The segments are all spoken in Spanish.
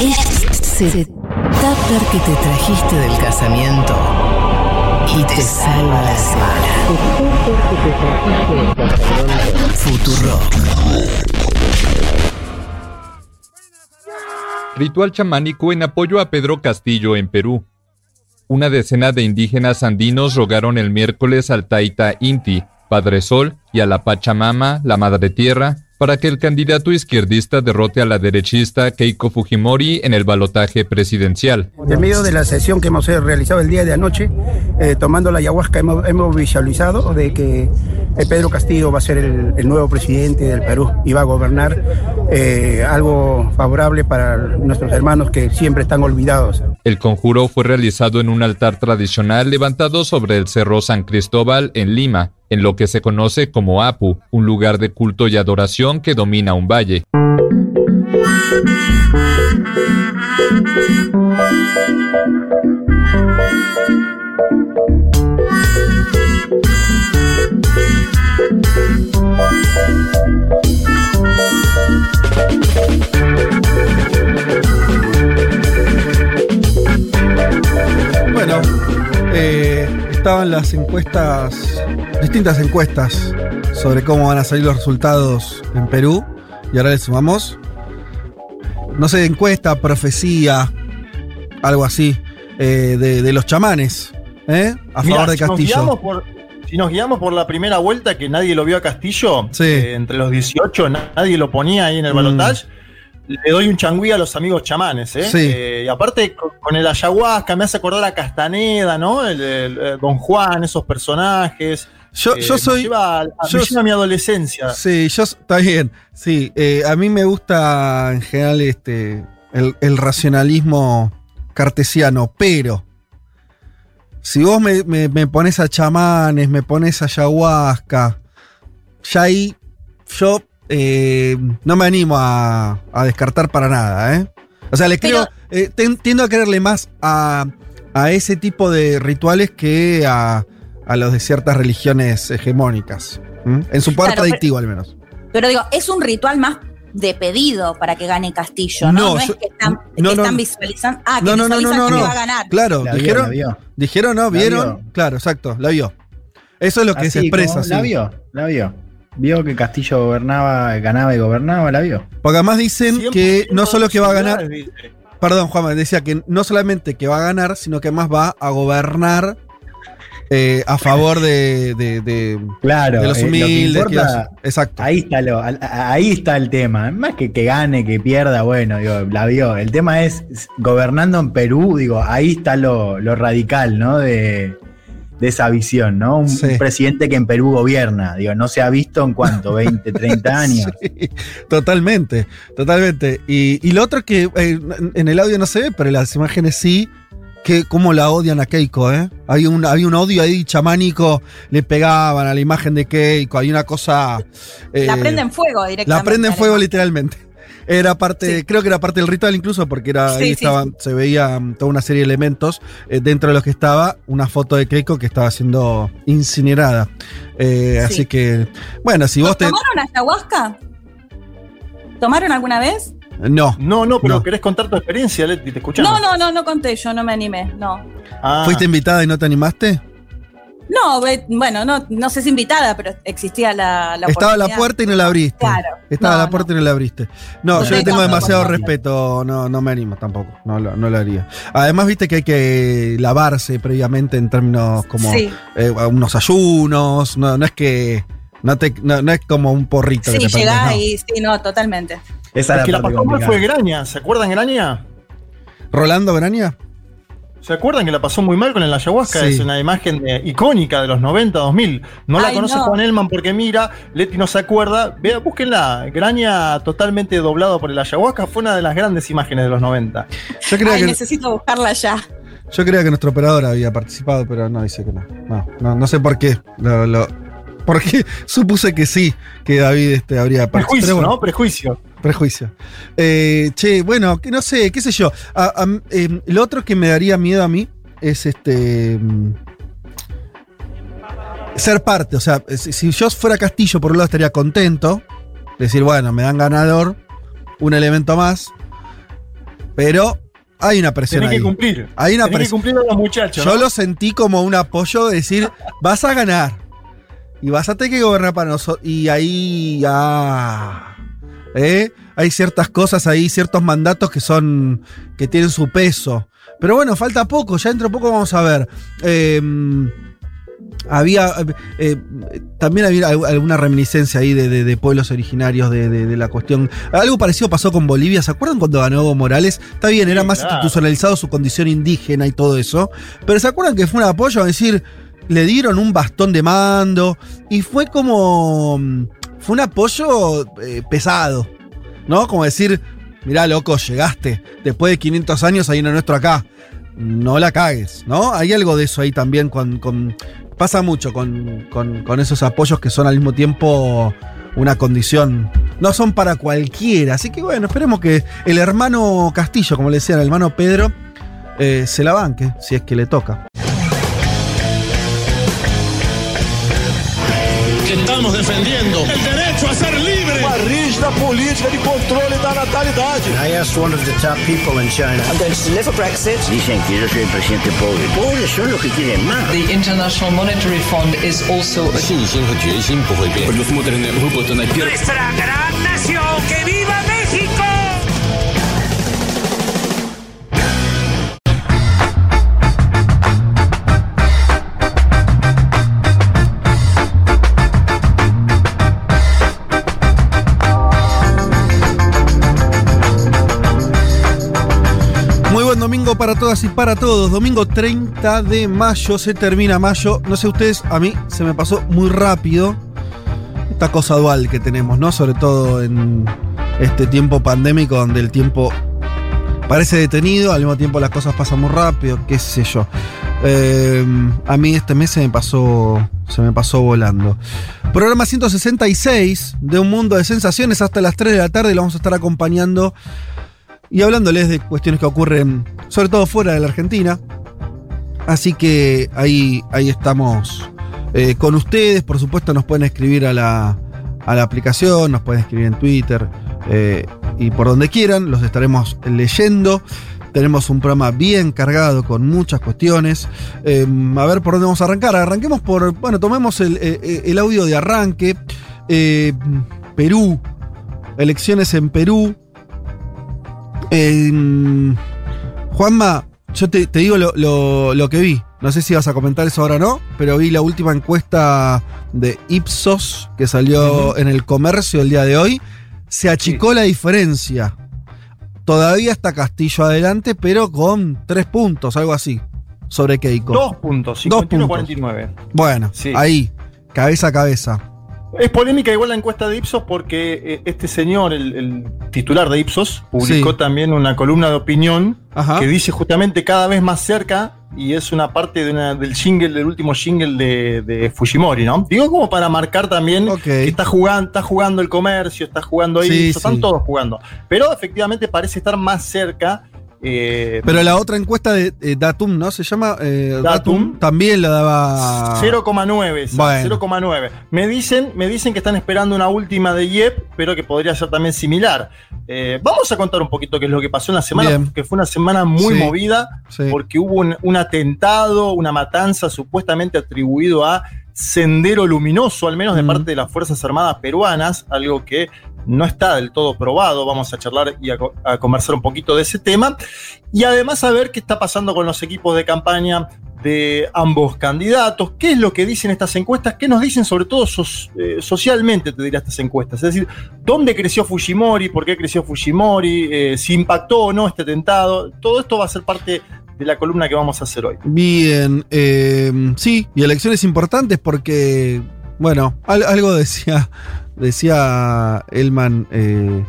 Ese tupper que te trajiste del casamiento y te salva la semana. Futuro. Ritual chamánico en apoyo a Pedro Castillo en Perú. Una decena de indígenas andinos rogaron el miércoles al Taita Inti, Padre Sol, y a la Pachamama, la Madre Tierra, para que el candidato izquierdista derrote a la derechista Keiko Fujimori en el balotaje presidencial. En medio de la sesión que hemos realizado el día de anoche, eh, tomando la ayahuasca, hemos, hemos visualizado de que eh, Pedro Castillo va a ser el, el nuevo presidente del Perú y va a gobernar eh, algo favorable para nuestros hermanos que siempre están olvidados. El conjuro fue realizado en un altar tradicional levantado sobre el Cerro San Cristóbal en Lima, en lo que se conoce como Apu, un lugar de culto y adoración que domina un valle. Bueno, eh, estaban las encuestas, distintas encuestas sobre cómo van a salir los resultados en Perú. Y ahora le sumamos, no sé, encuesta, profecía, algo así, eh, de, de los chamanes, ¿eh? A Mirá, favor de nos Castillo. por- si nos guiamos por la primera vuelta, que nadie lo vio a Castillo, Sí. eh, entre los 18, na- nadie lo ponía ahí en el Mm. Le doy un changüí a los amigos chamanes, ¿eh? Sí. Eh, y aparte, con, con el ayahuasca me hace acordar a Castaneda, ¿no? El, el, Don Juan, esos personajes. Yo, Eh, yo me soy. lleva a- a- yo me lleva a mi adolescencia. Sí, yo está bien. Sí, eh, a mí me gusta en general este el, el racionalismo cartesiano, pero si vos me, me- me pones a chamanes, me pones a ayahuasca, ya ahí yo eh, no me animo a, a descartar para nada, ¿eh? O sea, le creo, eh, tiendo a creerle más a, a ese tipo de rituales que a, a los de ciertas religiones hegemónicas. ¿m? En su poder Claro, pero- predictivo, al menos. Pero digo, es un ritual más de pedido para que gane Castillo, ¿no? No, No, es que están, que no, no, están no. visualizando. Ah, que No, no, no, visualizan no, no, quién no. va a ganar. Claro, La vio, dijeron, la vio. dijeron, ¿no? ¿Vieron? vio. Claro, exacto, la vio. Eso es lo que se Así expresa, como- sí. La vio, la vio. Vio que Castillo gobernaba, ganaba y gobernaba, la vio. Porque además dicen que no solo que va a ganar, perdón, Juan, decía que no solamente que va a ganar, sino que además va a gobernar eh, a favor de, de- de- Claro. de los eh, lo que humildes. que importa- los- exacto. Ahí está, lo, ahí está el tema. Más que que gane, que pierda, bueno, digo, la vio. El tema es, es gobernando en Perú, digo, ahí está lo, lo radical, ¿no? De, de esa visión, ¿no? Un, Sí. un presidente que en Perú gobierna, digo, no se ha visto en cuánto, 20, 30 años. Sí, totalmente, totalmente. Y, y lo otro que eh, en el audio no se ve, pero en las imágenes sí, que cómo la odian a Keiko, ¿eh? Hay un, había un odio ahí chamánico, le pegaban a la imagen de Keiko, hay una cosa... eh, La prenden fuego directamente. La prenden fuego literalmente. Era parte, Sí. creo que era parte del ritual incluso, porque era, Sí, ahí sí, estaban, se veía mm, toda una serie de elementos. eh, dentro de los que estaba una foto de Keiko que estaba siendo incinerada. Eh, Sí. Así que, bueno, si vos te... ¿Tomaron ayahuasca? ¿Tomaron alguna vez? No. No, no, pero No. querés contar tu experiencia, Leti, te escuchamos. No, no, no, no conté, yo no me animé, no. Ah, ¿Fuiste invitada y no te animaste? No, ve- bueno, no, no sé si invitada, pero existía la, la Estaba a la puerta y no la abriste. Claro. Estaba No, la puerta y no la abriste. No, No yo le tengo demasiado respeto, no, no me animo tampoco, no, lo- no lo haría. Además, viste que hay que lavarse previamente en términos como Sí, eh, unos ayunos, no, no es que no, te, no, no es como un porrito que sí, te prendes, llegá no. y sí, no, totalmente. Esa Es es que la la pasó mal fue Graña, ¿se acuerdan Graña? ¿Rolando Graña? ¿Se acuerdan que la pasó muy mal con el ayahuasca? Sí. Es una imagen de- icónica de los 90, 2000. No la Ay, conoce no. Juan Elman porque mira, Leti no se acuerda. Vea, búsquenla. Graña totalmente doblado por el ayahuasca fue una de las grandes imágenes de los 90. Yo creía, Ay, que, necesito buscarla ya. yo creía que nuestro operador había participado, pero no, dice que no. No, no, no sé por qué. Lo, lo- ¿Por qué supuse que sí, que David este, habría participado? Prejuicio, bueno. ¿no? Prejuicio. Prejuicio. Eh, che, bueno, que no sé, qué sé yo. A- a- em, lo otro que me daría miedo a mí es este. mm, Ser parte. O sea, si, si yo fuera Castillo, por un lado estaría contento. Decir, bueno, me dan ganador, un elemento más. Pero hay una presión Tenés ahí. que cumplir. Hay una Tenés que presión. cumplir a los muchachos. Yo ¿no? lo sentí como un apoyo de decir, vas a ganar. Y vas a tener que gobernar para nosotros. Y ahí ya. ¿Eh? Hay ciertas cosas ahí, ciertos mandatos que son. que tienen su peso. Pero bueno, falta poco, ya dentro de poco vamos a ver. Eh, había. eh, también había al- alguna reminiscencia ahí de, de- de pueblos originarios de, la cuestión. Algo parecido pasó con Bolivia. ¿Se acuerdan cuando ganó Evo Morales? Está bien, era más institucionalizado su condición indígena y todo eso. Pero ¿se acuerdan que fue un apoyo a decir, le dieron un bastón de mando y fue como... Fue un apoyo eh, pesado, ¿no? Como decir, mirá, loco, llegaste. Después de 500 años hay uno nuestro acá. No la cagues, ¿no? Hay algo de eso ahí también pasa mucho con, con- esos apoyos que son al mismo tiempo una condición. No son para cualquiera. Así que bueno, esperemos que el hermano Castillo, como le decían, el hermano Pedro, eh, se la banque, si es que le toca. estamos defendiendo el Uma rígida política de controle da natalidade. I asked one of the top people in China. I'm going to deliver Brexit. Dicen que yo soy el presidente pobre. Pobres son los que quieren más. The International Monetary Fund is also a 信心和决心不会变。Nuestra gran nación, que viva México. Domingo para todas y para todos. Domingo 30 de mayo, se termina mayo. No sé ustedes, a mí se me pasó muy rápido esta cosa dual que tenemos, ¿no? Sobre todo en este tiempo pandémico donde el tiempo parece detenido, al mismo tiempo las cosas pasan muy rápido, qué sé yo. Eh, a mí este mes se me pasó, se me pasó volando. Programa 166 de Un Mundo de Sensaciones hasta las 3 de la tarde. Lo vamos a estar acompañando y hablándoles de cuestiones que ocurren, sobre todo fuera de la Argentina. Así que ahí, ahí estamos eh, con ustedes. Por supuesto, nos pueden escribir a la, a la aplicación, nos pueden escribir en Twitter eh, y por donde quieran. Los estaremos leyendo. Tenemos un programa bien cargado con muchas cuestiones. Eh, a ver por dónde vamos a arrancar. Arranquemos por. Bueno, tomemos el, el- el audio de arranque. Eh, Perú. Elecciones en Perú. Eh, Juanma, yo te, te digo lo, lo- lo que vi. No sé si vas a comentar eso ahora o no, pero vi la última encuesta de Ipsos que salió en el comercio el día de hoy. Se achicó la diferencia. Todavía está Castillo adelante, pero con tres puntos, algo así, sobre Keiko. Dos puntos, Dos 51-49. Bueno, Sí. ahí, cabeza a cabeza. Es polémica igual la encuesta de Ipsos porque eh, este señor, el, el titular de Ipsos, publicó Sí. también una columna de opinión Ajá. que dice justamente cada vez más cerca y es una parte de una- del jingle, del último jingle de, de Fujimori, ¿no? Digo como para marcar también que está jugando, está jugando el comercio, está jugando Sí, sí. están todos jugando. Pero efectivamente parece estar más cerca. Eh, Pero la otra encuesta de eh, Datum, ¿no? Se llama eh, Datum. también la daba. 0,9, esa, Bueno. 0,9. Me dicen, me dicen que están esperando una última de IEP, pero que podría ser también similar. Vamos a contar un poquito qué es lo que pasó en la semana, Bien. que fue una semana muy Sí. movida, Sí. porque hubo un, un atentado, una matanza supuestamente atribuido a Sendero Luminoso, al menos de Mm. parte de las Fuerzas Armadas peruanas, algo que no está del todo probado. Vamos a charlar y a, co- a conversar un poquito de ese tema. Y además a ver qué está pasando con los equipos de campaña de ambos candidatos, qué es lo que dicen estas encuestas, qué nos dicen sobre todo eh, socialmente, te diría estas encuestas. Es decir, ¿dónde creció Fujimori? ¿Por qué creció Fujimori? Eh, ¿Si impactó o no este atentado? Todo esto va a ser parte de la columna que vamos a hacer hoy. Bien, eh, sí, y elecciones importantes porque, bueno, al- algo decía, decía Elman, eh,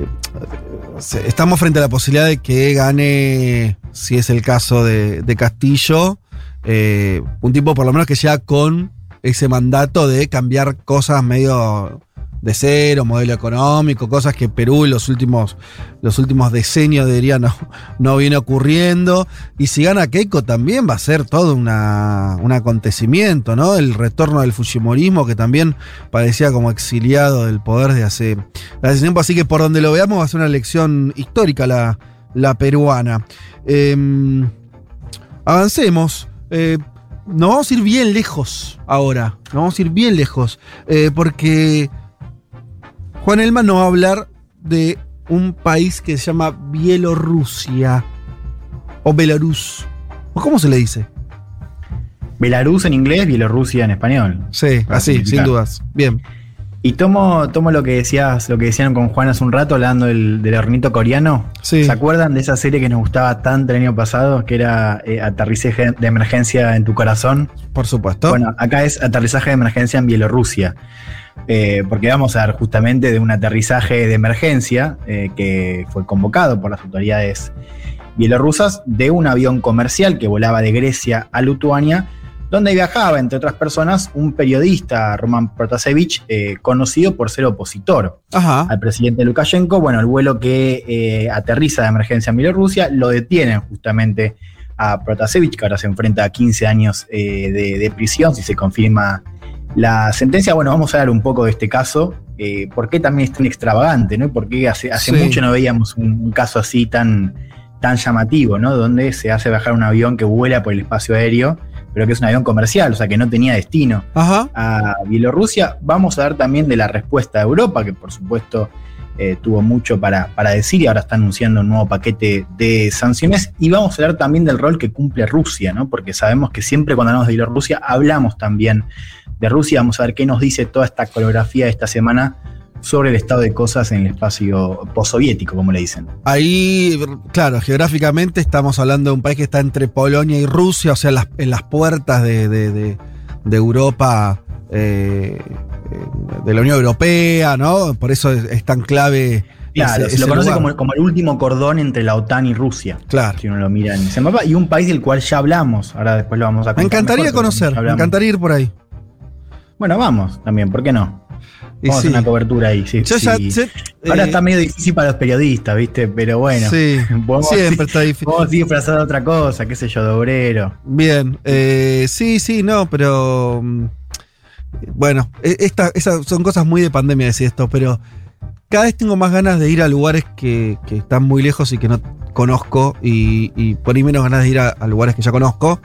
eh, estamos frente a la posibilidad de que gane, si es el caso de, de Castillo, eh, un tipo por lo menos que llega con ese mandato de cambiar cosas medio de cero, modelo económico, cosas que Perú en los últimos, los últimos decenios diría no, no viene ocurriendo. Y si gana Keiko también va a ser todo una, un acontecimiento, ¿no? El retorno del Fujimorismo que también parecía como exiliado del poder de hace, hace tiempo. Así que por donde lo veamos va a ser una elección histórica la, la peruana. Em, avancemos. Eh, nos vamos a ir bien lejos ahora. Nos vamos a ir bien lejos. eh, porque Juan Elman nos va a hablar de un país que se llama Bielorrusia. O Belarus. ¿O cómo se le dice? Belarus en inglés, Bielorrusia en español. Sí, así, sin dudas. Bien. Y tomo, tomo lo que decías, lo que decían con Juan hace un rato, hablando del, del hornito coreano. Sí. ¿Se acuerdan de esa serie que nos gustaba tanto el año pasado, que era eh, Aterrizaje de emergencia en tu corazón? Por supuesto. Bueno, acá es aterrizaje de emergencia en Bielorrusia. Eh, porque vamos a ver justamente de un aterrizaje de emergencia eh, que fue convocado por las autoridades bielorrusas de un avión comercial que volaba de Grecia a Lituania, donde viajaba, entre otras personas, un periodista, Roman Protasevich, eh, conocido por ser opositor Ajá. al presidente Lukashenko. Bueno, el vuelo que eh, aterriza de emergencia en Bielorrusia lo detienen justamente a Protasevich, que ahora se enfrenta a 15 años eh, de, de prisión si se confirma la sentencia. Bueno, vamos a hablar un poco de este caso. Eh, ¿Por qué también es tan extravagante? ¿no? ¿Por qué hace, hace Sí. mucho no veíamos un, un caso así tan, tan llamativo, ¿no? Donde se hace bajar un avión que vuela por el espacio aéreo, pero que es un avión comercial, o sea, que no tenía destino Ajá. a Bielorrusia. Vamos a ver también de la respuesta de Europa, que por supuesto eh, tuvo mucho para, para decir y ahora está anunciando un nuevo paquete de sanciones. Y vamos a hablar también del rol que cumple Rusia, ¿no? Porque sabemos que siempre cuando hablamos de Bielorrusia hablamos también de Rusia. Vamos a ver qué nos dice toda esta coreografía de esta semana sobre el estado de cosas en el espacio postsoviético, como le dicen. Ahí, claro, geográficamente estamos hablando de un país que está entre Polonia y Rusia, o sea, las- en las puertas de, de- de- de Europa, eh, eh, de la Unión Europea, ¿no? Por eso es, es tan clave. Claro, ese- se lo conoce como, como el último cordón entre la OTAN y Rusia. Claro. Si uno lo mira en ese mapa. Y un país del cual ya hablamos. Ahora después lo vamos a Me contar encantaría mejor, pero conocer, me encantaría ir por ahí. Bueno, vamos también, ¿por qué no? Vamos a sí. hacer una cobertura ahí. sí, Yo sí. ya Ahora eh, está medio difícil para los periodistas, ¿viste? Pero bueno. Sí, siempre está difícil. Seguir disfrazado de otra cosa, qué sé yo, de obrero. Bien, eh, sí, sí, no, pero mm, bueno, e- esta- esas son cosas muy de pandemia decir esto, pero cada vez tengo más ganas de ir a lugares que, que están muy lejos y que no conozco y, y por ahí menos ganas de ir a, a lugares que ya conozco,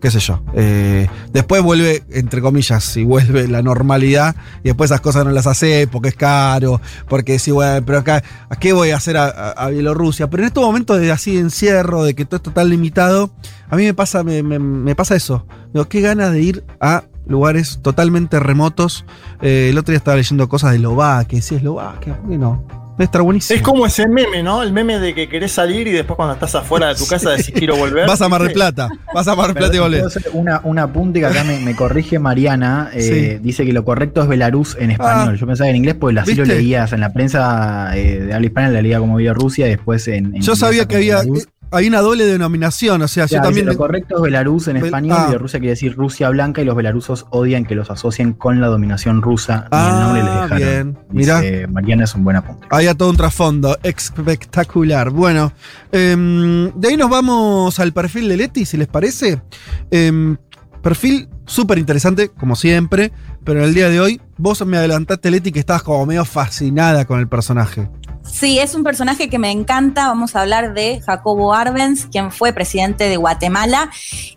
qué sé yo. Eh, después vuelve, entre comillas, y vuelve la normalidad y después esas cosas no las hace porque es caro, porque sí, bueno, pero acá, ¿a qué voy a hacer a, Bielorrusia? Pero en estos momentos de así de encierro, de que todo esto tan limitado, a mí me pasa, me, me- pasa eso. Digo, qué ganas de ir a lugares totalmente remotos. Eh, el otro día estaba leyendo cosas de Eslovaquia, sí, Eslovaquia, ¿por qué no? Debe estar buenísimo. Es como ese meme, ¿no? El meme de que querés salir y después cuando estás afuera de tu casa decís quiero volver. Vas a Mar del. Plata, vas a Mar del Plata y volvés. ¿puedo hacer Una, una apunte que acá me, me corrige Mariana. eh, Sí. Dice que lo correcto es Belarus en español. Ah. Yo pensaba que en inglés, pues así lo ¿Viste? leías en la prensa eh, de habla hispana, la leía como Bielorrusia y después en. en Yo sabía que había, Belarus. Hay una doble denominación, o sea, Claro, yo también... lo correcto es Belarus en Bel- español, ah. Bielorrusia quiere decir Rusia blanca y los belarusos odian que los asocien con la dominación rusa. Ni el Ah, nombre les dejaron. bien. Dice, Mariana es un buen apunte. Había todo un trasfondo espectacular. Bueno, em, de ahí nos vamos al perfil de Leti, si les parece. Em, perfil súper interesante, como siempre, pero en el día de hoy vos me adelantaste, Leti, que estabas como medio fascinada con el personaje. Sí, es un personaje que me encanta. Vamos a hablar de Jacobo Arbenz, quien fue presidente de Guatemala.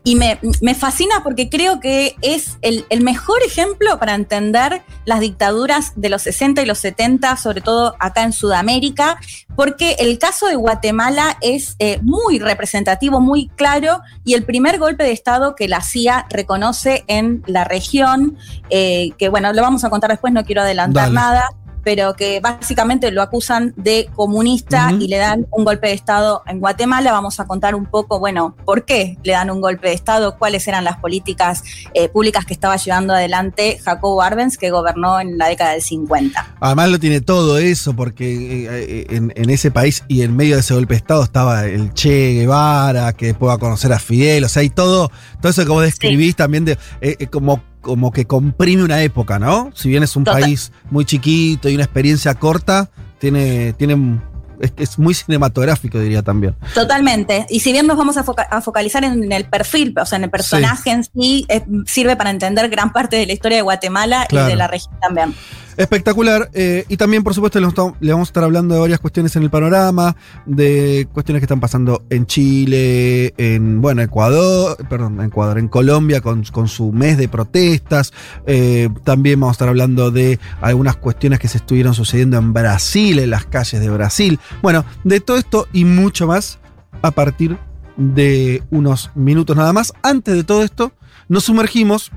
Y me, me fascina porque creo que es el, el mejor ejemplo para entender las dictaduras de los 60 y los 70, sobre todo acá en Sudamérica, porque el caso de Guatemala es eh, muy representativo, muy claro, y el primer golpe de Estado que la CIA reconoce en la región, eh, que bueno, lo vamos a contar después, no quiero adelantar Dale. nada pero que básicamente lo acusan de comunista y le dan un golpe de Estado en Guatemala. Vamos a contar un poco, bueno, por qué le dan un golpe de Estado, cuáles eran las políticas eh, públicas que estaba llevando adelante Jacobo Arbenz, que gobernó en la década del 50. Además lo tiene todo eso, porque eh, en, en ese país y en medio de ese golpe de Estado estaba el Che Guevara, que después va a conocer a Fidel, o sea, y todo, todo eso que vos describís también de eh, eh, como, como que comprime una época, ¿no? Si bien es un Total. país muy chiquito y una experiencia corta, tiene, tiene es, es muy cinematográfico, diría también. Totalmente. Y si bien nos vamos a, foca- a focalizar en el perfil, o sea, en el personaje en sí, eh, sirve para entender gran parte de la historia de Guatemala Claro. y de la región también. Espectacular. eh, y también, por supuesto, le vamos, a estar- hablando de varias cuestiones en el panorama, de cuestiones que están pasando en Chile, en, bueno, Ecuador, perdón, en Ecuador, en Colombia con, con su mes de protestas. Eh, también vamos a estar hablando de algunas cuestiones que se estuvieron sucediendo en Brasil, en las calles de Brasil. Bueno, de todo esto y mucho más a partir de unos minutos nada más. Antes de todo esto, nos sumergimos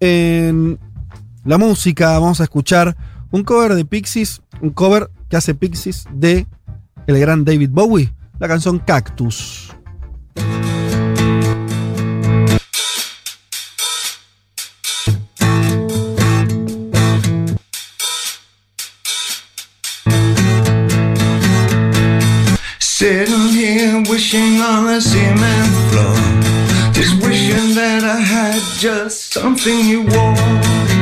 en la música. Vamos a escuchar un cover de Pixies, un cover que hace Pixies de el gran David Bowie, la canción Cactus. Sitting here wishing on a cement floor. Just wishing that I had just something you wore.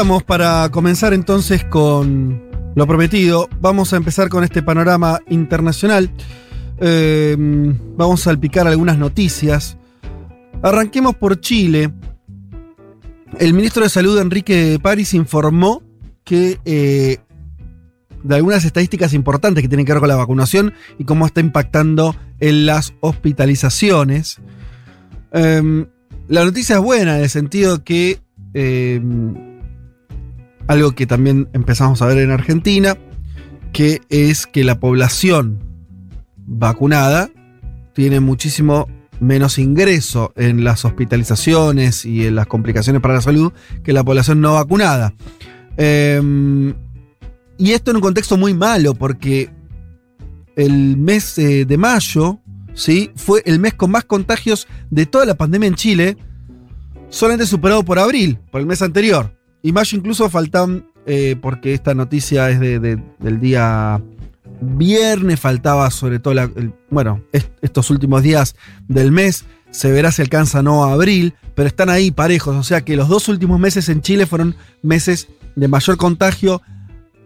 Estamos para comenzar entonces con lo prometido. Vamos a empezar con este panorama internacional. Eh, vamos a salpicar algunas noticias. Arranquemos por Chile. El ministro de Salud, Enrique París, informó que eh, de algunas estadísticas importantes que tienen que ver con la vacunación y cómo está impactando en las hospitalizaciones. Eh, la noticia es buena en el sentido que eh, algo que también empezamos a ver en Argentina, que es que la población vacunada tiene muchísimo menos ingreso en las hospitalizaciones y en las complicaciones para la salud que la población no vacunada. Eh, y esto en un contexto muy malo, porque el mes eh, de mayo ¿sí? fue el mes con más contagios de toda la pandemia en Chile, solamente superado por abril, por el mes anterior. Y mayo incluso faltan, eh, porque esta noticia es de- de- del día viernes, faltaba sobre todo, el- bueno, est- estos últimos días del mes, se verá si alcanza no a abril, pero están ahí parejos, o sea que los dos últimos meses en Chile fueron meses de mayor contagio,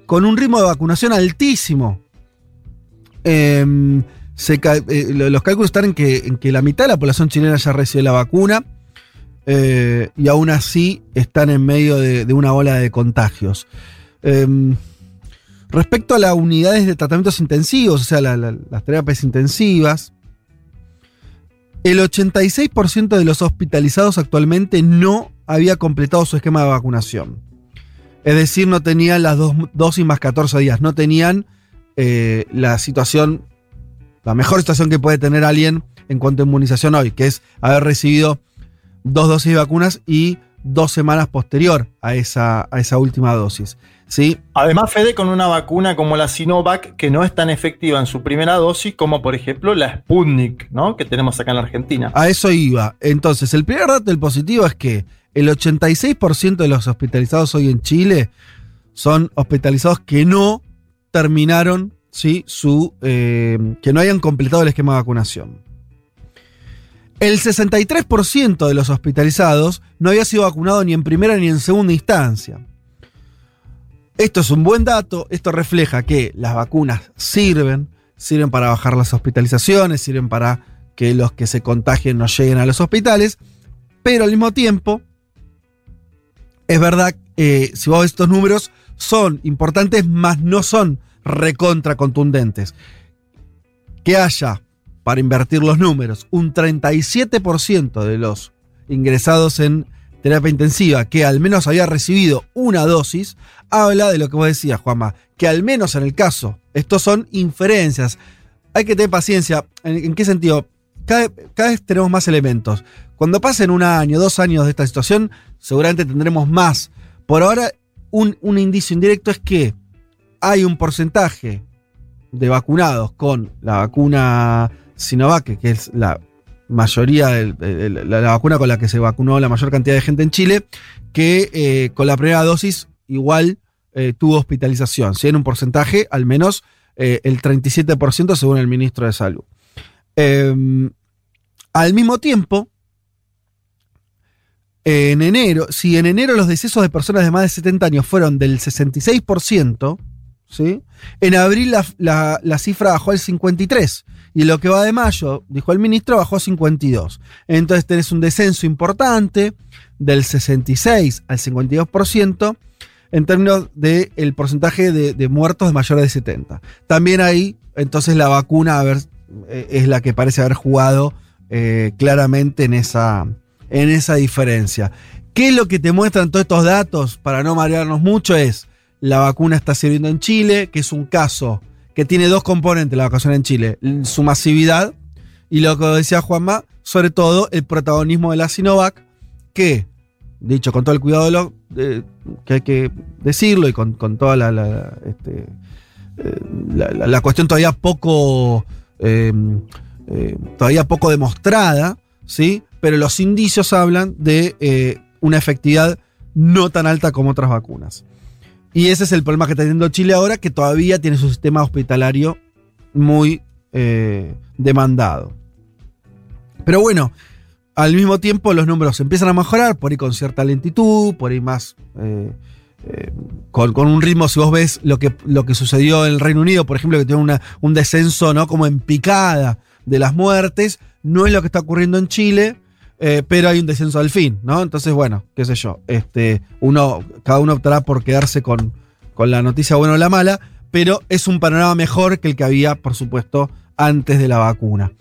con un ritmo de vacunación altísimo. Em, eh, lo- los cálculos están en que, en que la mitad de la población chilena ya recibe la vacuna eh, y aún así están en medio de, una ola de contagios. Em, respecto a las unidades de tratamientos intensivos, o sea, la- la- las terapias intensivas, el 86% de los hospitalizados actualmente no había completado su esquema de vacunación. Es decir, no tenían las dos dosis más 14 días, no tenían eh, la situación, la mejor situación que puede tener alguien en cuanto a inmunización hoy, que es haber recibido dos dosis de vacunas y dos semanas posterior a esa, a esa última dosis. ¿sí? Además, Fede, con una vacuna como la Sinovac, que no es tan efectiva en su primera dosis como, por ejemplo, la Sputnik, ¿no? Que tenemos acá en la Argentina. A eso iba. Entonces, el primer dato del positivo es que el 86% de los hospitalizados hoy en Chile son hospitalizados que no terminaron, ¿sí? Su, eh, que no hayan completado el esquema de vacunación. El 63% de los hospitalizados no había sido vacunado ni en primera ni en segunda instancia. Esto es un buen dato, esto refleja que las vacunas sirven, sirven para bajar las hospitalizaciones, sirven para que los que se contagien no lleguen a los hospitales, pero al mismo tiempo, es verdad, eh, si vos ves estos números, son importantes, mas no son recontra contundentes. Que haya, para invertir los números, un 37% de los ingresados en terapia intensiva que al menos había recibido una dosis, habla de lo que vos decías, Juanma, que al menos en el caso, estos son inferencias. Hay que tener paciencia. ¿En, qué sentido? Cada, cada vez tenemos más elementos. Cuando pasen un año, dos años de esta situación, seguramente tendremos más. Por ahora, un, un indicio indirecto es que hay un porcentaje de vacunados con la vacuna Sinovac, que es la mayoría, de- la, vacuna con la que se vacunó la mayor cantidad de gente en Chile, que eh, con la primera dosis igual eh, tuvo hospitalización, en un porcentaje al menos eh, el 37% según el ministro de Salud. Eh, al mismo tiempo, en enero, si en enero los decesos de personas de más de 70 años fueron del 66%, ¿sí? en abril la- la cifra bajó al 53%. Y lo que va de mayo, dijo el ministro, bajó a 52%. Entonces tenés un descenso importante del 66 al 52% en términos del porcentaje de, muertos de mayores de 70. También ahí, entonces la vacuna eh, es la que parece haber jugado eh, claramente en esa, en esa diferencia. ¿Qué es lo que te muestran todos estos datos para no marearnos mucho? Es la vacuna está sirviendo en Chile, que es un caso que tiene dos componentes la vacunación en Chile, su masividad y lo que decía Juanma, sobre todo el protagonismo de la Sinovac, que, dicho con todo el cuidado de que hay que decirlo y con, con toda la, la, este, eh, la- cuestión todavía poco, eh, eh, todavía poco demostrada, ¿sí? pero los indicios hablan de eh, una efectividad no tan alta como otras vacunas. Y ese es el problema que está teniendo Chile ahora, que todavía tiene su sistema hospitalario muy eh, demandado. Pero bueno, al mismo tiempo los números empiezan a mejorar, por ahí con cierta lentitud, por ahí más... eh, eh, con, un ritmo, si vos ves lo que, lo que sucedió en el Reino Unido, por ejemplo, que tiene un descenso ¿no? como en picada de las muertes, no es lo que está ocurriendo en Chile, eh, pero hay un descenso al fin, ¿no? Entonces, bueno, qué sé yo, este, uno, cada uno optará por quedarse con, con la noticia buena o la mala, pero es un panorama mejor que el que había, por supuesto, antes de la vacuna.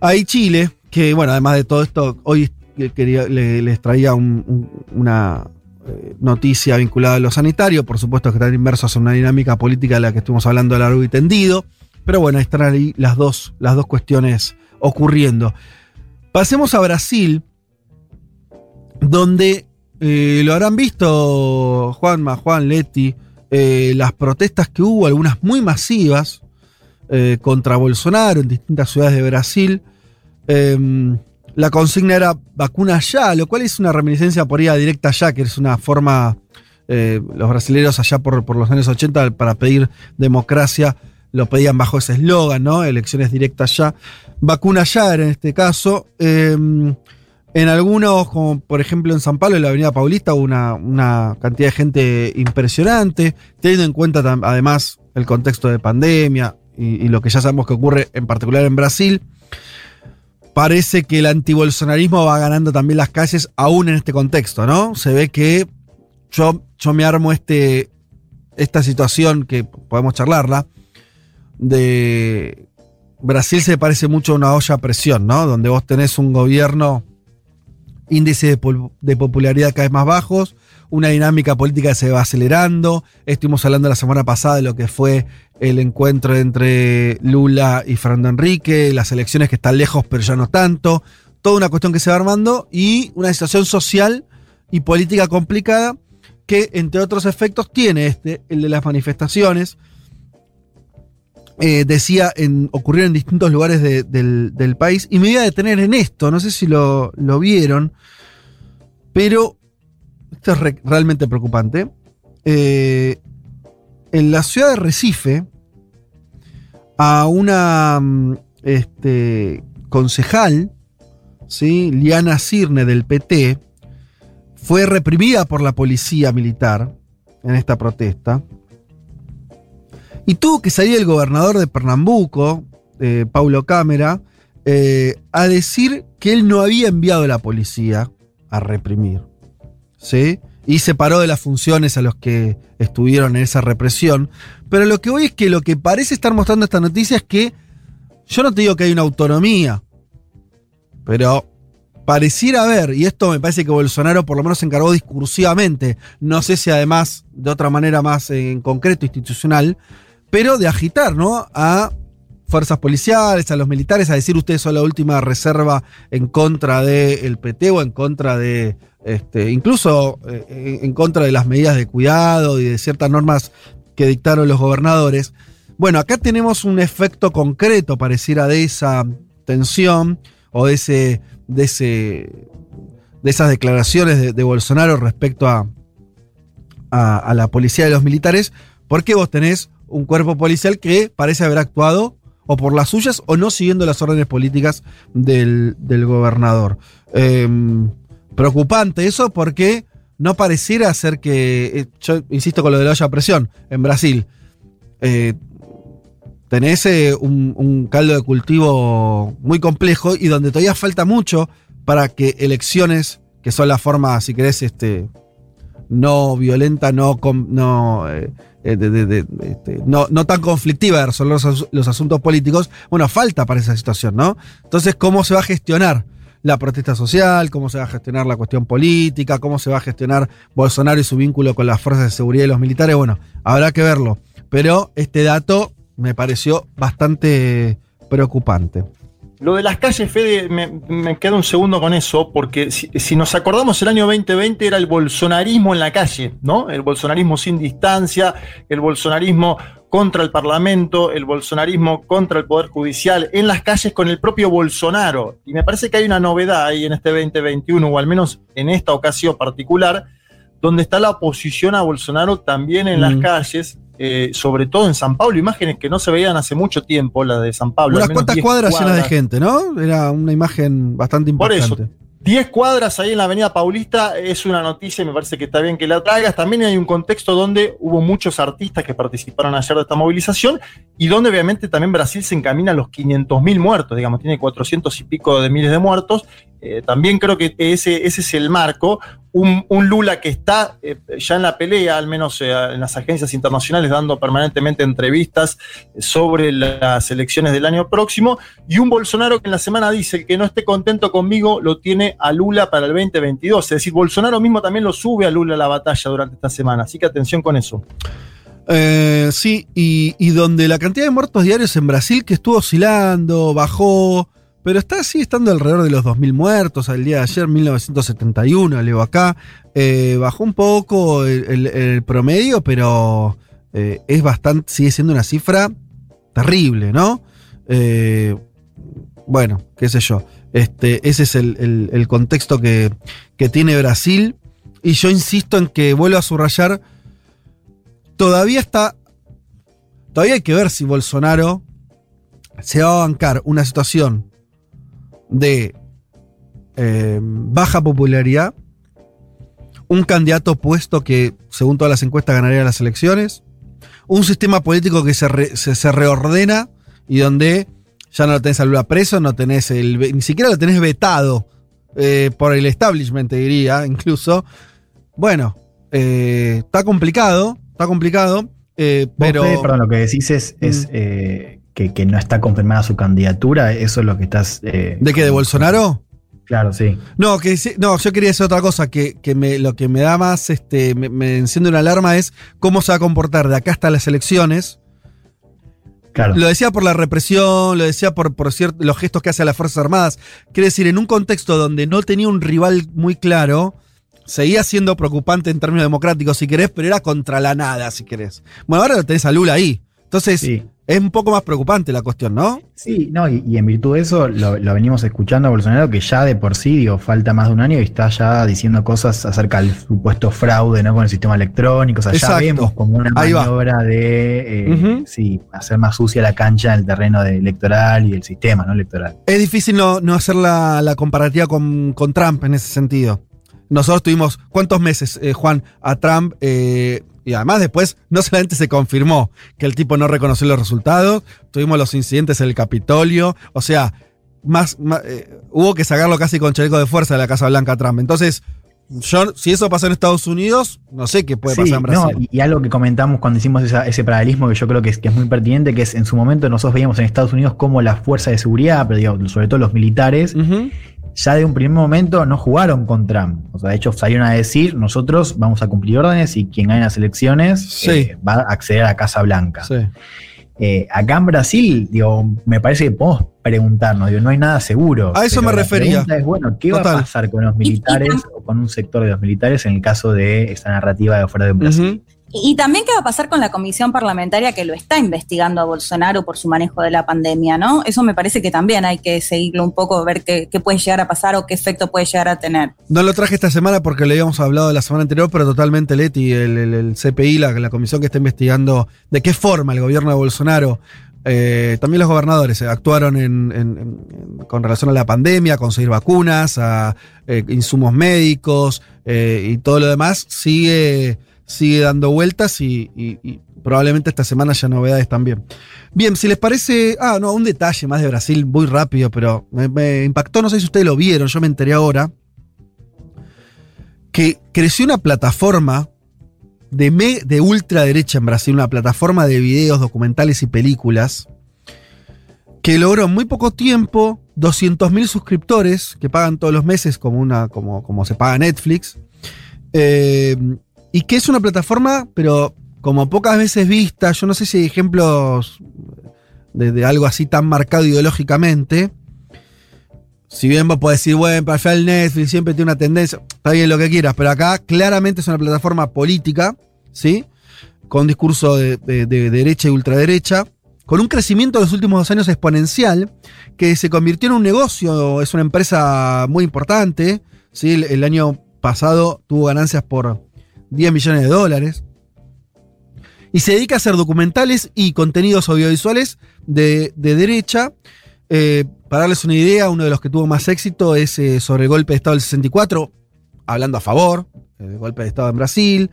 Ahí Chile, que bueno, además de todo esto, hoy quería, le- les traía un- un- una eh, noticia vinculada a lo sanitario, por supuesto que están inmersos en una dinámica política de la que estuvimos hablando largo y tendido, pero bueno, están ahí las dos, las dos cuestiones ocurriendo. Pasemos a Brasil, donde eh, lo habrán visto Juanma, Juan, Leti, eh, las protestas que hubo, algunas muy masivas, eh, contra Bolsonaro en distintas ciudades de Brasil. Em, la consigna era vacuna ya, lo cual es una reminiscencia por ahí a directa ya, que es una forma, los brasileños allá por, por los años 80 para pedir democracia, lo pedían bajo ese eslogan, ¿no? Elecciones directas ya. Vacuna ya en este caso. Em, en algunos, como por ejemplo en San Pablo, en la Avenida Paulista, hubo una, una cantidad de gente impresionante, teniendo en cuenta además el contexto de pandemia y, y lo que ya sabemos que ocurre en particular en Brasil. Parece que el antibolsonarismo va ganando también las calles, aún en este contexto, ¿no? Se ve que yo, yo me armo este, esta situación que podemos charlarla, de Brasil se parece mucho a una olla a presión, ¿no? Donde vos tenés un gobierno índice de, pol- de popularidad cada vez más bajos, una dinámica política que se va acelerando. Estuvimos hablando la semana pasada de lo que fue el encuentro entre Lula y Fernando Enrique, las elecciones que están lejos pero ya no tanto, toda una cuestión que se va armando y una situación social y política complicada que entre otros efectos tiene este, el de las manifestaciones. Eh, decía, en, ocurrieron en distintos lugares de- del, país. Y me voy a detener en esto, no sé si lo, vieron, pero esto es re- realmente preocupante. Eh, en la ciudad de Recife, a una mm, este, concejal, ¿sí? Liana Cirne del PT, fue reprimida por la policía militar en esta protesta. Y tuvo que salir el gobernador de Pernambuco, eh, Paulo Cámara, eh, a decir que él no había enviado a la policía a reprimir. ¿Sí? Y se paró de las funciones a los que estuvieron en esa represión. Pero lo que voy es que lo que parece estar mostrando esta noticia es que yo no te digo que hay una autonomía, pero pareciera haber, y esto me parece que Bolsonaro por lo menos se encargó discursivamente, no sé si además de otra manera más en concreto institucional, pero de agitar, ¿no? A fuerzas policiales, a los militares, a decir ustedes son la última reserva en contra del PT o en contra de, este, incluso eh, en contra de las medidas de cuidado y de ciertas normas que dictaron los gobernadores. Bueno, acá tenemos un efecto concreto, pareciera, de esa tensión o de ese. de ese. de esas declaraciones de, de Bolsonaro respecto a, a, a la policía y los militares, porque vos tenés un cuerpo policial que parece haber actuado o por las suyas o no siguiendo las órdenes políticas del, gobernador. Eh, preocupante eso porque no pareciera ser que, eh, yo insisto con lo de la olla presión, en Brasil, eh, tenés eh, un, un caldo de cultivo muy complejo y donde todavía falta mucho para que elecciones, que son la forma, si querés, este, no violenta, no, no, eh, eh, este, no, no tan conflictiva de resolver los, los asuntos políticos, bueno, falta para esa situación, ¿no? Entonces, ¿cómo se va a gestionar la protesta social? ¿Cómo se va a gestionar la cuestión política? ¿Cómo se va a gestionar Bolsonaro y su vínculo con las fuerzas de seguridad y los militares? Bueno, habrá que verlo. Pero este dato me pareció bastante preocupante. Lo de las calles, Fede, me, me quedo un segundo con eso, porque si, si nos acordamos, el año 2020 era el bolsonarismo en la calle, ¿no? El bolsonarismo sin distancia, el bolsonarismo contra el Parlamento, el bolsonarismo contra el Poder Judicial, en las calles con el propio Bolsonaro. Y me parece que hay una novedad ahí en este 2021, o al menos en esta ocasión particular, donde está la oposición a Bolsonaro también en las Mm. calles, eh, sobre todo en San Pablo, imágenes que no se veían hace mucho tiempo, la de San Pablo. Unas cuantas 10 cuadras llenas de gente, ¿no? Era una imagen bastante Por eso, importante. 10 cuadras ahí en la Avenida Paulista es una noticia y me parece que está bien que la traigas. También hay un contexto donde hubo muchos artistas que participaron ayer de esta movilización y donde obviamente también Brasil se encamina a los 500.000 muertos, digamos, tiene 400 y pico de miles de muertos. Eh, también creo que ese, ese es el marco. Un, un Lula que está eh, ya en la pelea, al menos eh, en las agencias internacionales, dando permanentemente entrevistas sobre las elecciones del año próximo, y un Bolsonaro que en la semana dice, el que no esté contento conmigo lo tiene a Lula para el 2022. Es decir, Bolsonaro mismo también lo sube a Lula a la batalla durante esta semana, así que atención con eso. Eh, sí, y, y donde la cantidad de muertos diarios en Brasil que estuvo oscilando, bajó, pero está así estando alrededor de los 2.000 muertos al día de ayer, 1971, leo acá. Eh, bajó un poco el, promedio, pero eh, es bastante, sigue siendo una cifra terrible, ¿no? Eh, bueno, qué sé yo. Este, ese es el- el contexto que, que tiene Brasil. Y yo insisto en que vuelvo a subrayar todavía está. Todavía hay que ver si Bolsonaro se va a bancar una situación de eh, baja popularidad, un candidato puesto que, según todas las encuestas, ganaría las elecciones, un sistema político que se, re- se- se reordena y donde ya no lo tenés a Lula preso, no tenés el, ni siquiera lo tenés vetado eh, por el establishment, te diría, incluso. Bueno, eh, está complicado, está complicado, eh, pero... Fede, perdón, lo que decís es, es, Mm. Que, que no está confirmada su candidatura. Eso es lo que estás. eh, ¿De qué? ¿De Bolsonaro? Claro, sí. No, que sí- no, yo quería decir otra cosa, que, que me, lo que me da más, este, me, me enciende una alarma es cómo se va a comportar de acá hasta las elecciones. Claro. Lo decía por la represión, lo decía por, por cier- los gestos que hace a las Fuerzas Armadas. Quiere decir, en un contexto donde no tenía un rival muy claro, seguía siendo preocupante en términos democráticos, si querés, pero era contra la nada, si querés. Bueno, ahora lo tenés a Lula ahí. Entonces, es un poco más preocupante la cuestión, ¿no? Sí, no, y, y en virtud de eso lo, lo venimos escuchando a Bolsonaro que ya de por sí, digo, falta más de un año y está ya diciendo cosas acerca del supuesto fraude ¿no? con el sistema electrónico. O sea, Exacto. ya vemos como una Ahí va. maniobra de eh, sí, hacer más sucia la cancha en el terreno de- electoral y el sistema ¿no? electoral. Es difícil no, no hacer la, la comparativa con, con Trump en ese sentido. Nosotros tuvimos, ¿cuántos meses, eh, Juan, a Trump? eh, y además después no solamente se confirmó que el tipo no reconoció los resultados, tuvimos los incidentes en el Capitolio, o sea, más, más, eh, hubo que sacarlo casi con chaleco de fuerza de la Casa Blanca Trump. Entonces, yo, si eso pasa en Estados Unidos, no sé qué puede Sí, pasar en Brasil. no, y, algo que comentamos cuando hicimos esa- ese paralelismo que yo creo que es, que es muy pertinente, que es en su momento nosotros veíamos en Estados Unidos como las fuerzas de seguridad, pero digo, sobre todo los militares, ya de un primer momento no jugaron con Trump. O sea, de hecho salieron a decir, nosotros vamos a cumplir órdenes y quien gane las elecciones eh, va a acceder a la Casa Blanca. Sí. Eh, acá en Brasil, digo, me parece que podemos preguntarnos, digo, no hay nada seguro. A eso me la refería. pregunta Es, bueno, ¿qué va a pasar con los militares o con un sector de los militares en el caso de esta narrativa de fuera de Brasil? Y también qué va a pasar con la comisión parlamentaria que lo está investigando a Bolsonaro por su manejo de la pandemia, ¿no? Eso me parece que también hay que seguirlo un poco, ver qué, puede llegar a pasar o qué efecto puede llegar a tener. No lo traje esta semana porque le habíamos hablado la semana anterior, pero totalmente Leti, el, CPI, la, comisión que está investigando de qué forma el gobierno de Bolsonaro, eh, también los gobernadores eh, actuaron en- con relación a la pandemia, a conseguir vacunas, a eh, insumos médicos eh, y todo lo demás, sigue, sigue dando vueltas y, probablemente esta semana haya novedades también. Bien, si les parece. Ah, no, un detalle más de Brasil, muy rápido, pero me, me impactó, no sé si ustedes lo vieron, yo me enteré ahora. Que creció una plataforma de, me- de ultraderecha en Brasil, una plataforma de videos, documentales y películas, que logró en muy poco tiempo 200.000 suscriptores que pagan todos los meses como, una, como, como se paga Netflix. Eh, y que es una plataforma, pero como pocas veces vista, yo no sé si hay ejemplos de, de algo así tan marcado ideológicamente. Si bien vos podés decir, bueno, para final Netflix siempre tiene una tendencia, está bien lo que quieras, pero acá claramente es una plataforma política, ¿sí? Con discurso de, de- de derecha y ultraderecha, con un crecimiento en los últimos dos años exponencial, que se convirtió en un negocio, es una empresa muy importante, ¿sí? El, el año pasado tuvo ganancias por 10 millones de dólares. Y se dedica a hacer documentales y contenidos audiovisuales de, de derecha. Eh, para darles una idea, uno de los que tuvo más éxito es eh, sobre el golpe de Estado del 64, hablando a favor eh, del golpe de Estado en Brasil,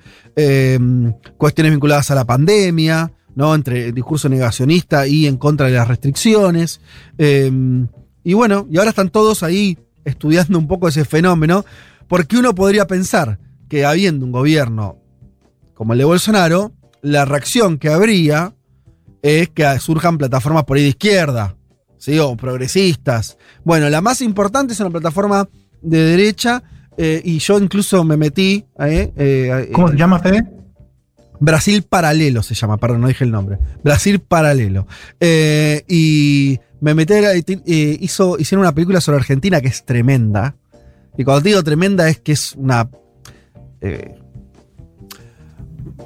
cuestiones vinculadas a la pandemia, ¿no? entre discurso negacionista y en contra de las restricciones. Y bueno, y ahora están todos ahí estudiando un poco ese fenómeno, porque uno podría pensar que habiendo un gobierno como el de Bolsonaro, la reacción que habría es que surjan plataformas por ahí de izquierda, ¿sí? o progresistas. Bueno, la más importante es una plataforma de derecha, eh, y yo incluso me metí. eh, eh, ¿Cómo se llama, Fede? Brasil Paralelo se llama, perdón, no dije el nombre. Brasil Paralelo. Y me metí, a- hizo, hicieron una película sobre Argentina que es tremenda. Y cuando te digo tremenda es que es una. Eh,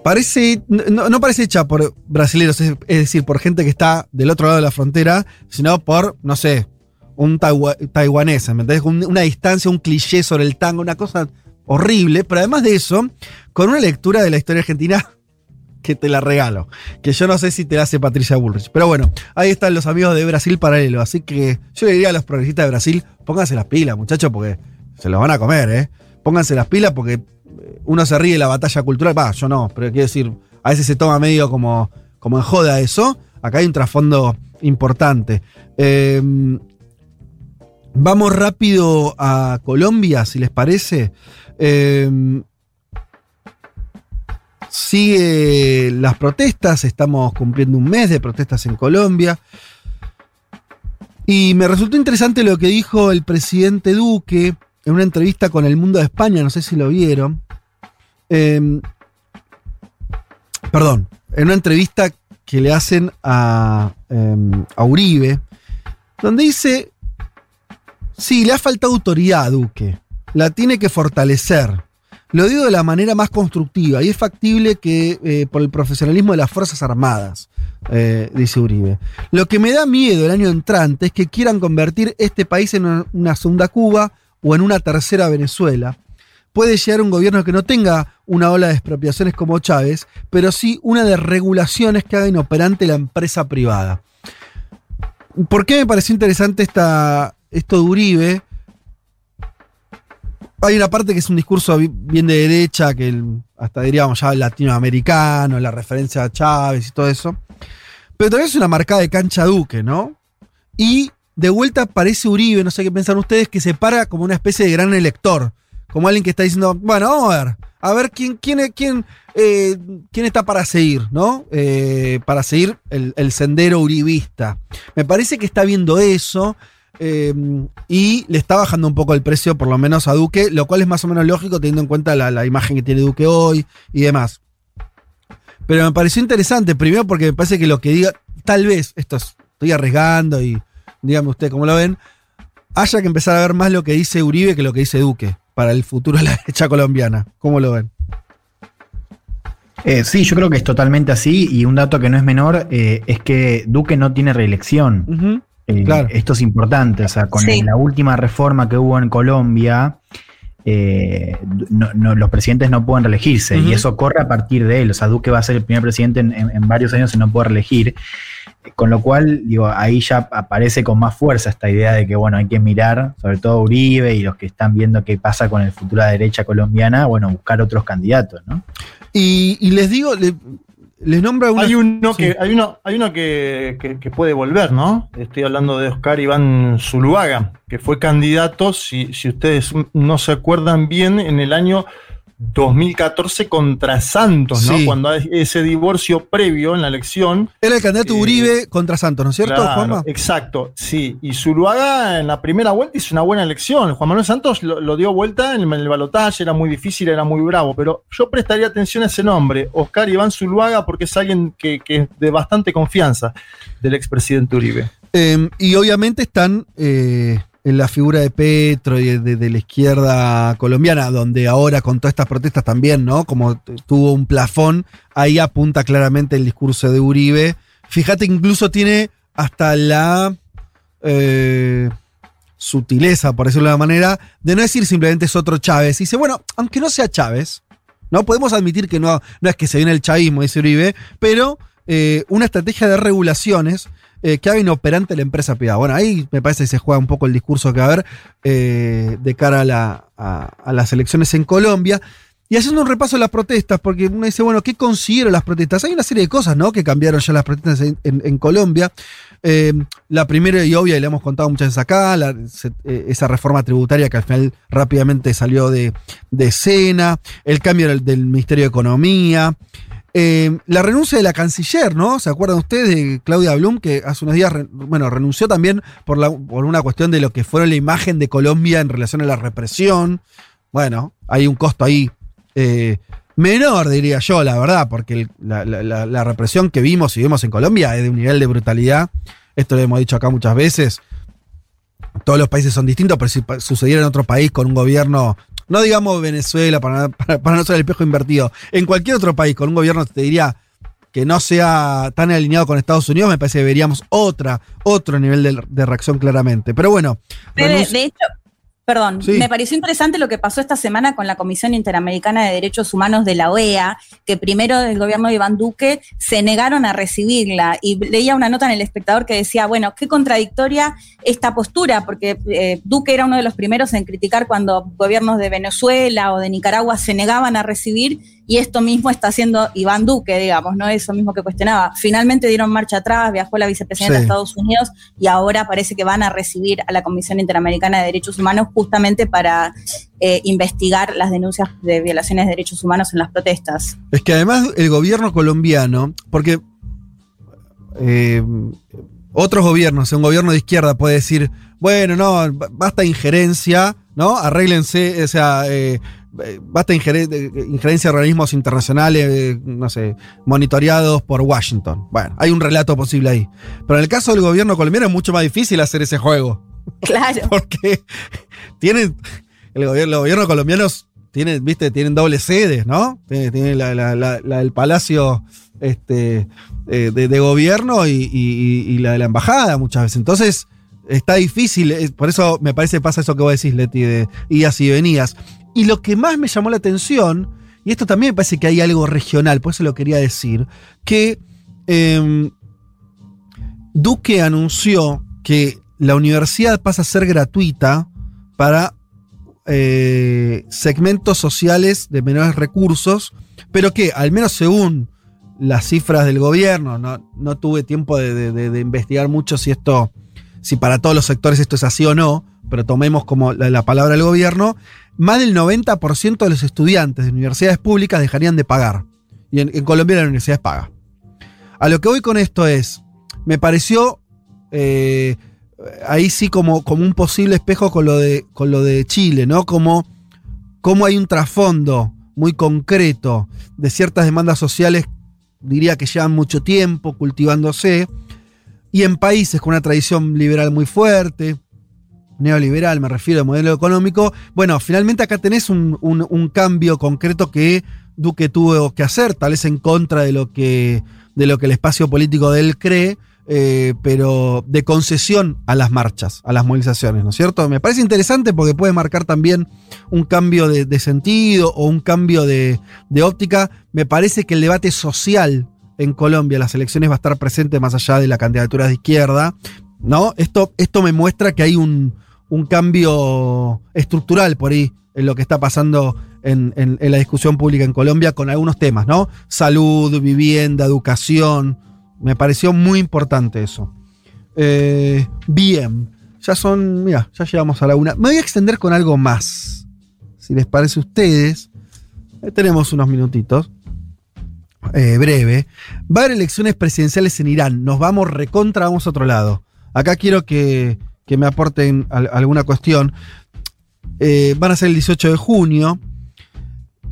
parece. No, parece hecha por brasileños, es, decir, por gente que está del otro lado de la frontera, sino por, no sé, un taiwanés, ¿me entendés? Un- Una distancia, un cliché sobre el tango, una cosa horrible, pero además de eso, con una lectura de la historia argentina que te la regalo. Que yo no sé si te la hace Patricia Bullrich. Pero bueno, ahí están los amigos de Brasil Paralelo. Así que yo le diría a los progresistas de Brasil, pónganse las pilas, muchachos, porque se los van a comer, ¿eh? Pónganse las pilas porque uno se ríe de la batalla cultural. Va, yo no, pero quiero decir, a veces se toma medio como, como en joda eso. Acá hay un trasfondo importante. Eh, vamos rápido a Colombia, si les parece. Eh, Sigue las protestas, estamos cumpliendo un mes de protestas en Colombia. Y me resultó interesante lo que dijo el presidente Duque en una entrevista con El Mundo de España, no sé si lo vieron. Eh, perdón, en una entrevista que le hacen a, eh, a Uribe, donde dice, sí, le ha faltado autoridad a Duque, la tiene que fortalecer. Lo digo de la manera más constructiva y es factible que eh, por el profesionalismo de las Fuerzas Armadas, eh, dice Uribe. Lo que me da miedo el año entrante es que quieran convertir este país en una segunda Cuba o en una tercera Venezuela. Puede llegar un gobierno que no tenga una ola de expropiaciones como Chávez, pero sí una de regulaciones que haga inoperante la empresa privada. ¿Por qué me pareció interesante esta, esto de Uribe? Hay una parte que es un discurso bi- bien de derecha, que hasta diríamos ya latinoamericano, la referencia a Chávez y todo eso. Pero también es una marcada de cancha Duque, ¿no? Y de vuelta aparece Uribe, no sé qué piensan ustedes, que se para como una especie de gran elector. Como alguien que está diciendo, bueno, vamos a ver, a ver quién, quién, quién, eh, quién está para seguir, ¿no? Eh, para seguir el, el sendero uribista. Me parece que está viendo eso. eh, y le está bajando un poco el precio, por lo menos a Duque, lo cual es más o menos lógico teniendo en cuenta la, imagen que tiene Duque hoy y demás. Pero me pareció interesante, primero porque me parece que lo que diga, tal vez, esto es- estoy arriesgando y dígame usted cómo lo ven, haya que empezar a ver más lo que dice Uribe que lo que dice Duque para el futuro de la derecha colombiana. ¿Cómo lo ven? Eh, sí, yo creo que es totalmente así y un dato que no es menor eh, es que Duque no tiene reelección. Eh, claro. Esto es importante, o sea, con Sí. la última reforma que hubo en Colombia, eh, no- no- los presidentes no pueden reelegirse y eso corre a partir de él. O sea, Duque va a ser el primer presidente en, en- en varios años y no puede reelegir. Con lo cual, digo, ahí ya aparece con más fuerza esta idea de que, bueno, hay que mirar, sobre todo Uribe y los que están viendo qué pasa con el futuro de la derecha colombiana, bueno, buscar otros candidatos, ¿no? Y, y les digo, le- les nombra una. Hay uno, Sí. que, hay uno, hay uno que, que- que puede volver, ¿no? Estoy hablando de Oscar Iván Zuluaga, que fue candidato, si, si ustedes no se acuerdan bien, en el año 2014 contra Santos, ¿no? Sí. Cuando hay ese divorcio previo en la elección. Era el candidato Eh, Uribe contra Santos, ¿no es cierto, Claro, Juanma? Exacto, sí. Y Zuluaga en la primera vuelta hizo una buena elección. Juan Manuel Santos lo, lo dio vuelta en el balotaje, era muy difícil, era muy bravo. Pero yo prestaría atención a ese nombre, Oscar Iván Zuluaga, porque es alguien que, que es de bastante confianza del expresidente Uribe. Eh, y obviamente están eh, en la figura de Petro y de, la izquierda colombiana, donde ahora con todas estas protestas también, ¿no? Como tuvo un plafón, ahí apunta claramente el discurso de Uribe. Fíjate, incluso tiene hasta la eh, sutileza, por decirlo de una manera, de no decir simplemente es otro Chávez. Dice, bueno, aunque no sea Chávez, ¿no? Podemos admitir que no, no es que se viene el chavismo, dice Uribe, pero eh, una estrategia de regulaciones eh, que haga inoperante la empresa privada. Bueno, ahí me parece que se juega un poco el discurso que va a haber eh, de cara a, la- a- a las elecciones en Colombia. Y haciendo un repaso de las protestas, porque uno dice, bueno, ¿qué consiguieron las protestas? Hay una serie de cosas, ¿no? Que cambiaron ya las protestas en, Colombia. Eh, la primera y obvia, y le hemos contado muchas veces acá, esa reforma tributaria que al final rápidamente salió de, de escena, el cambio del Ministerio de Economía, eh, la renuncia de la canciller, ¿no? ¿Se acuerdan ustedes de Claudia Blum, que hace unos días, bueno, renunció también por, por una cuestión de lo que fueron la imagen de Colombia en relación a la represión? Bueno, hay un costo ahí eh, menor, diría yo, la verdad, porque la, la- represión que vimos y vemos en Colombia es de un nivel de brutalidad. Esto lo hemos dicho acá muchas veces. Todos los países son distintos, pero si sucediera en otro país con un gobierno, no digamos Venezuela, para, para- para no ser el espejo invertido, en cualquier otro país con un gobierno, te diría que no sea tan alineado con Estados Unidos, me parece que veríamos otra, otro nivel de, de reacción claramente. Pero bueno, de hecho, perdón, Sí. me pareció interesante lo que pasó esta semana con la Comisión Interamericana de Derechos Humanos de la OEA, que primero del gobierno de Iván Duque se negaron a recibirla. Y leía una nota en El Espectador que decía, bueno, qué contradictoria esta postura, porque eh, Duque era uno de los primeros en criticar cuando gobiernos de Venezuela o de Nicaragua se negaban a recibir, y esto mismo está haciendo Iván Duque, digamos, ¿no? Eso mismo que cuestionaba. Finalmente dieron marcha atrás, viajó la vicepresidenta Sí. de Estados Unidos y ahora parece que van a recibir a la Comisión Interamericana de Derechos Humanos justamente para eh, investigar las denuncias de violaciones de derechos humanos en las protestas. Es que además el gobierno colombiano, porque eh, otros gobiernos, un gobierno de izquierda puede decir, bueno, no, ba- basta injerencia, ¿no? Arréglense, o sea, eh, basta injerencia de organismos internacionales, eh, no sé, monitoreados por Washington. Bueno, hay un relato posible ahí. Pero en el caso del gobierno colombiano es mucho más difícil hacer ese juego. Claro. Porque tienen. El gobierno, los gobiernos colombianos tienen, viste, tienen dobles sedes, ¿no? Tienen, tienen la, la- la- la del palacio este, eh, de, de gobierno y, y- la de la embajada muchas veces. Entonces, está difícil. es- por eso me parece que pasa eso que vos decís, Leti, de idas y venidas. Y lo que más me llamó la atención, y esto también me parece que hay algo regional, por eso lo quería decir, que em, Duque anunció que la universidad pasa a ser gratuita para eh, segmentos sociales de menores recursos, pero que, al menos según las cifras del gobierno, no, no tuve tiempo de, de- investigar mucho si esto, si para todos los sectores esto es así o no, pero tomemos como la, la palabra del gobierno, más del 90% de los estudiantes de universidades públicas dejarían de pagar. Y en, Colombia la universidad paga. A lo que voy con esto es, me pareció eh, ahí sí como, como un posible espejo con lo de, con lo de Chile, ¿no? Como, como hay un trasfondo muy concreto de ciertas demandas sociales, diría que llevan mucho tiempo cultivándose, y en países con una tradición liberal muy fuerte, neoliberal, me refiero al modelo económico, bueno, finalmente acá tenés un, un- cambio concreto que Duque tuvo que hacer, tal vez en contra de lo que, de lo que el espacio político de él cree, eh, pero de concesión a las marchas, a las movilizaciones, ¿no es cierto? Me parece interesante porque puede marcar también un cambio de, sentido o un cambio de, óptica. Me parece que el debate social en Colombia, las elecciones va a estar presente más allá de la candidatura de izquierda, ¿no? Esto, esto me muestra que hay un, cambio estructural por ahí en lo que está pasando en la discusión pública en Colombia con algunos temas, ¿no? Salud, vivienda, educación. Me pareció muy importante eso. Eh, bien, ya son, mira, ya llegamos a la una. Me voy a extender con algo más. Si les parece a ustedes, Eh, tenemos unos minutitos. Eh, breve. Va a haber elecciones presidenciales en Irán. Nos vamos recontra, vamos a otro lado. Acá quiero que, que me aporten al- alguna cuestión. Eh, van a ser el 18 de junio.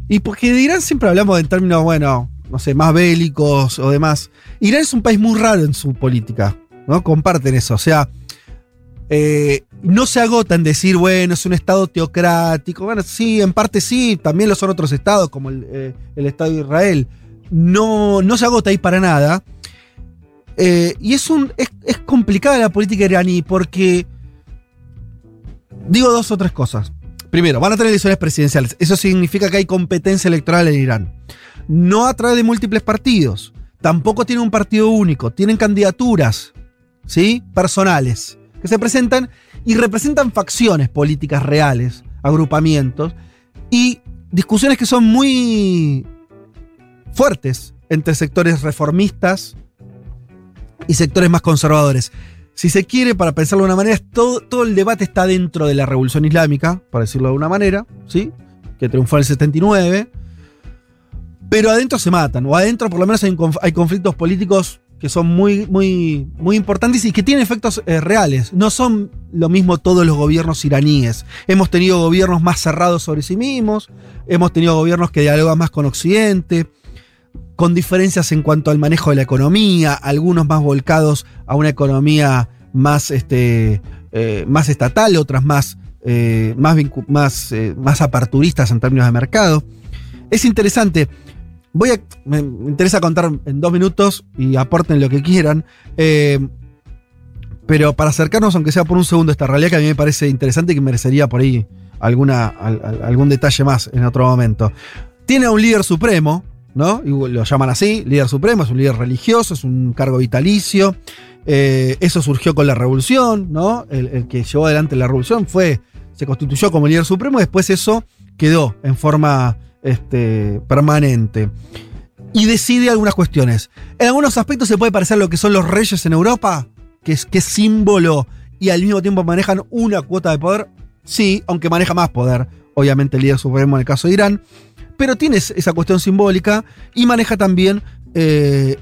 Y porque de Irán siempre hablamos en términos, bueno, no sé, más bélicos o demás. Irán es un país muy raro en su política, ¿no? Comparten eso. O sea, eh, no se agota en decir, bueno, es un estado teocrático. Bueno, sí, en parte sí, también lo son otros estados, como el, eh, el Estado de Israel. No, no se agota ahí para nada. Eh, y es, un, es, es complicada la política iraní porque. Digo dos o tres cosas. Primero, van a tener elecciones presidenciales. Eso significa que hay competencia electoral en Irán. No a través de múltiples partidos. Tampoco tiene un partido único. Tienen candidaturas, ¿sí? Personales, que se presentan y representan facciones políticas reales, agrupamientos y discusiones que son muy fuertes entre sectores reformistas y sectores más conservadores. Si se quiere, para pensarlo de una manera, todo, todo el debate está dentro de la revolución islámica, para decirlo de una manera, ¿sí? Que triunfó en el 79. Pero adentro se matan, o adentro por lo menos hay, hay conflictos políticos que son muy, muy, muy importantes y que tienen efectos eh, reales. No son lo mismo todos los gobiernos iraníes. Hemos tenido gobiernos más cerrados sobre sí mismos, hemos tenido gobiernos que dialogan más con Occidente, con diferencias en cuanto al manejo de la economía, algunos más volcados a una economía más, este, eh, más estatal, otras más, eh, más, más, eh, más aperturistas en términos de mercado. Es interesante. Voy. Me interesa contar en dos minutos y aporten lo que quieran. eh, pero para acercarnos, aunque sea por un segundo, a esta realidad que a mí me parece interesante y que merecería por ahí alguna, al- al- algún detalle más en otro momento. Tiene a un líder supremo, ¿no? Lo llaman así, líder supremo, es un líder religioso, es un cargo vitalicio. Eh, eso surgió con la revolución, ¿no? El, el que llevó adelante la revolución fue, se constituyó como líder supremo, y después eso quedó en forma este, permanente. Y decide algunas cuestiones. En algunos aspectos se puede parecer a lo que son los reyes en Europa, que es, que símbolo y al mismo tiempo manejan una cuota de poder. Sí, aunque maneja más poder, obviamente el líder supremo en el caso de Irán, pero tiene es- esa cuestión simbólica y maneja también, eh,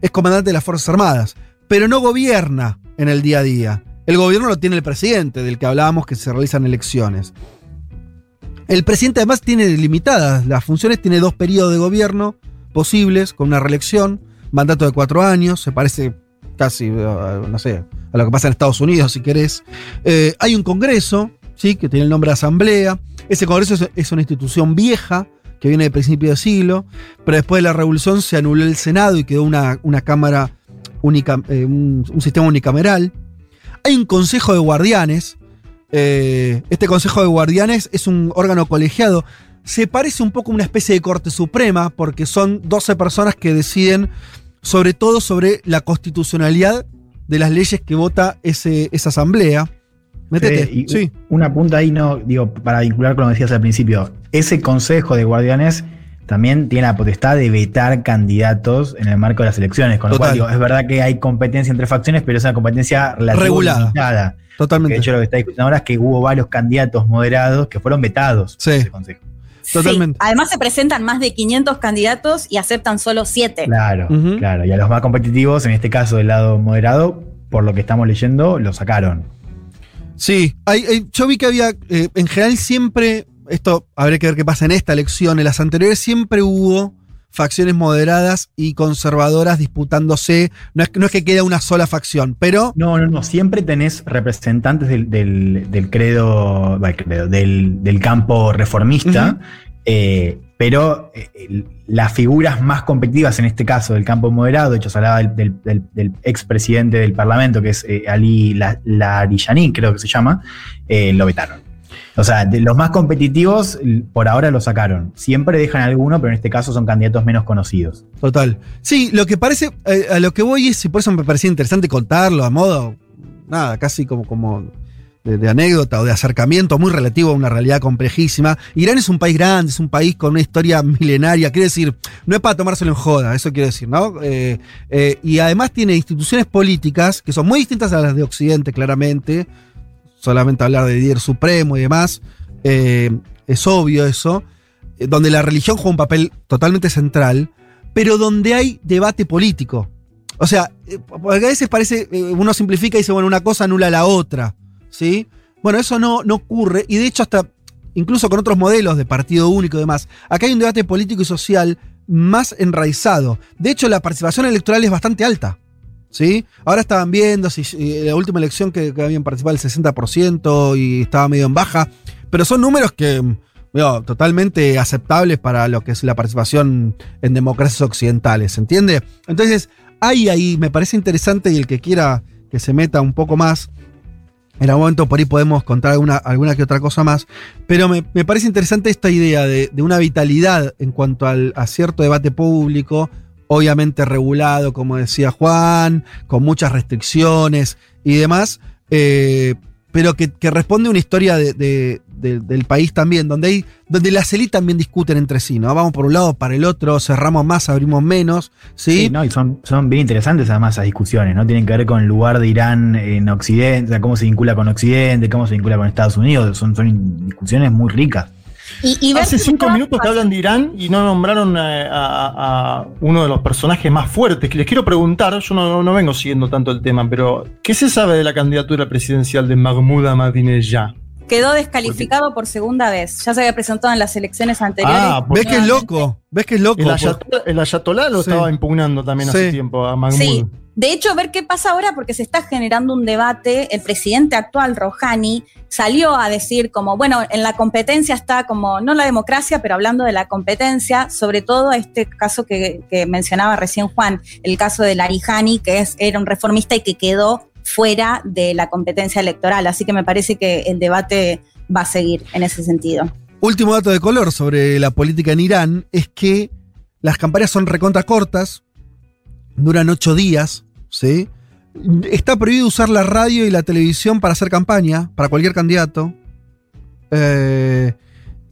es comandante de las Fuerzas Armadas, pero no gobierna en el día a día. El gobierno lo tiene el presidente, del que hablábamos que se realizan elecciones. El presidente además tiene limitadas las funciones, tiene dos periodos de gobierno posibles con una reelección, mandato de cuatro años, se parece casi, eh, no sé, a lo que pasa en Estados Unidos, si querés. Eh, hay un congreso, ¿sí? que tiene el nombre de asamblea. Ese congreso es, una institución vieja, que viene de principio de siglo, pero después de la revolución se anuló el Senado y quedó una, cámara única, eh, un sistema unicameral. Hay un consejo de guardianes. Eh, este consejo de guardianes es un órgano colegiado. Se parece un poco a una especie de corte suprema, porque son 12 personas que deciden sobre todo sobre la constitucionalidad de las leyes que vota ese, esa asamblea. Métete. Eh, y sí. Una punta ahí, no, digo, para vincular con lo que decías al principio. Ese consejo de guardianes también tiene la potestad de vetar candidatos en el marco de las elecciones. Con lo Total. cual, digo, es verdad que hay competencia entre facciones, pero es una competencia relativamente Regulada. limitada. Totalmente. De hecho, lo que está discutiendo ahora es que hubo varios candidatos moderados que fueron vetados Sí. ese consejo. Totalmente. Sí, Además se presentan más de 500 candidatos y aceptan solo 7. Claro, claro. Y a los más competitivos, en este caso del lado moderado, por lo que estamos leyendo, lo sacaron. Sí, hay- hay- yo vi que había, eh, en general siempre, esto habría que ver qué pasa en esta elección, en las anteriores siempre hubo facciones moderadas y conservadoras disputándose, no es, que- no es que quede una sola facción, pero No, no, no. Siempre tenés representantes del, del- del credo, del, del campo reformista Eh, pero eh, las figuras más competitivas en este caso del campo moderado, de hecho se hablaba del, del- del- del expresidente del Parlamento, que es eh, Ali La- Larijani, creo que se llama, lo vetaron. O sea, de los más competitivos, por ahora lo sacaron. Siempre dejan alguno, pero en este caso son candidatos menos conocidos. Total. Sí, lo que parece, eh, a lo que voy es, y por eso me parecía interesante contarlo a modo, nada, casi como, como de, de anécdota o de acercamiento muy relativo a una realidad complejísima. Irán es un país grande, es un país con una historia milenaria, quiere decir, no es para tomárselo en joda, eso quiero decir, ¿no? Eh, eh, y además tiene instituciones políticas que son muy distintas a las de Occidente, claramente. Solamente hablar de líder supremo y demás, eh, es obvio eso, eh, donde la religión juega un papel totalmente central pero donde hay debate político. O sea, eh, porque a veces parece, uno simplifica y dice, bueno, una cosa anula la otra, ¿sí? Bueno, eso no, no ocurre, y de hecho hasta, incluso con otros modelos de partido único y demás, acá hay un debate político y social más enraizado. De hecho, la participación electoral es bastante alta. ¿Sí? Ahora estaban viendo si si la última elección que, habían participado el 60% y estaba medio en baja, pero son números que digo, totalmente aceptables para lo que es la participación en democracias occidentales, ¿se entiende? Entonces, hay ahí, me parece interesante y el que quiera que se meta un poco más, en algún momento por ahí podemos contar alguna, alguna que otra cosa más, pero me, me parece interesante esta idea de, de una vitalidad en cuanto al, a cierto debate público, obviamente regulado, como decía Juan, con muchas restricciones y demás, eh, pero que, que responde a una historia de- de- de- del país también, donde, hay, donde las élites también discuten entre sí, ¿no? Vamos por un lado, para el otro, cerramos más, abrimos menos, ¿sí? No, y son, son bien interesantes además esas discusiones, ¿no? Tienen que ver con el lugar de Irán en Occidente, cómo se vincula con Occidente, cómo se vincula con Estados Unidos. Son, son discusiones muy ricas. Y, y Hace cinco minutos que hablan de Irán y no nombraron a, a- a uno de los personajes más fuertes. Les quiero preguntar, yo no, no vengo siguiendo tanto el tema, pero ¿qué se sabe de la candidatura presidencial de Mahmoud Ahmadinejad? Quedó descalificado por segunda vez. Ya se había presentado en las elecciones anteriores. Ah, ¿Ves que es loco? ¿Ves que es loco? El ayatolá, el ayatolá lo Sí. estaba impugnando también hace tiempo a Mahmoud. Sí. De hecho, ver qué pasa ahora, porque se está generando un debate. El presidente actual, Rouhani, salió a decir como, bueno, en la competencia está como, no la democracia, pero hablando de la competencia, sobre todo este caso que, que mencionaba recién Juan, el caso de Larijani, que es, era un reformista y que quedó fuera de la competencia electoral. Así que me parece que el debate va a seguir en ese sentido. Último dato de color sobre la política en Irán es que las campañas son recontra cortas, duran ocho días, ¿sí? Está prohibido usar la radio y la televisión para hacer campaña, para cualquier candidato. Eh,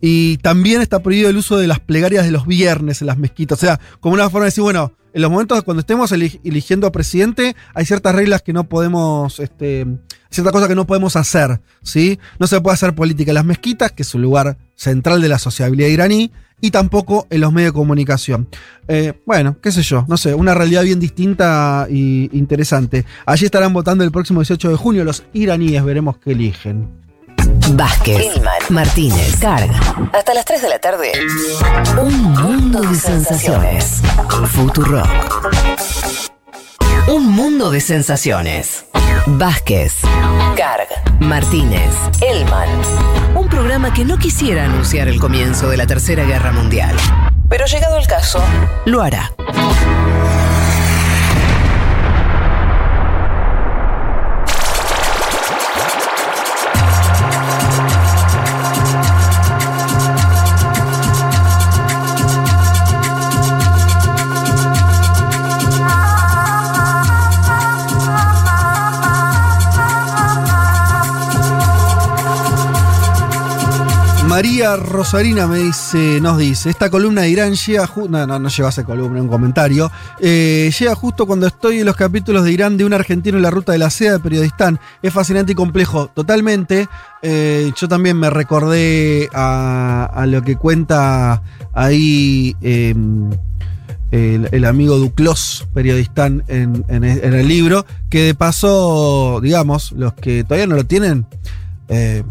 y también está prohibido el uso de las plegarias de los viernes en las mezquitas. O sea, como una forma de decir, bueno, en los momentos cuando estemos eli- eligiendo a presidente, hay ciertas reglas que no podemos, este, ciertas cosas que no podemos hacer, ¿sí? No se puede hacer política en las mezquitas, que es un lugar central de la sociabilidad iraní, y tampoco en los medios de comunicación. Eh, bueno, qué sé yo, no sé, una realidad bien distinta y interesante. Allí estarán votando el próximo 18 de junio los iraníes, veremos qué eligen. Vázquez, Martínez, Carga. Hasta las 3 de la tarde. Un mundo de sensaciones. Futurock. Un mundo de sensaciones. Vázquez, Carg, Martínez, Elman. Un programa que no quisiera anunciar el comienzo de la Tercera Guerra Mundial. Pero llegado el caso, lo hará. María Rosarina me dice, nos dice, esta columna de Irán llega ju- no, no, no lleva esa columna, un comentario. Eh, llega justo cuando estoy en los capítulos de Irán de un argentino en la ruta de la seda de Periodistán. Es fascinante y complejo, totalmente. Eh, yo también me recordé a, lo que cuenta ahí eh, el, amigo Duclos, periodistán, en, en- en el libro, que de paso, digamos, los que todavía no lo tienen, eh,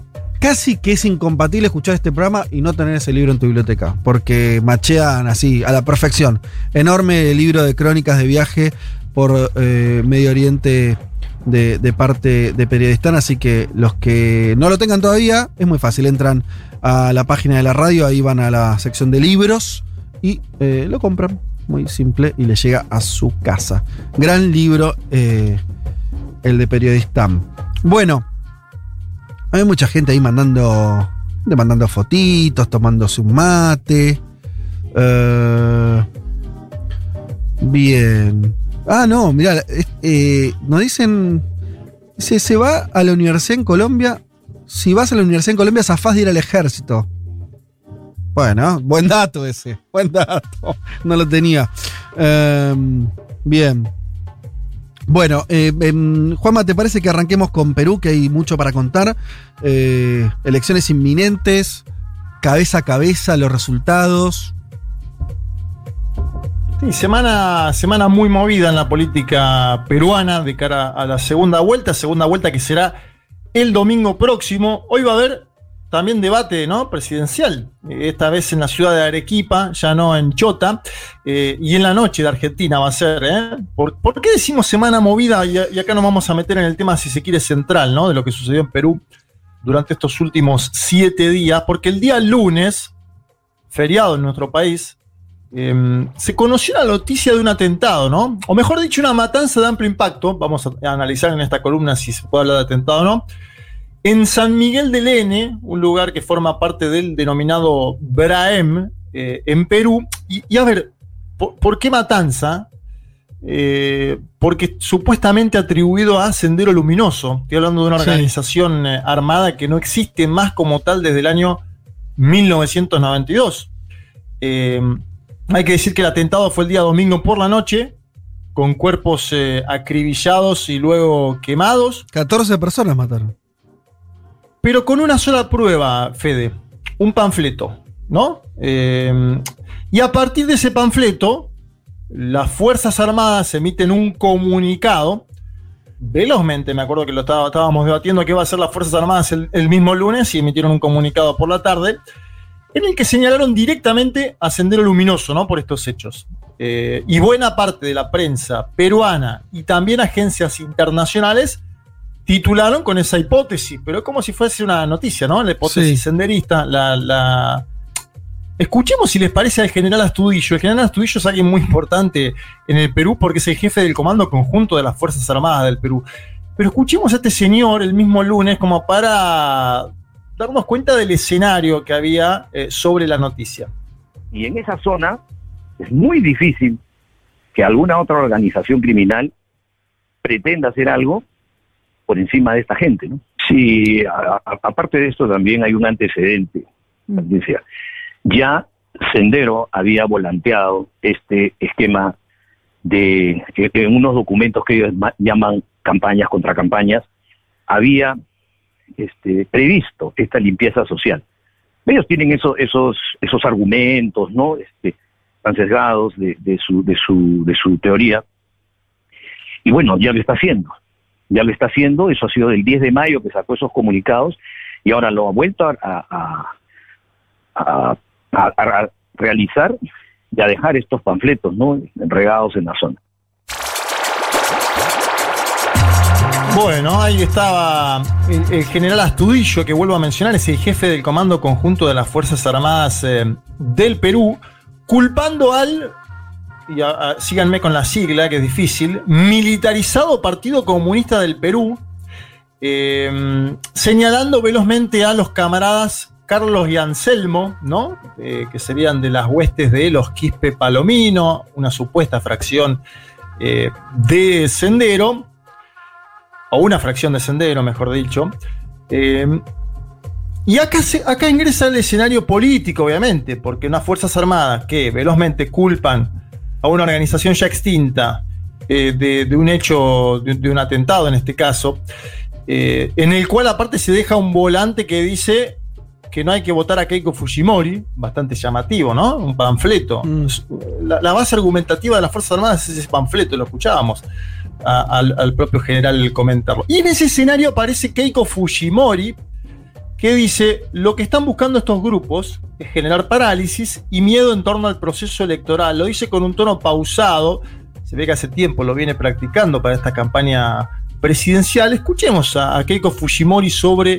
casi que es incompatible escuchar este programa y no tener ese libro en tu biblioteca, porque machean así, a la perfección. Enorme libro de crónicas de viaje por eh, Medio Oriente de, de parte de Periodistán, así que los que no lo tengan todavía, es muy fácil, entran a la página de la radio, ahí van a la sección de libros y eh, lo compran. Muy simple y le llega a su casa. Gran libro, eh, el de Periodistam. Bueno, hay mucha gente ahí mandando, mandando fotitos, tomándose un mate. Eh, bien. Ah, no, mira, nos dicen, se, se va a la universidad en Colombia. Si vas a la universidad en Colombia, zafás de ir al ejército. Bueno, buen dato ese. Buen dato. No lo tenía. Em, bien. Bueno, eh, em, Juanma, ¿te parece que arranquemos con Perú, que hay mucho para contar? Eh, elecciones inminentes, cabeza a cabeza, los resultados. Sí, semana, semana muy movida en la política peruana de cara a la segunda vuelta, segunda vuelta que será el domingo próximo. Hoy va a haber también debate ¿no? presidencial, esta vez en la ciudad de Arequipa, ya no en Chota, eh, y en la noche de Argentina va a ser. ¿eh? ¿Por, qué decimos semana movida? Y, acá nos vamos a meter en el tema, si se quiere, central, ¿no? de lo que sucedió en Perú durante estos últimos siete días, porque el día lunes, feriado en nuestro país, em, se conoció la noticia de un atentado, ¿no? O mejor dicho, una matanza de amplio impacto. Vamos a analizar en esta columna si se puede hablar de atentado o no en San Miguel del N, un lugar que forma parte del denominado Braem, eh, en Perú. Y, a ver, ¿por, qué matanza? Eh, porque supuestamente atribuido a Sendero Luminoso. Estoy hablando de una organización eh, armada que no existe más como tal desde el año 1992. hay que decir que el atentado fue el día domingo por la noche, con cuerpos acribillados y luego quemados. 14 personas mataron pero con una sola prueba, Fede, un panfleto, ¿no? Eh, y a partir de ese panfleto, las Fuerzas Armadas emiten un comunicado, velozmente, me acuerdo que lo estábamos debatiendo qué va a hacer las Fuerzas Armadas el, mismo lunes y emitieron un comunicado por la tarde, en el que señalaron directamente a Sendero Luminoso, ¿no? Por estos hechos. Eh, y buena parte de la prensa peruana y también agencias internacionales titularon con esa hipótesis, pero como si fuese una noticia, ¿no? La hipótesis senderista, la, Escuchemos si les parece al general Astudillo. El general Astudillo es alguien muy importante en el Perú porque es el jefe del Comando Conjunto de las Fuerzas Armadas del Perú. Pero escuchemos a este señor el mismo lunes como para darnos cuenta del escenario que había eh, sobre la noticia. Y en esa zona es muy difícil que alguna otra organización criminal pretenda hacer algo por encima de esta gente, ¿no? Sí, aparte de esto también hay un antecedente, mm. Ya Sendero había volanteado este esquema de en unos documentos que ellos llaman campañas contra campañas, había este, previsto esta limpieza social. Ellos tienen esos esos esos argumentos, ¿no? Este, tan sesgados de, de, su de su de su teoría. Y bueno, ya lo está haciendo ya lo está haciendo, eso ha sido del 10 de mayo que sacó esos comunicados y ahora lo ha vuelto a, a, realizar y a dejar estos panfletos ¿no? regados en la zona. Bueno, ahí estaba el, general Astudillo, que vuelvo a mencionar, es el jefe del Comando Conjunto de las Fuerzas Armadas eh, del Perú, culpando al y síganme con la sigla, que es difícil, militarizado Partido Comunista del Perú, em, señalando velozmente a los camaradas Carlos y Anselmo, ¿no? Eh, que serían de las huestes de los Quispe Palomino, una supuesta fracción eh, de Sendero, o una fracción de Sendero, mejor dicho. Em, y acá, acá ingresa el escenario político, obviamente, porque unas Fuerzas Armadas que velozmente culpan a una organización ya extinta eh, de, un hecho, de, un atentado en este caso, eh, en el cual aparte se deja un volante que dice que no hay que votar a Keiko Fujimori, bastante llamativo, ¿no? Un panfleto. Mm. La, base argumentativa de las Fuerzas Armadas es ese panfleto, lo escuchábamos al, al, propio general comentarlo. Y en ese escenario aparece Keiko Fujimori, que dice, lo que están buscando estos grupos es generar parálisis y miedo en torno al proceso electoral. Lo dice con un tono pausado, se ve que hace tiempo lo viene practicando para esta campaña presidencial. Escuchemos a, Keiko Fujimori sobre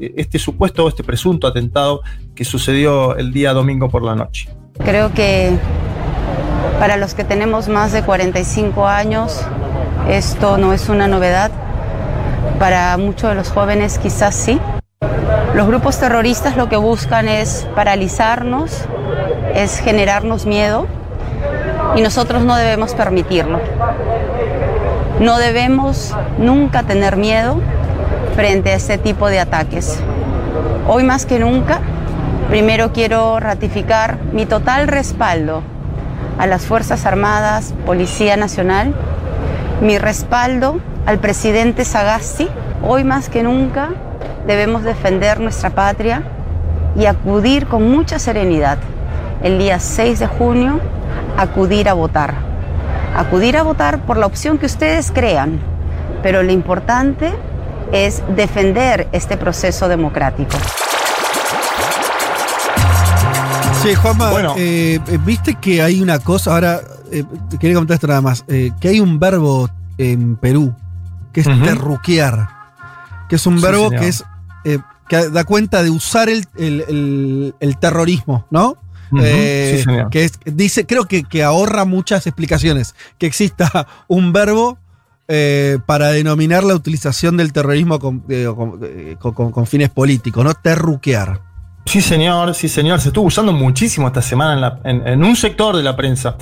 eh, este supuesto o este presunto atentado que sucedió el día domingo por la noche. Creo que para los que tenemos más de 45 años, esto no es una novedad. Para muchos de los jóvenes quizás sí. Los grupos terroristas lo que buscan es paralizarnos, es generarnos miedo y nosotros no debemos permitirlo. No debemos nunca tener miedo frente a este tipo de ataques. Hoy más que nunca, primero quiero ratificar mi total respaldo a las Fuerzas Armadas, Policía Nacional, mi respaldo al presidente Sagasti. Hoy más que nunca debemos defender nuestra patria y acudir con mucha serenidad el día 6 de junio, acudir a votar. Acudir a votar por la opción que ustedes crean, pero lo importante es defender este proceso democrático. Sí, Juanma, eh, eh, viste que hay una cosa, ahora eh, quería comentar esto nada más, eh, que hay un verbo en Perú que es Ujú. terruquear, que es un Sí, verbo señor. que es eh, que da cuenta de usar el, el- el- el terrorismo, ¿no? Ujú, Eh, sí, señor. que es- dice, creo que, que ahorra muchas explicaciones, que exista un verbo eh, para denominar la utilización del terrorismo con, con- con- con- con fines políticos, ¿no? Terruquear. Sí, señor, sí, señor. Se estuvo usando muchísimo esta semana en, la- en- en un sector de la prensa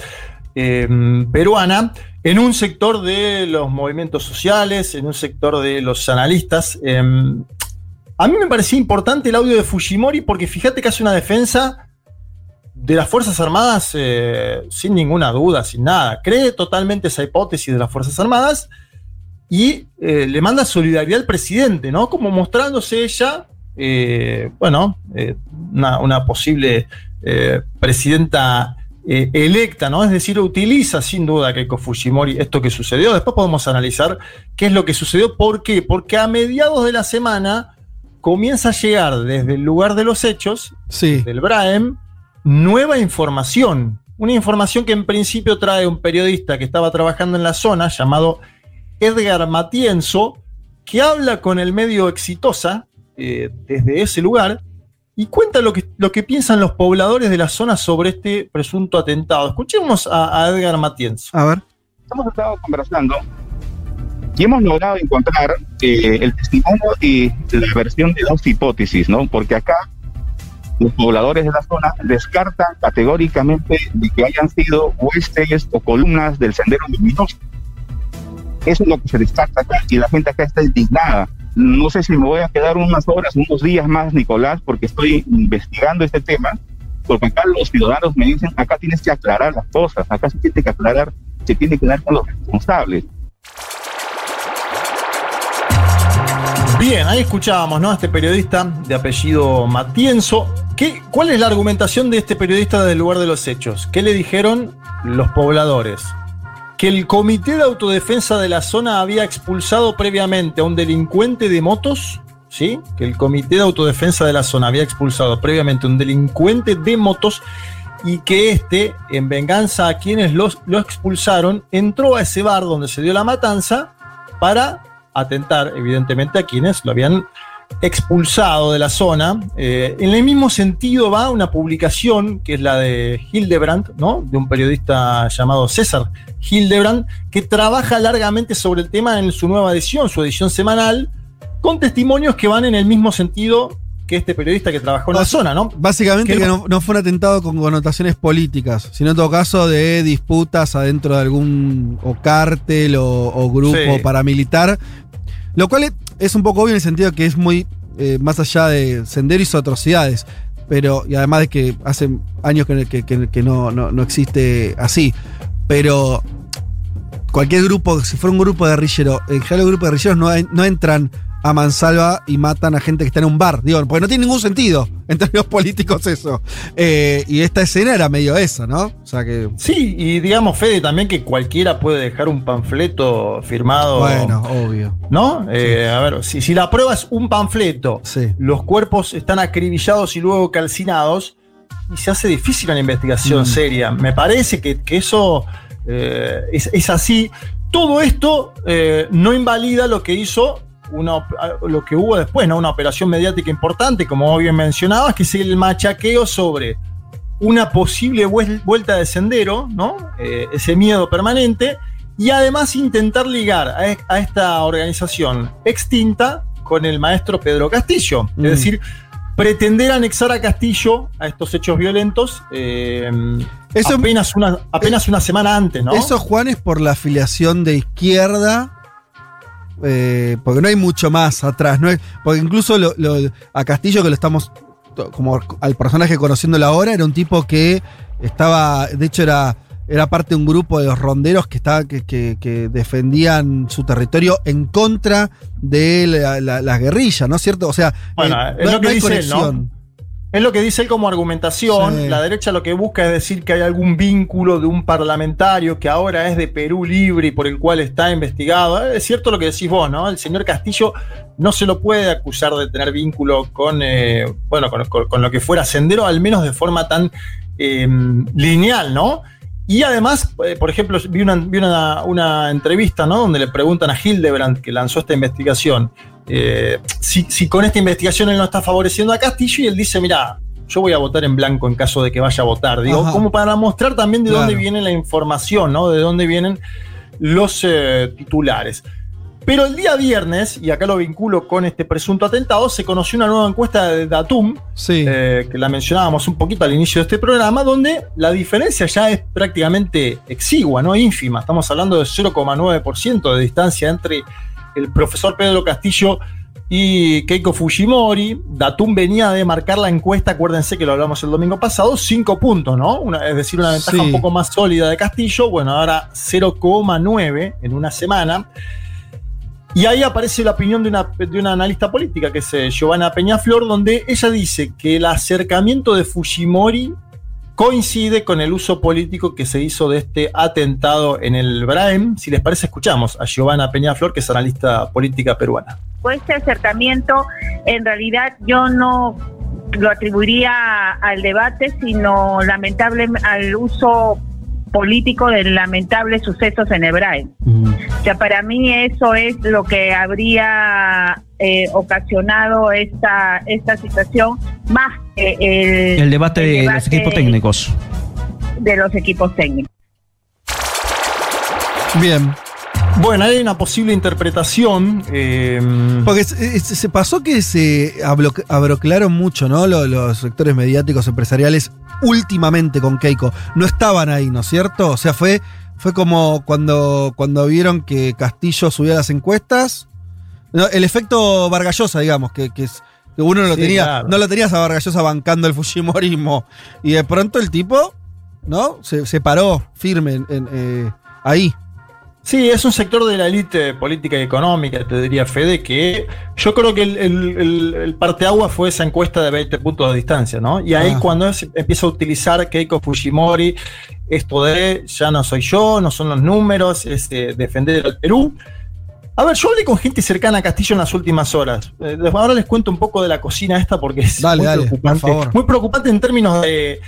eh, peruana, en un sector de los movimientos sociales, en un sector de los analistas. Eh, a mí me parecía importante el audio de Fujimori porque fíjate que hace una defensa de las Fuerzas Armadas eh, sin ninguna duda, sin nada. Cree totalmente esa hipótesis de las Fuerzas Armadas y eh, le manda solidaridad al presidente, ¿no? Como mostrándose ella, eh, bueno, una, posible presidenta eh, electa, ¿no? Es decir, utiliza sin duda Keiko Fujimori esto que sucedió. Después podemos analizar qué es lo que sucedió. ¿Por qué? Porque a mediados de la semana comienza a llegar desde el lugar de los hechos, Sí. del Braem, nueva información. Una información que en principio trae un periodista que estaba trabajando en la zona llamado Edgar Matienzo, que habla con el medio Exitosa eh, desde ese lugar y cuenta lo que, lo que piensan los pobladores de la zona sobre este presunto atentado. Escuchemos a, a Edgar Matienzo. A ver. Hemos estado conversando y hemos logrado encontrar eh, el testimonio y la versión de dos hipótesis, ¿no? Porque acá los pobladores de la zona descartan categóricamente de que hayan sido huestes o columnas del sendero luminoso. Eso es lo que se descarta acá y la gente acá está indignada. No sé si me voy a quedar unas horas, unos días más, Nicolás, porque estoy investigando este tema, porque acá los ciudadanos me dicen, acá tienes que aclarar las cosas, acá se tiene que aclarar, se tiene que dar con los responsables. Bien, ahí escuchábamos, ¿no? Este periodista de apellido Matienzo. ¿Qué, ¿Cuál es la argumentación de este periodista del lugar de los hechos? ¿Qué le dijeron los pobladores? Que el comité de autodefensa de la zona había expulsado previamente a un delincuente de motos, ¿sí? Que el comité de autodefensa de la zona había expulsado previamente a un delincuente de motos y que este, en venganza a quienes los, lo expulsaron, entró a ese bar donde se dio la matanza para atentar, evidentemente, a quienes lo habían expulsado de la zona. Eh, en el mismo sentido va una publicación que es la de Hildebrand, ¿no? De un periodista llamado César Hildebrand, que trabaja largamente sobre el tema en su nueva edición, su edición semanal, con testimonios que van en el mismo sentido que este periodista que trabajó en la zona, ¿no? Básicamente Que que no- no, no fue un atentado con connotaciones políticas, sino en todo caso de disputas adentro de algún o cártel o, o grupo Sí. paramilitar. Lo cual es, un poco obvio en el sentido que es muy eh, más allá de sendero y atrocidades. Pero, y además de que hace años que, que- que- no, no- no existe así. Pero cualquier grupo, si fuera un grupo de guerrillero, en general los grupos de guerrilleros no, no entran a mansalva y matan a gente que está en un bar. Digo, porque no tiene ningún sentido en términos políticos eso. Eh, y esta escena era medio eso, ¿no? O sea que. Sí, y digamos, Fede, también que cualquiera puede dejar un panfleto firmado. Bueno, obvio. ¿No? Eh, a ver, si, si la prueba es un panfleto, Sí. los cuerpos están acribillados y luego calcinados, y se hace difícil una investigación Mm. seria. Me parece que, que eso eh, es, es así. Todo esto eh, no invalida lo que hizo una op- a- lo que hubo después, ¿no? Una operación mediática importante, como bien mencionabas, que es el machaqueo sobre una posible vuel- vuelta de sendero, ¿no? Eh, ese miedo permanente, y además intentar ligar a, e- a esta organización extinta con el maestro Pedro Castillo. Mm. Es decir, pretender anexar a Castillo a estos hechos violentos eh, Eso- apenas, una, apenas una semana antes, ¿no? Eso, Juan, es por la afiliación de izquierda. Eh, porque no hay mucho más atrás. No hay- porque incluso lo- lo- a Castillo, que lo estamos como al personaje conociéndolo ahora, era un tipo que estaba. De hecho, era. Era parte de un grupo de los ronderos que, estaba, que, que- que defendían su territorio en contra de la, la- las guerrillas, ¿no es cierto? O sea, Bueno, eh, es no- lo que no hay dice él, ¿no? Es lo que dice él como argumentación. Sí. La derecha lo que busca es decir que hay algún vínculo de un parlamentario que ahora es de Perú Libre y por el cual está investigado. Es cierto lo que decís vos, ¿no? El señor Castillo no se lo puede acusar de tener vínculo con, eh, bueno, con, con- con lo que fuera Sendero, al menos de forma tan eh, lineal, ¿no? Y además, eh, por ejemplo, vi, una, vi una, una entrevista, ¿no? Donde le preguntan a Hildebrand, que lanzó esta investigación, eh, si, si con esta investigación él no está favoreciendo a Castillo, y él dice, mira, yo voy a votar en blanco en caso de que vaya a votar. Digo, Ajá. como para mostrar también de Claro. dónde viene la información, ¿no? De dónde vienen los eh, titulares. Pero el día viernes, y acá lo vinculo con este presunto atentado, se conoció una nueva encuesta de Datum, Sí. eh, que la mencionábamos un poquito al inicio de este programa, donde la diferencia ya es prácticamente exigua, no ínfima. Estamos hablando de 0,9% de distancia entre el profesor Pedro Castillo y Keiko Fujimori. Datum venía de marcar la encuesta, acuérdense que lo hablamos el domingo pasado, 5 puntos, ¿no? Una- es decir, una ventaja Sí. un poco más sólida de Castillo. Bueno, ahora 0,9 en una semana. Y ahí aparece la opinión de una, de una analista política, que es eh, Giovanna Peñaflor, donde ella dice que el acercamiento de Fujimori coincide con el uso político que se hizo de este atentado en el Braem. Si les parece, escuchamos a Giovanna Peñaflor, que es analista política peruana. Este acercamiento, en realidad, yo no lo atribuiría al debate, sino lamentable al uso político de lamentables sucesos en Hebrae. O sea, para mí eso es lo que habría eh, ocasionado esta, esta situación, más que el, El debate de los equipos técnicos. de los equipos técnicos. Bien. Bueno, hay una posible interpretación. eh, Porque se, se- se pasó que se abroclaron mucho, ¿no? Lo- Los, sectores mediáticos empresariales últimamente con Keiko. No estaban ahí, ¿no es cierto? O sea, fue, fue como cuando, cuando vieron que Castillo subía las encuestas. No, el efecto Vargallosa, digamos, que, que es- que uno no lo Sí, tenía, claro. no lo tenías a Vargallosa bancando el Fujimorismo. Y de pronto el tipo, ¿no? Se, se paró firme en- en, eh, ahí. Sí, es un sector de la élite política y económica, te diría Fede, que yo creo que el, el, el- el parteagua fue esa encuesta de 20 puntos de distancia, ¿no? Y ahí Ah. cuando empieza a utilizar Keiko Fujimori, esto de ya no soy yo, no son los números, es eh, defender al Perú. A ver, yo hablé con gente cercana a Castillo en las últimas horas. Eh, ahora les cuento un poco de la cocina esta porque es Dale, muy dale, por preocupante. favor. Muy preocupante en términos de,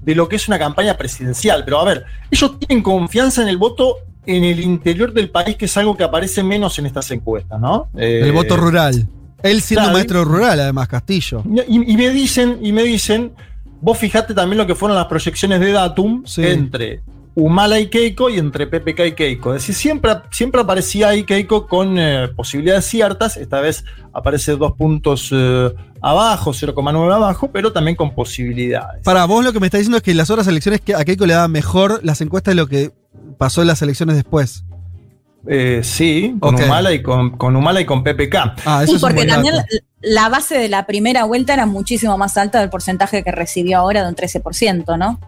de lo que es una campaña presidencial. Pero a ver, ellos tienen confianza en el voto en el interior del país, que es algo que aparece menos en estas encuestas, ¿no? Eh, El voto rural. Él siendo claro, maestro rural, además, Castillo. y, y me dicen, y me dicen, vos fijate también lo que fueron las proyecciones de Datum Sí. entre Humala y Keiko y entre PPK y Keiko. Es decir, siempre, siempre aparecía ahí Keiko con eh, posibilidades ciertas. Esta vez aparece dos puntos eh, abajo, 0,9 abajo, pero también con posibilidades. Para vos lo que me está diciendo es que las otras elecciones que a Keiko le daban mejor las encuestas de lo que pasó en las elecciones después. Eh, sí, con. Humala y con, con Humala y con PPK. Ah, Sí, porque también la, la base de la primera vuelta era muchísimo más alta del porcentaje que recibió ahora de un 13%, ¿no?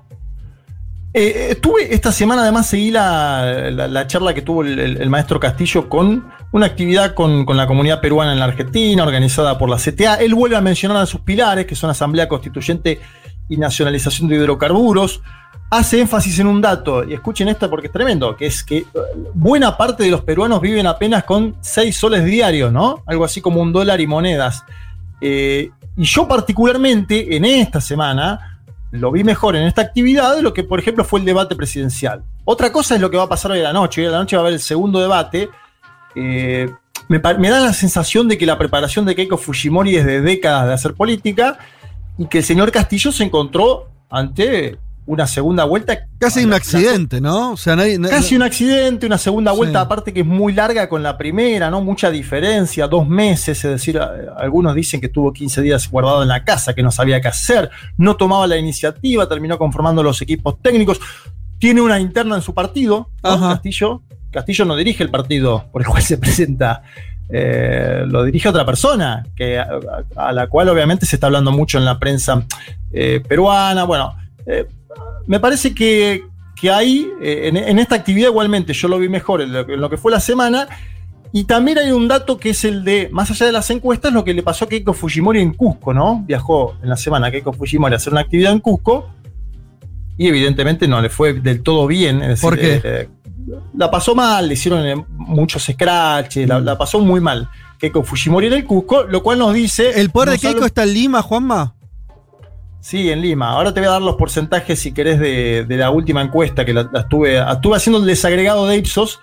Eh, estuve esta semana, además, seguí la, la- la charla que tuvo el, maestro Castillo con una actividad con, con la comunidad peruana en la Argentina, organizada por la CTA. Él vuelve a mencionar a sus pilares, que son Asamblea Constituyente y Nacionalización de Hidrocarburos. Hace énfasis en un dato, y escuchen esto porque es tremendo, que es que eh, buena parte de los peruanos viven apenas con 6 soles diarios, ¿no? Algo así como un dólar y monedas. Eh, y yo particularmente en esta semana lo vi mejor en esta actividad de lo que, por ejemplo, fue el debate presidencial. Otra cosa es lo que va a pasar hoy a la noche. Hoy a la noche va a haber el segundo debate. Eh, me, da la sensación de que la preparación de Keiko Fujimori es de décadas de hacer política y que el señor Castillo se encontró ante una segunda vuelta. Casi un accidente, ¿no? O sea, nadie. Casi un accidente, una segunda vuelta, Sí. aparte que es muy larga con la primera, ¿no? Mucha diferencia, dos meses, es decir, a- algunos dicen que estuvo 15 días guardado en la casa, que no sabía qué hacer, no tomaba la iniciativa, terminó conformando los equipos técnicos, tiene una interna en su partido, ¿no? Castillo. Castillo no dirige el partido por el cual se presenta. eh, lo dirige otra persona, que, a, a la cual obviamente se está hablando mucho en la prensa eh, peruana. Bueno, eh, me parece que, que ahí, eh, en, en esta actividad igualmente, yo lo vi mejor en lo, en lo que fue la semana. Y también hay un dato que es el de, más allá de las encuestas, lo que le pasó a Keiko Fujimori en Cusco, ¿no? Viajó en la semana Keiko Fujimori a hacer una actividad en Cusco y evidentemente no le fue del todo bien. es ¿Por decir, qué? eh, la pasó mal, le hicieron eh, muchos scratches, la, la pasó muy mal. Keiko Fujimori en el Cusco, lo cual nos dice... ¿El poder de Keiko está en Lima, Juanma? Sí, en Lima. Ahora te voy a dar los porcentajes, si querés, de, de la última encuesta que la, la estuve, estuve haciendo el desagregado de Ipsos.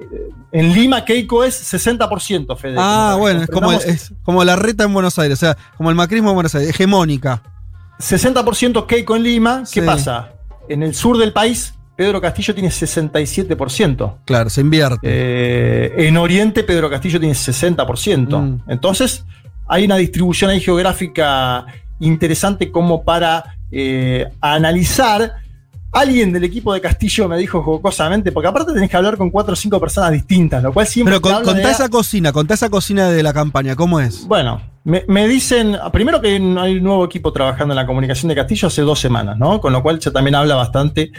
Eh, En Lima, Keiko es 60%, Fede. Ah, bueno, es como, comprendamos, es como la reta en Buenos Aires, o sea, como el macrismo en Buenos Aires, hegemónica. 60% Keiko en Lima. ¿Qué Sí. pasa? En el sur del país, Pedro Castillo tiene 67%. Claro, se invierte. Eh, en Oriente, Pedro Castillo tiene 60%. Mm. Entonces, hay una distribución ahí geográfica interesante como para eh, analizar. Alguien del equipo de Castillo me dijo jocosamente, porque aparte tenés que hablar con cuatro o cinco personas distintas, lo cual siempre Pero con- de- contá esa cocina, contá esa cocina de la campaña, ¿cómo es? bueno, me, me dicen, primero que hay un nuevo equipo trabajando en la comunicación de Castillo hace dos semanas, ¿no? Con lo cual ya también habla bastante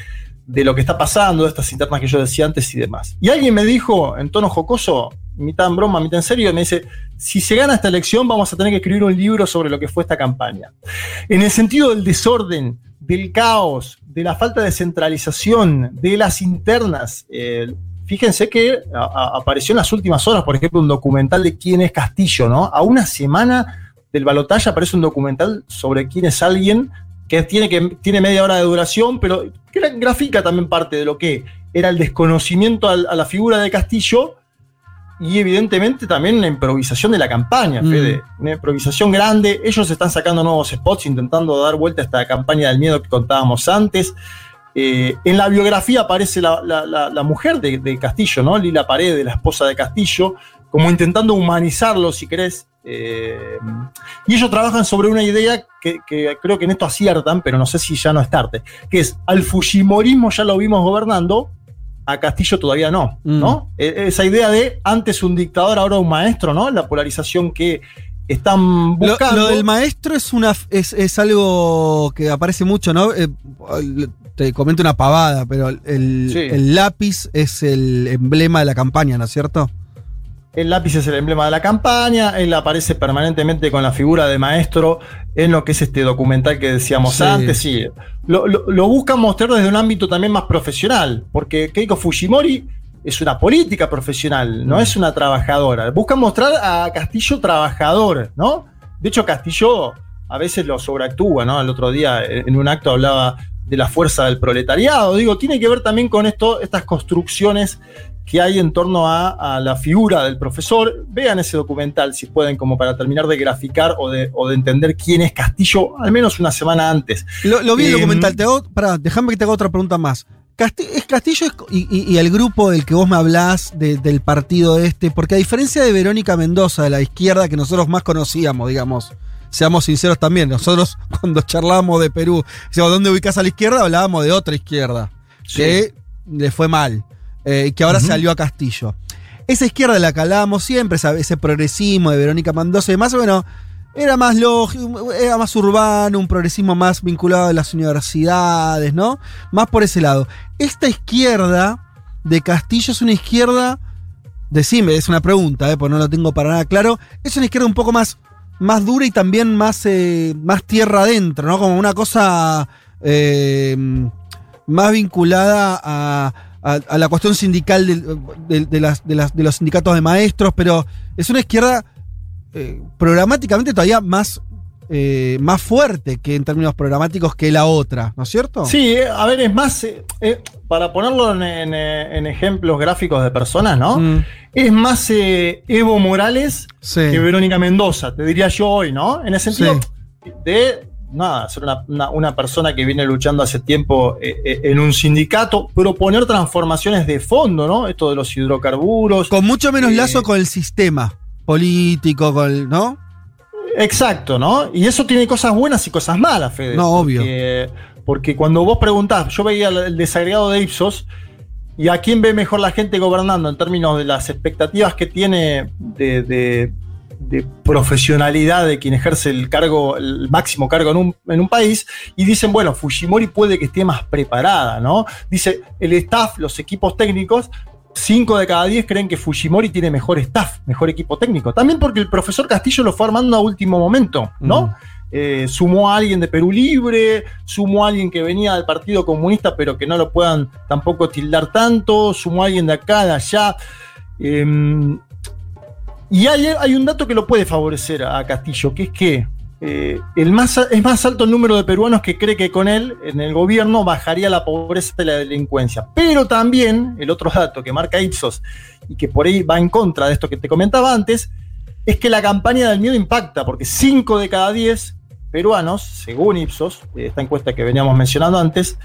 de lo que está pasando, de estas internas que yo decía antes y demás. Y alguien me dijo, en tono jocoso, mitad en broma, mitad en serio, me dice, si se gana esta elección vamos a tener que escribir un libro sobre lo que fue esta campaña. En el sentido del desorden, del caos, de la falta de centralización, de las internas, eh, Fíjense que apareció en las últimas horas, por ejemplo, un documental de quién es Castillo, ¿no? A una semana del balotaje aparece un documental sobre quién es alguien que tiene, que tiene media hora de duración, pero que gra- grafica también parte de lo que era el desconocimiento a la figura de Castillo y evidentemente también una improvisación de la campaña, Mm. Fede. Una improvisación grande. Ellos están sacando nuevos spots, intentando dar vuelta a esta campaña del miedo que contábamos antes. Eh, en la biografía aparece la, la- la- la mujer de, de Castillo, ¿no? Lila Paredes, la esposa de Castillo, como intentando humanizarlo, si querés. Eh, y ellos trabajan sobre una idea que, que creo que en esto aciertan, pero no sé si ya no es tarde, que es al Fujimorismo ya lo vimos gobernando, a Castillo todavía no, ¿no? E- Esa idea de antes un dictador, ahora un maestro, ¿no? La polarización que están Lo, buscando. lo del maestro es una es, es algo que aparece mucho, ¿no? Eh, te comento una pavada, pero el, Sí. el lápiz es el emblema de la campaña, ¿no es cierto? El lápiz es el emblema de la campaña, él aparece permanentemente con la figura de maestro en lo que es este documental que decíamos Sí. antes, sí. Lo, lo- lo buscan mostrar desde un ámbito también más profesional, porque Keiko Fujimori es una política profesional, no es una trabajadora. Buscan mostrar a Castillo trabajador, ¿no? De hecho, Castillo a veces lo sobreactúa, ¿no? El otro día en un acto hablaba de la fuerza del proletariado. Digo, tiene que ver también con esto, estas construcciones que hay en torno a, a la figura del profesor. Vean ese documental si pueden, como para terminar de graficar o de, o de entender quién es Castillo, al menos una semana antes. Lo, lo vi el Em, documental. Te hago, pará, déjame que te haga otra pregunta más. Es Castillo y, y- y el grupo del que vos me hablás, de- del partido este, porque a diferencia de Verónica Mendoza, de la izquierda que nosotros más conocíamos, digamos, seamos sinceros también, nosotros cuando charlábamos de Perú, decíamos, ¿dónde ubicás a la izquierda? Hablábamos de otra izquierda, que le fue mal, eh, que ahora salió a Castillo. Esa izquierda de la que hablábamos siempre, esa- ese progresismo de Verónica Mendoza y demás, bueno, era más lógico, era más urbano, un progresismo más vinculado a las universidades, ¿no? Más por ese lado. Esta izquierda de Castillo es una izquierda, decime, es una pregunta, ¿eh? porque no lo tengo para nada claro, es una izquierda un poco más, más dura y también más, eh, más tierra adentro, ¿no? Como una cosa eh, más vinculada a, a- a la cuestión sindical de, de las- de las- de los sindicatos de maestros, pero es una izquierda eh, programáticamente todavía más eh, más fuerte que en términos programáticos que la otra, ¿no es cierto? Sí, eh, a ver, es más, eh, para ponerlo en, en, en ejemplos gráficos de personas, ¿no? Mm. Es más Evo Morales Sí. que Verónica Mendoza, te diría yo hoy, ¿no? En el sentido de, nada, ser una, una- una persona que viene luchando hace tiempo eh, eh, en un sindicato, proponer transformaciones de fondo, ¿no? Esto de los hidrocarburos. Con mucho menos Eh, lazo con el sistema político, con el- ¿no? Exacto, ¿no? Y eso tiene cosas buenas y cosas malas, Fede. No, obvio. Porque, porque cuando vos preguntás, yo veía el el desagregado de Ipsos, y a quién ve mejor la gente gobernando en términos de las expectativas que tiene de, de- de profesionalidad de quien ejerce el cargo, el máximo cargo en un, en un país, y dicen, bueno, Fujimori puede que esté más preparada, ¿no? Dice, el staff, los equipos técnicos, 5 de cada 10 creen que Fujimori tiene mejor staff, mejor equipo técnico. También porque el profesor Castillo lo fue armando a último momento, ¿no? Mm. Eh, sumó a alguien de Perú Libre, sumó a alguien que venía del Partido Comunista, pero que no lo puedan tampoco tildar tanto, sumó a alguien de acá, de allá. Em, y hay, un dato que lo puede favorecer a Castillo, que es que eh, el más, es más alto el número de peruanos que cree que con él, en el gobierno, bajaría la pobreza y la delincuencia. Pero también, el otro dato que marca Ipsos y que por ahí va en contra de esto que te comentaba antes, es que la campaña del miedo impacta, porque 5 de cada 10 peruanos, según Ipsos, esta encuesta que veníamos mencionando antes,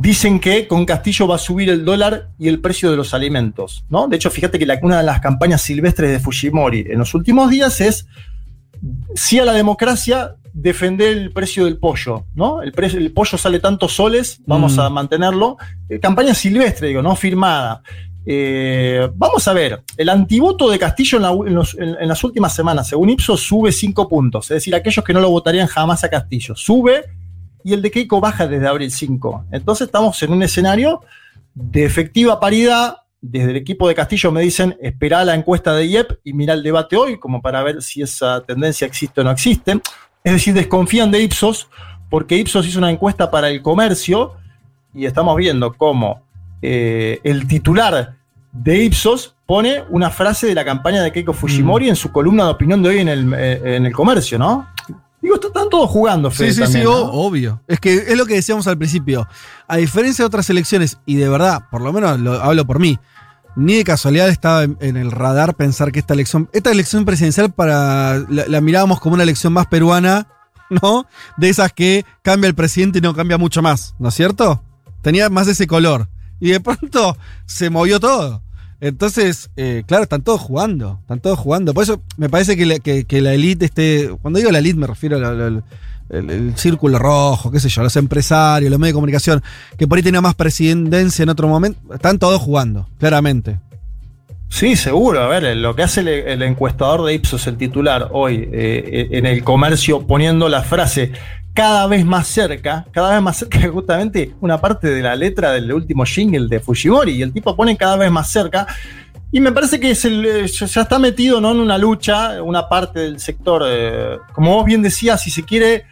dicen que con Castillo va a subir el dólar y el precio de los alimentos. ¿no? De hecho, fíjate que la- una de las campañas silvestres de Fujimori en los últimos días es sí a la democracia, defender el precio del pollo, ¿no? El, precio- el pollo sale tantos soles, vamos Mm. a mantenerlo. Eh, campaña silvestre, digo, no firmada. Eh, vamos a ver, el antivoto de Castillo en, la u- en los- en- en las últimas semanas, según Ipsos, sube 5 puntos. Es decir, aquellos que no lo votarían jamás a Castillo. Sube y el de Keiko baja desde abril 5. Entonces estamos en un escenario de efectiva paridad. Desde el equipo de Castillo me dicen, espera la encuesta de IEP y mira el debate hoy, como para ver si esa tendencia existe o no existe. Es decir, desconfían de Ipsos, porque Ipsos hizo una encuesta para el comercio y estamos viendo cómo eh, el titular de Ipsos pone una frase de la campaña de Keiko Fujimori en su columna de opinión de hoy en el, eh, en el comercio, ¿no? Digo, están todos jugando, Fede, Sí, sí, también, sí, obvio. Es que es lo que decíamos al principio. A diferencia de otras elecciones, y de verdad, por lo menos lo hablo por mí, ni de casualidad estaba en, en el radar pensar que esta elección, esta elección presidencial para la, la mirábamos como una elección más peruana, ¿no? De esas que cambia el presidente y no cambia mucho más, ¿no es cierto? Tenía más ese color. Y de pronto se movió todo. Entonces, eh, claro, están todos jugando, están todos jugando. Por eso me parece que la, que, elite esté, cuando digo la elite me refiero al, círculo rojo, qué sé yo, los empresarios, los medios de comunicación, que por ahí tenía más presidencia en otro momento, están todos jugando, claramente. Sí, seguro. A ver, lo que hace el, encuestador de Ipsos, el titular, hoy eh, en el comercio, poniendo la frase cada vez más cerca, cada vez más cerca, justamente una parte de la letra del último jingle de Fujimori, y el tipo pone cada vez más cerca. Y me parece que es el, eh, ya está metido ¿no? en una lucha, una parte del sector, eh, como vos bien decías, si se quiere,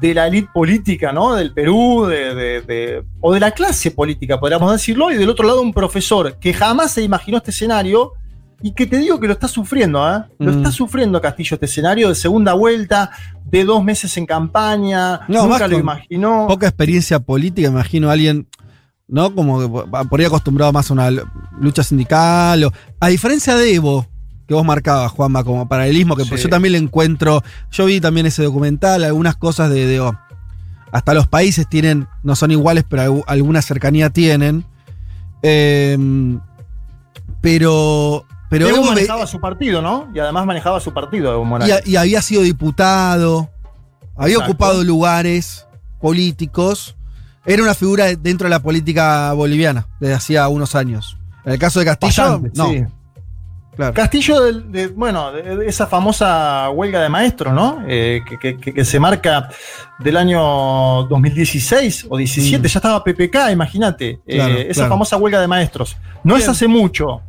de la élite política, ¿no? Del Perú, de- de- o de la clase política, podríamos decirlo, y del otro lado un profesor que jamás se imaginó este escenario y que te digo que lo está sufriendo, ¿eh? Lo Mm. está sufriendo Castillo este escenario de segunda vuelta, de dos meses en campaña, No, nunca lo imaginó. Poca experiencia política, imagino a alguien, ¿no? Como que por ahí acostumbrado más a una lucha sindical. o- a diferencia de Evo, que vos marcabas, Juanma, como paralelismo, que pues Sí. yo también le encuentro. Yo vi también ese documental, algunas cosas de. de, oh, hasta los países tienen, no son iguales, pero algu- alguna cercanía tienen. Em, pero. Pero Evo manejaba su partido, ¿no? Y además manejaba su partido, Evo Morales. y había sido diputado, había Exacto. ocupado lugares políticos, era una figura de- dentro de la política boliviana desde hacía unos años. En el caso de Castillo, Bastante, no. sí. Claro. Castillo, de, bueno, de, de esa famosa huelga de maestros, ¿no? Eh, que, que- que- que se marca del año 2016 o 17, ya estaba PPK, imagínate, eh, Mm. Esa claro. famosa huelga de maestros. No es hace mucho,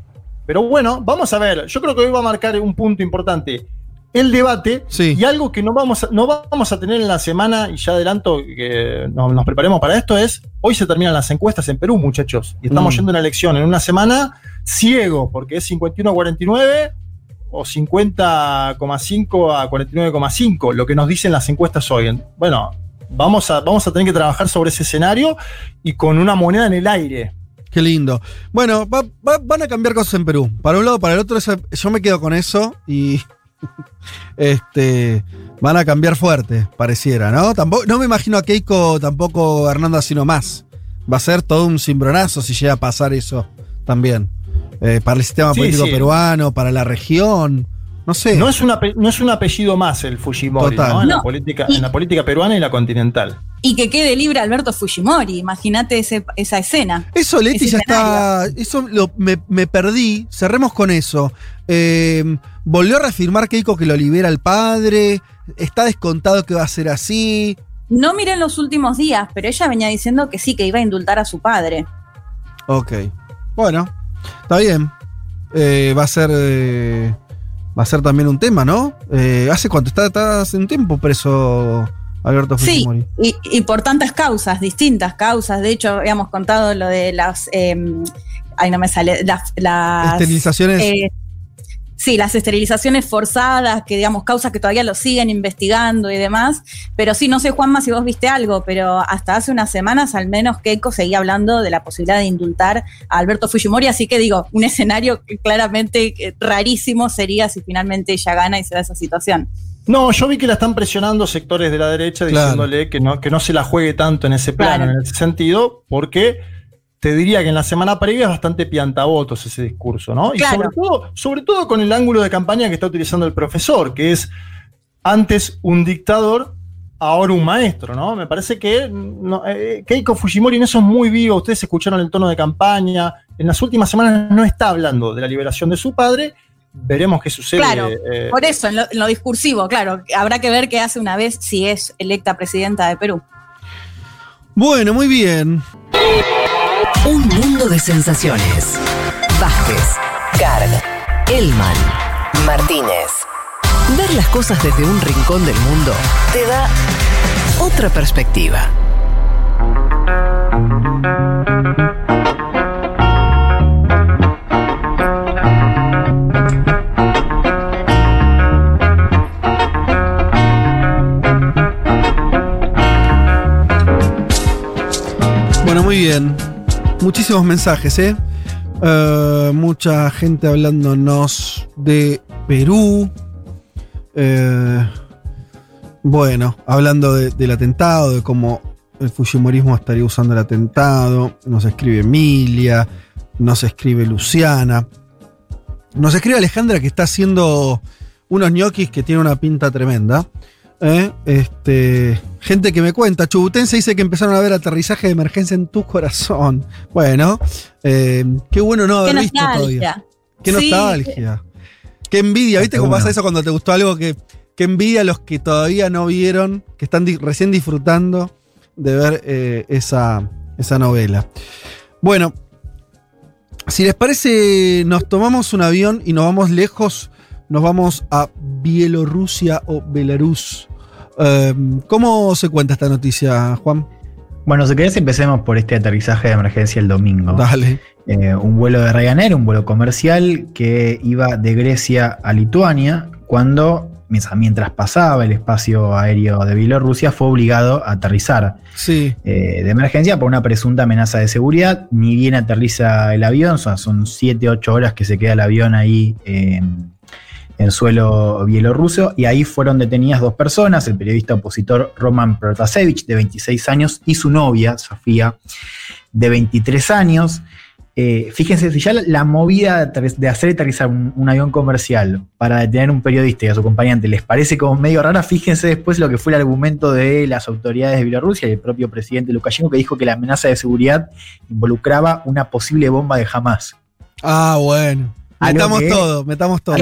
pero bueno, vamos a ver, yo creo que hoy va a marcar un punto importante. El debate y algo que no vamos, a, no vamos a tener en la semana, y ya adelanto que nos, nos preparemos para esto, es hoy se terminan las encuestas en Perú, muchachos, y estamos Mm. yendo a una elección en una semana ciego, porque es 51-49, o 50,5 a 49,5, lo que nos dicen las encuestas hoy. Bueno, vamos a, vamos a tener que trabajar sobre ese escenario y con una moneda en el aire. Qué lindo. Bueno, va- va- van a cambiar cosas en Perú. Para un lado, para el otro, eso- yo me quedo con eso y. este. Van a cambiar fuerte, pareciera, ¿no? Tampoco, no me imagino a Keiko tampoco gobernando así nomás. Va a ser todo un cimbronazo si llega a pasar eso también. Eh, para el sistema Sí, político sí. peruano, para la región. No sé. No es, no es un apellido más el Fujimori, Total. ¿no? En, la política, Y- en la política peruana y la continental. Y que quede libre Alberto Fujimori. Imagínate esa escena. Eso, Leti, ya está. Eso lo- me, me perdí. Cerremos con eso. Eh, volvió a reafirmar Keiko que lo libera el padre. Está descontado que va a ser así. No miré en los últimos días, pero ella venía diciendo que sí, que iba a indultar a su padre. Ok. Bueno, está bien. Eh, va a ser. eh, va a ser también un tema, ¿no? ¿Hace cuánto? Está, está hace un tiempo preso Alberto Sí, Fujimori. y, y por tantas causas, distintas causas. De hecho, habíamos contado lo de las. eh, ay, no me sale. Las. las, Esterilizaciones. eh, sí, las esterilizaciones forzadas, que digamos, causas que todavía lo siguen investigando y demás. Pero sí, no sé, Juanma, si vos viste algo, pero hasta hace unas semanas al menos Keiko seguía hablando de la posibilidad de indultar a Alberto Fujimori. Así que digo, un escenario que claramente eh, rarísimo sería si finalmente ella gana y se da esa situación. No, yo vi que la están presionando sectores de la derecha Claro. diciéndole que no, que no se la juegue tanto en ese plano, Claro. en ese sentido, porque te diría que en la semana previa es bastante piantabotos ese discurso, ¿no? Y sobre todo, sobre todo con el ángulo de campaña que está utilizando el profesor, que es antes un dictador, ahora un maestro, ¿no? Me parece que no, eh, Keiko Fujimori en eso es muy vivo, ustedes escucharon el tono de campaña, en las últimas semanas no está hablando de la liberación de su padre, veremos qué sucede. Claro, eh, por eso, en lo, en lo discursivo, claro, habrá que ver qué hace una vez si es electa presidenta de Perú. Bueno, muy bien. Un mundo de sensaciones. Vázquez, Carg, Elman, Martínez. Ver las cosas desde un rincón del mundo te da otra perspectiva. Bueno, muy bien. Muchísimos mensajes, ¿eh? Eh, mucha gente hablándonos de Perú. Eh, bueno, hablando de- del atentado, de cómo el Fujimorismo estaría usando el atentado. Nos escribe Emilia, nos escribe Luciana. Nos escribe Alejandra que está haciendo unos ñoquis que tiene una pinta tremenda. ¿Eh? Este, gente que me cuenta, Chubutense dice que empezaron a ver aterrizaje de emergencia en tu corazón. Bueno, eh, qué bueno no Qué haber visto todavía. nostalgia. Qué Sí. nostalgia. Qué envidia, ¿viste Qué cómo bueno. pasa eso cuando te gustó algo que, que envidia a los que todavía no vieron, que están di- recién disfrutando de ver eh, esa, esa novela? Bueno, si les parece, nos tomamos un avión y nos vamos lejos, nos vamos a Bielorrusia o Belarus. Eh, ¿Cómo se cuenta esta noticia, Juan? Bueno, si querés empecemos por este aterrizaje de emergencia el domingo. Dale. Eh, un vuelo de Ryanair, un vuelo comercial que iba de Grecia a Lituania cuando, mientras- pasaba el espacio aéreo de Bielorrusia, fue obligado a aterrizar Sí. eh, de emergencia por una presunta amenaza de seguridad. Ni bien aterriza el avión, son 7-8 horas que se queda el avión ahí eh, en suelo bielorruso y ahí fueron detenidas dos personas, el periodista opositor Roman Protasevich de 26 años y su novia, Sofía, de 23 años. Eh, fíjense, si ya la, movida de hacer aterrizar un, un avión comercial para detener a un periodista y a su acompañante les parece como medio rara, fíjense después lo que fue el argumento de las autoridades de Bielorrusia y el propio presidente Lukashenko que dijo que la amenaza de seguridad involucraba una posible bomba de Hamas. Ah, bueno. Metamos que- todo, metamos todo.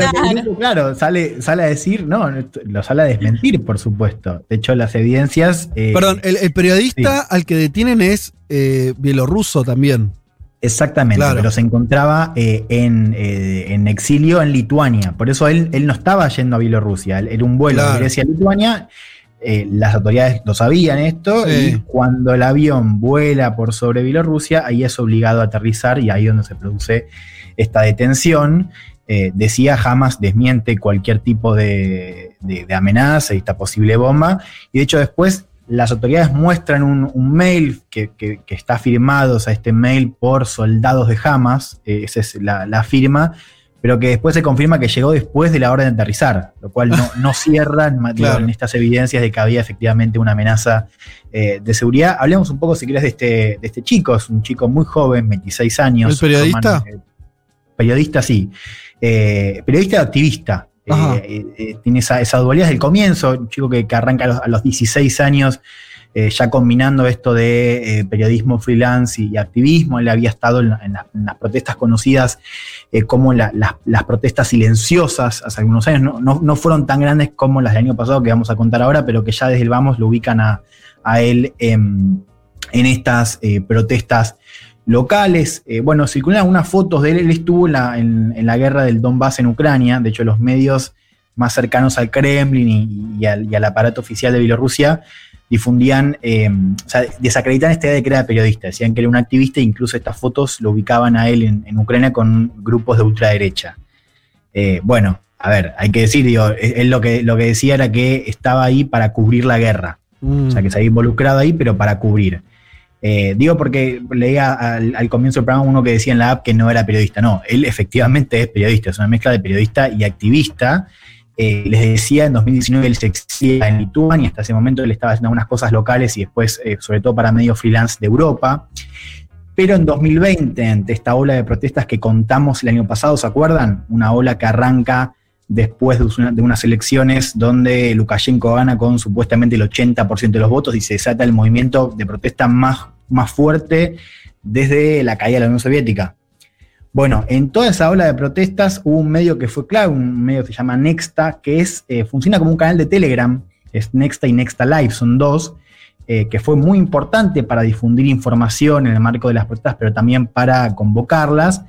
Claro, sale, sale a decir, no, lo sale a desmentir, por supuesto. De hecho, las evidencias. eh, Perdón, el, el periodista al que detienen es eh, bielorruso también. Exactamente, Claro. pero se encontraba eh, en, eh, en exilio en Lituania. Por eso él, él no estaba yendo a Bielorrusia. él- Era un vuelo Claro. de Grecia a Lituania. eh, las autoridades lo sabían esto. Sí. Y cuando el avión vuela por sobre Bielorrusia, ahí es obligado a aterrizar y ahí es donde se produce esta detención. eh, decía jamás desmiente cualquier tipo de, de- de amenaza y esta posible bomba. Y de hecho después las autoridades muestran un, un mail que, que- que está firmado, o sea, este mail por soldados de Hamas, eh, esa es la, la firma, pero que después se confirma que llegó después de la orden de aterrizar, lo cual no, no cierra en, Claro. en estas evidencias de que había efectivamente una amenaza eh, de seguridad. Hablemos un poco, si quieres, de este, de este chico, es un chico muy joven, 26 años. ¿El periodista? Periodista, sí. Eh, periodista activista. Eh, eh, tiene esa, esa dualidad desde el comienzo, un chico que, que arranca a los, a los 16 años, eh, ya combinando esto de eh, periodismo freelance y, activismo. Él había estado en, la- en la- en las protestas conocidas eh, como la- las- las protestas silenciosas hace algunos años. No, no- no fueron tan grandes como las del año pasado que vamos a contar ahora, pero que ya desde el vamos lo ubican a, a él en estas protestas locales. Eh, bueno, circulan algunas fotos de él. Él estuvo en la, en- en la guerra del Donbass en Ucrania. De hecho, los medios más cercanos al Kremlin y, y al, y al aparato oficial de Bielorrusia difundían, eh, o sea, desacreditan esta idea de que era periodista. Decían que era un activista e incluso estas fotos lo ubicaban a él en, en Ucrania con grupos de ultraderecha. Eh, bueno, a ver, hay que decir, digo, él él lo que, lo que decía era que estaba ahí para cubrir la guerra. Mm. O sea, que se había involucrado ahí, pero para cubrir. Eh, digo porque leía al, comienzo del programa uno que decía en la app que no era periodista. No, él efectivamente es periodista, es una mezcla de periodista y activista. Eh, les decía, en 2019 él se exilía en Lituania, hasta ese momento él estaba haciendo algunas cosas locales y después, eh, sobre todo para medios freelance de Europa. Pero en 2020, ante esta ola de protestas que contamos el año pasado, ¿se acuerdan? Una ola que arranca después de, una- de unas elecciones donde Lukashenko gana con supuestamente el 80% de los votos y se desata el movimiento de protesta más, más fuerte desde la caída de la Unión Soviética. Bueno, en toda esa ola de protestas hubo un medio que fue clave, un medio que se llama Nexta, que es, eh, funciona como un canal de Telegram, es Nexta y Nexta Live, son dos, eh, que fue muy importante para difundir información en el marco de las protestas, pero también para convocarlas.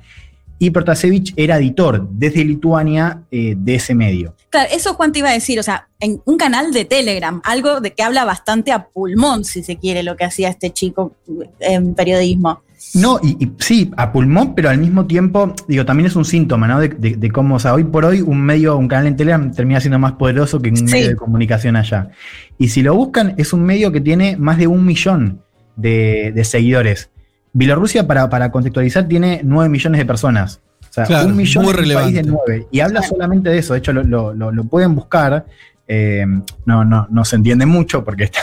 Y Protasevich era editor desde Lituania eh, de ese medio. Claro, eso Juan te iba a decir, o sea, en un canal de Telegram, algo de que habla bastante a pulmón, si se quiere, lo que hacía este chico en periodismo. No, y, y sí, a pulmón, pero al mismo tiempo, digo, también es un síntoma, ¿no? De, de- de cómo, o sea, hoy por hoy un medio, un canal en Telegram termina siendo más poderoso que un Sí. medio de comunicación allá. Y si lo buscan, es un medio que tiene más de un millón de, de seguidores. Bielorrusia, para, para contextualizar, tiene 9 millones de personas. O sea, Claro, un millón muy un país de relevante. 9. Y habla solamente de eso. De hecho, lo, lo- lo- lo pueden buscar. Eh, no, no, no se entiende mucho porque está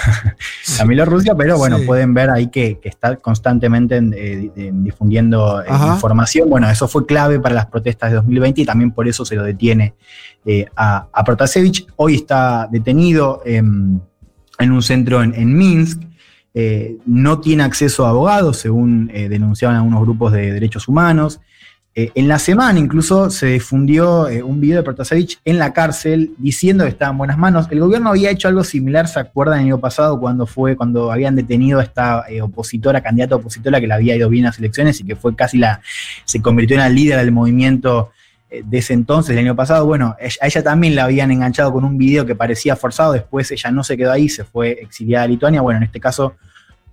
en Bielorrusia, pero bueno, Sí. pueden ver ahí que, que está constantemente en- eh, di- en difundiendo eh, Ajá. información. Bueno, eso fue clave para las protestas de 2020 y también por eso se lo detiene eh, a, a Protasevich. Hoy está detenido en, en un centro en, en Minsk. Eh, no tiene acceso a abogados, según eh, denunciaban algunos grupos de derechos humanos. Eh, en la semana incluso se difundió un video de Protasevich en la cárcel diciendo que estaba en buenas manos. El gobierno había hecho algo similar, ¿se acuerdan el año pasado cuando fue, cuando habían detenido a esta opositora, candidata opositora que le había ido bien a las elecciones y que fue casi la, se convirtió en la líder del movimiento de ese entonces, el año pasado? Bueno, a ella también la habían enganchado con un video que parecía forzado, después ella no se quedó ahí, se fue exiliada a Lituania. Bueno, en este caso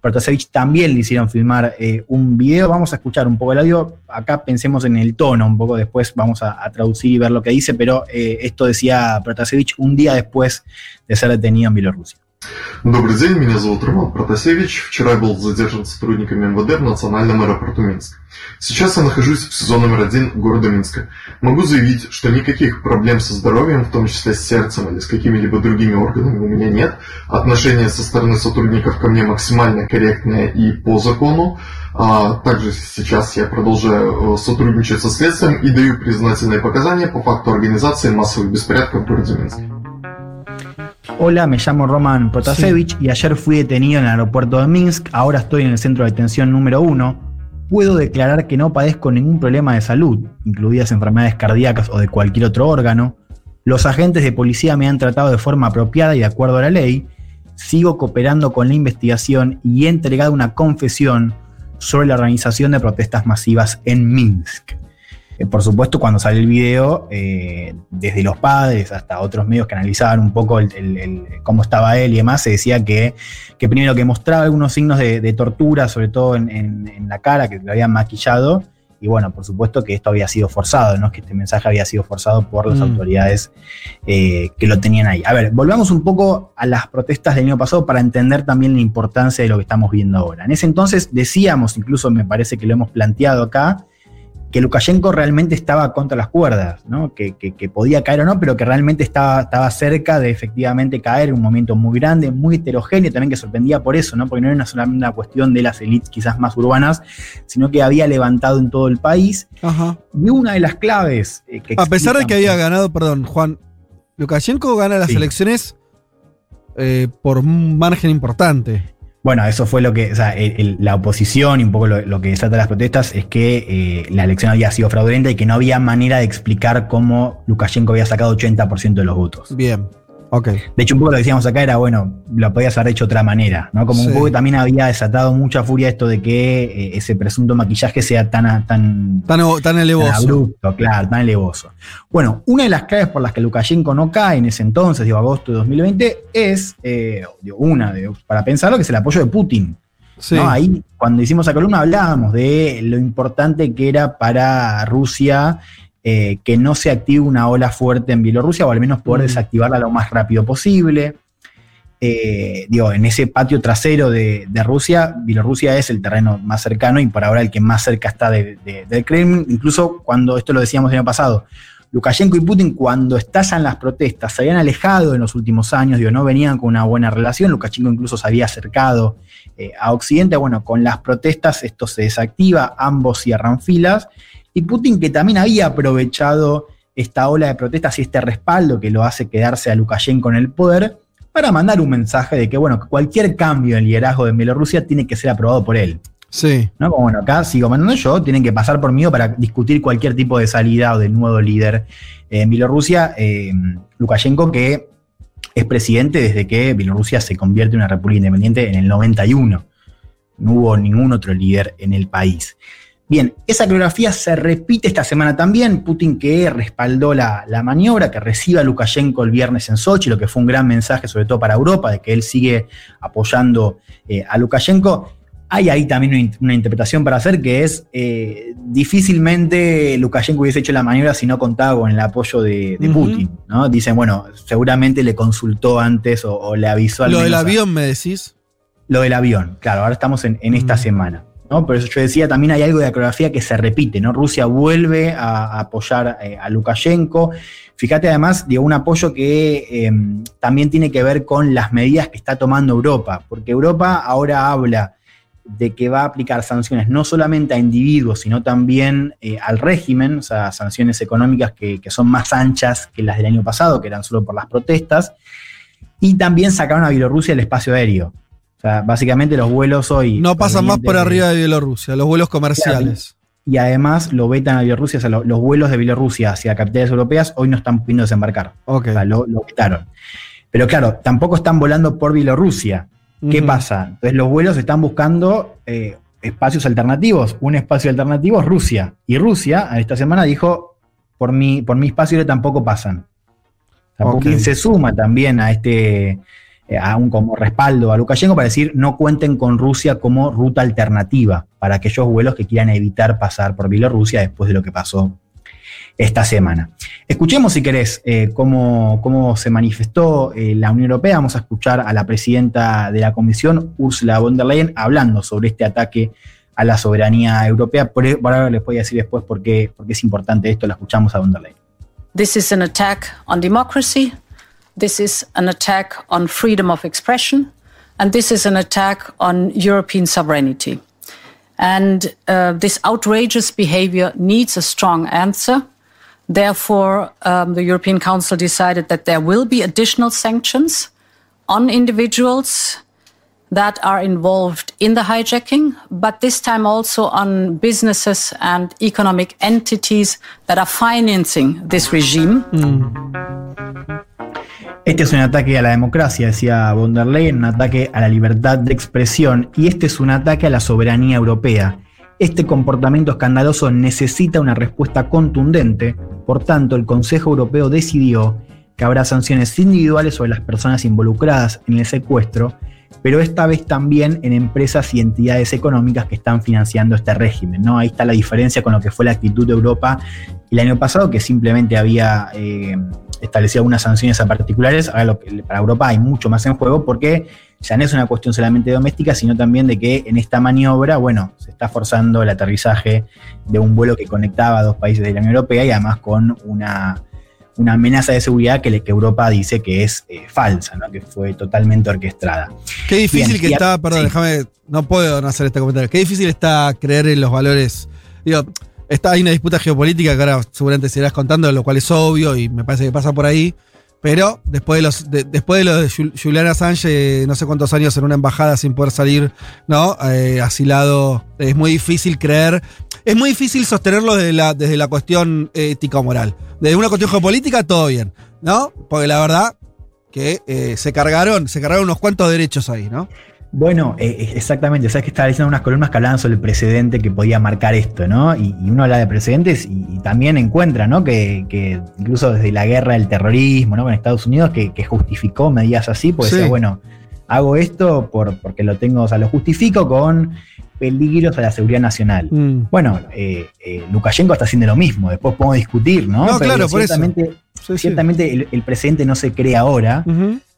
Protasevich también le hicieron filmar eh, un video. Vamos a escuchar un poco el audio. Acá pensemos en el tono, un poco después vamos a, a traducir y ver lo que dice, pero eh, esto decía Protasevich un día después de ser detenido en Bielorrusia. Добрый день, меня зовут Роман Протасевич. Вчера я был задержан сотрудниками МВД в национальном аэропорту Минск. Сейчас я нахожусь в СИЗО номер один города Минска. Могу заявить, что никаких проблем со здоровьем, в том числе с сердцем или с какими-либо другими органами у меня нет. Отношение со стороны сотрудников ко мне максимально корректное и по закону. А также сейчас я продолжаю э, сотрудничать со следствием и даю признательные показания по факту организации массовых беспорядков в городе Минске. Hola, me llamo Roman Protasevich y ayer fui detenido en el aeropuerto de Minsk. Ahora estoy en el centro de detención número uno. Puedo declarar que no padezco ningún problema de salud, incluidas enfermedades cardíacas o de cualquier otro órgano. Los agentes de policía me han tratado de forma apropiada y de acuerdo a la ley. Sigo cooperando con la investigación y he entregado una confesión sobre la organización de protestas masivas en Minsk. Eh, por supuesto, cuando salió el video, eh, desde los padres hasta otros medios que analizaban un poco el- el- el- cómo estaba él y demás, se decía que, que primero que mostraba algunos signos de, de tortura, sobre todo en, en- en la cara, que lo habían maquillado, y bueno, por supuesto que esto había sido forzado, ¿no? Que este mensaje había sido forzado por las Mm. autoridades eh, que lo tenían ahí. A ver, volvamos un poco a las protestas del año pasado para entender también la importancia de lo que estamos viendo ahora. En ese entonces decíamos, incluso me parece que lo hemos planteado acá, que Lukashenko realmente estaba contra las cuerdas, ¿no? que, que- que podía caer o no, pero que realmente estaba, estaba cerca de efectivamente caer en un momento muy grande, muy heterogéneo, también que sorprendía por eso, ¿no? porque no era una solamente una cuestión de las élites quizás más urbanas, sino que había levantado en todo el país. Ajá. Y una de las claves eh, que A pesar de que había ganado, perdón, Juan, Lukashenko gana las Sí. elecciones eh, por un margen importante. Bueno, eso fue lo que, o sea, el- la oposición y un poco lo, lo que desata las protestas es que eh, la elección había sido fraudulenta y que no había manera de explicar cómo Lukashenko había sacado 80% de los votos. Bien, De hecho, un poco lo que decíamos acá era, bueno, lo podías haber hecho de otra manera, ¿no? Como Sí. un poco que también había desatado mucha furia esto de que eh, ese presunto maquillaje sea tan, tan, Tan, tan tan elevoso. abrupto, claro, tan elevoso. Bueno, una de las claves por las que Lukashenko no cae en ese entonces, digo, agosto de 2020, es, eh, digo, una, digo, para pensarlo, que es el apoyo de Putin. Sí. ¿no? Ahí, cuando hicimos la columna, hablábamos de lo importante que era para Rusia eh, que no se active una ola fuerte en Bielorrusia, o al menos poder desactivarla lo más rápido posible. Eh, digo, en ese patio trasero de, de Rusia, Bielorrusia es el terreno más cercano y por ahora el que más cerca está de- de- del Kremlin. Incluso cuando esto lo decíamos el año pasado, Lukashenko y Putin cuando estallan las protestas se habían alejado en los últimos años, digo, no venían con una buena relación, Lukashenko incluso se había acercado eh, a Occidente, bueno, con las protestas esto se desactiva, ambos cierran filas, y Putin que también había aprovechado esta ola de protestas y este respaldo que lo hace quedarse a Lukashenko en el poder, para mandar un mensaje de que, bueno, cualquier cambio en el liderazgo de Bielorrusia tiene que ser aprobado por él. Sí. ¿no? Como bueno, acá sigo mandando yo, tienen que pasar por mí para discutir cualquier tipo de salida o del nuevo líder en Bielorrusia. eh, Lukashenko, que es presidente desde que Bielorrusia se convierte en una república independiente en el 91. No hubo ningún otro líder en el país. Bien, esa coreografía se repite esta semana también. Putin que respaldó la, la maniobra, que recibe a Lukashenko el viernes en Sochi, lo que fue un gran mensaje, sobre todo para Europa, de que él sigue apoyando eh, a Lukashenko. Hay ahí también una, in- una interpretación para hacer que es eh, difícilmente Lukashenko hubiese hecho la maniobra si no contaba con el apoyo de. Putin. ¿no? Dicen, bueno, seguramente le consultó antes o, o le avisó al Lo del a- avión, me decís. lo del avión, claro, ahora estamos en, en esta semana. ¿No? Por eso yo decía, también hay algo de la que se repite, ¿no? Rusia vuelve a, apoyar eh, a Lukashenko. Fíjate además, digo, un apoyo que eh, también tiene que ver con las medidas que está tomando Europa, porque Europa ahora habla de que va a aplicar sanciones no solamente a individuos, sino también eh, al régimen, o sea, sanciones económicas que, que son más anchas que las del año pasado, que eran solo por las protestas, y también sacaron a Bielorrusia el espacio aéreo. O sea, básicamente los vuelos hoy... No pasan más por arriba de Bielorrusia, los vuelos comerciales. Y además lo vetan a Bielorrusia, o sea, lo- los vuelos de Bielorrusia hacia capitales europeas hoy no están pudiendo desembarcar. Ok. O sea, lo, lo vetaron. Pero claro, tampoco están volando por Bielorrusia. ¿Qué pasa? Entonces los vuelos están buscando eh, espacios alternativos. Un espacio alternativo es Rusia. Y Rusia, esta semana, dijo, por mi, por mi espacio tampoco pasan. O sea, Ok. Putin se suma también a este eh, a un como respaldo a Lukashenko para decir no cuenten con Rusia como ruta alternativa para aquellos vuelos que quieran evitar pasar por Bielorrusia después de lo que pasó esta semana. Escuchemos, si querés, eh, cómo, cómo se manifestó eh, la Unión Europea. Vamos a escuchar a la presidenta de la Comisión, Ursula von der Leyen, hablando sobre este ataque a la soberanía europea. Por, por ahora les voy a decir después por qué, por qué es importante esto. La escuchamos a von der Leyen. This is an attack on democracy. This is an attack on freedom of expression. And this is an attack on European sovereignty. And uh, this outrageous behavior needs a strong answer. Therefore, um, the European Council decided that there will be additional sanctions on individuals that are involved in the hijacking, but this time also on businesses and economic entities that are financing this regime. Este es un ataque a la democracia, decía von der Leyen, un ataque a la libertad de expresión y este es un ataque a la soberanía europea. Este comportamiento escandaloso necesita una respuesta contundente, por tanto el Consejo Europeo decidió que habrá sanciones individuales sobre las personas involucradas en el secuestro, pero esta vez también en empresas y entidades económicas que están financiando este régimen. ¿no? Ahí está la diferencia con lo que fue la actitud de Europa el año pasado, que simplemente había eh, establecido algunas sanciones a particulares. Ahora lo que, para Europa hay mucho más en juego porque ya no es una cuestión solamente doméstica, sino también de que en esta maniobra, bueno, se está forzando el aterrizaje de un vuelo que conectaba a dos países de la Unión Europea y además con una, una amenaza de seguridad que, que Europa dice que es eh, falsa, ¿no? que fue totalmente orquestada. Qué difícil Bien, que está, perdón, sí. déjame, no puedo no hacer este comentario. Qué difícil está creer en los valores. Digo, está, hay una disputa geopolítica que ahora seguramente se irás contando, lo cual es obvio y me parece que pasa por ahí. Pero después de los de- después de lo de Jul- Julian Assange, eh, no sé cuántos años en una embajada sin poder salir, ¿no? Eh, asilado, es muy difícil creer. Es muy difícil sostenerlo desde la, desde la cuestión ética o moral. Desde una cuestión geopolítica, todo bien, ¿no? Porque la verdad que eh, se cargaron, se cargaron unos cuantos derechos ahí, ¿no? Bueno, eh, exactamente. Sabes que estaba leyendo unas columnas que hablaban sobre el precedente que podía marcar esto, ¿no? Y, y uno habla de precedentes y, y también encuentra, ¿no? Que, que incluso desde la guerra del terrorismo, ¿no? Con Estados Unidos, que, que justificó medidas así, pues Sí. decía, bueno, hago esto por, porque lo tengo, o sea, lo justifico con peligros a la seguridad nacional. Mm. Bueno, eh, eh, Lukashenko está haciendo lo mismo, después podemos discutir, ¿no? No, claro, por eso. ciertamente, Sí, el, el precedente no se crea ahora.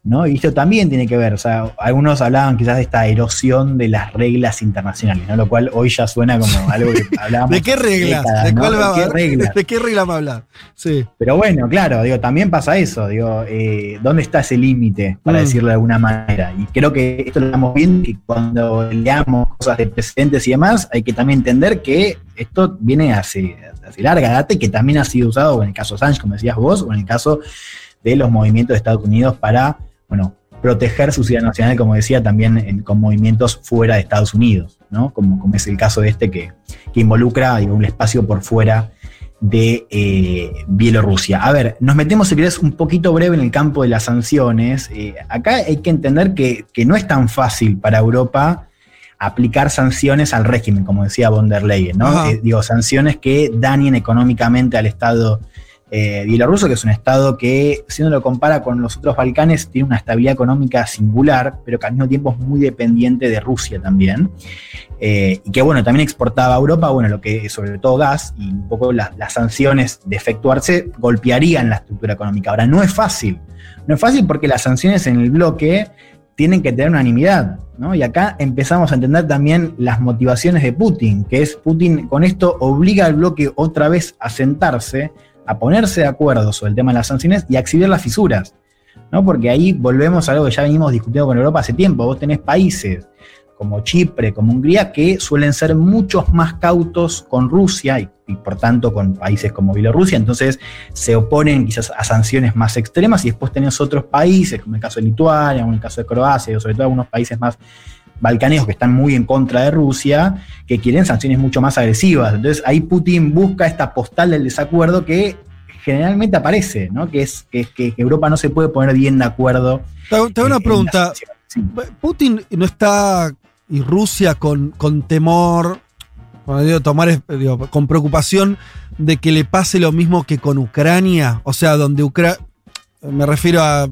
¿No? Y esto también tiene que ver, o sea, algunos hablaban quizás de esta erosión de las reglas internacionales, ¿no? Lo cual hoy ya suena como algo que hablábamos. ¿De qué reglas? décadas, ¿De ¿no? cuál va qué reglas? ¿De qué regla va a hablar? Sí. Pero bueno, claro, digo, también pasa eso, digo, eh, ¿dónde está ese límite, para Mm. decirlo de alguna manera? Y creo que esto lo estamos viendo y cuando leamos cosas de precedentes y demás, hay que también entender que esto viene hace, hace larga data y que también ha sido usado en el caso Sánchez, como decías vos, o en el caso de los movimientos de Estados Unidos para, bueno, proteger su ciudad nacional, como decía, también en- con movimientos fuera de Estados Unidos, ¿no? Como, como es el caso de este que, que involucra digo, un espacio por fuera de eh, Bielorrusia. A ver, nos metemos, si querés, un poquito breve en el campo de las sanciones. Eh, acá hay que entender que, que no es tan fácil para Europa aplicar sanciones al régimen, como decía von der Leyen, ¿no? Eh, digo, sanciones que dañen económicamente al Estado eh, bielorruso, que es un Estado que, si uno lo compara con los otros Balcanes, tiene una estabilidad económica singular, pero que al mismo tiempo es muy dependiente de Rusia también. Eh, y que bueno, también exportaba a Europa, bueno, lo que sobre todo gas, y un poco la- las sanciones de efectuarse golpearían la estructura económica. Ahora, no es fácil. No es fácil porque las sanciones en el bloque tienen que tener unanimidad, ¿no? Y acá empezamos a entender también las motivaciones de Putin, que es Putin con esto obliga al bloque otra vez a sentarse, a ponerse de acuerdo sobre el tema de las sanciones y a exhibir las fisuras, ¿no? Porque ahí volvemos a algo que ya venimos discutiendo con Europa hace tiempo. Vos tenés países como Chipre, como Hungría, que suelen ser muchos más cautos con Rusia y, por tanto con países como Bielorrusia, entonces se oponen quizás a sanciones más extremas y después tenés otros países, como el caso de Lituania, como el caso de Croacia, o sobre todo algunos países más balcánicos que están muy en contra de Rusia, que quieren sanciones mucho más agresivas. Entonces ahí Putin busca esta postal del desacuerdo que generalmente aparece, ¿no? que es que, que Europa no se puede poner bien de acuerdo. Te hago, una en pregunta. Putin no está, y Rusia con, con temor, cuando digo tomar, es, digo, con preocupación de que le pase lo mismo que con Ucrania. O sea, donde Ucrania. Me refiero a.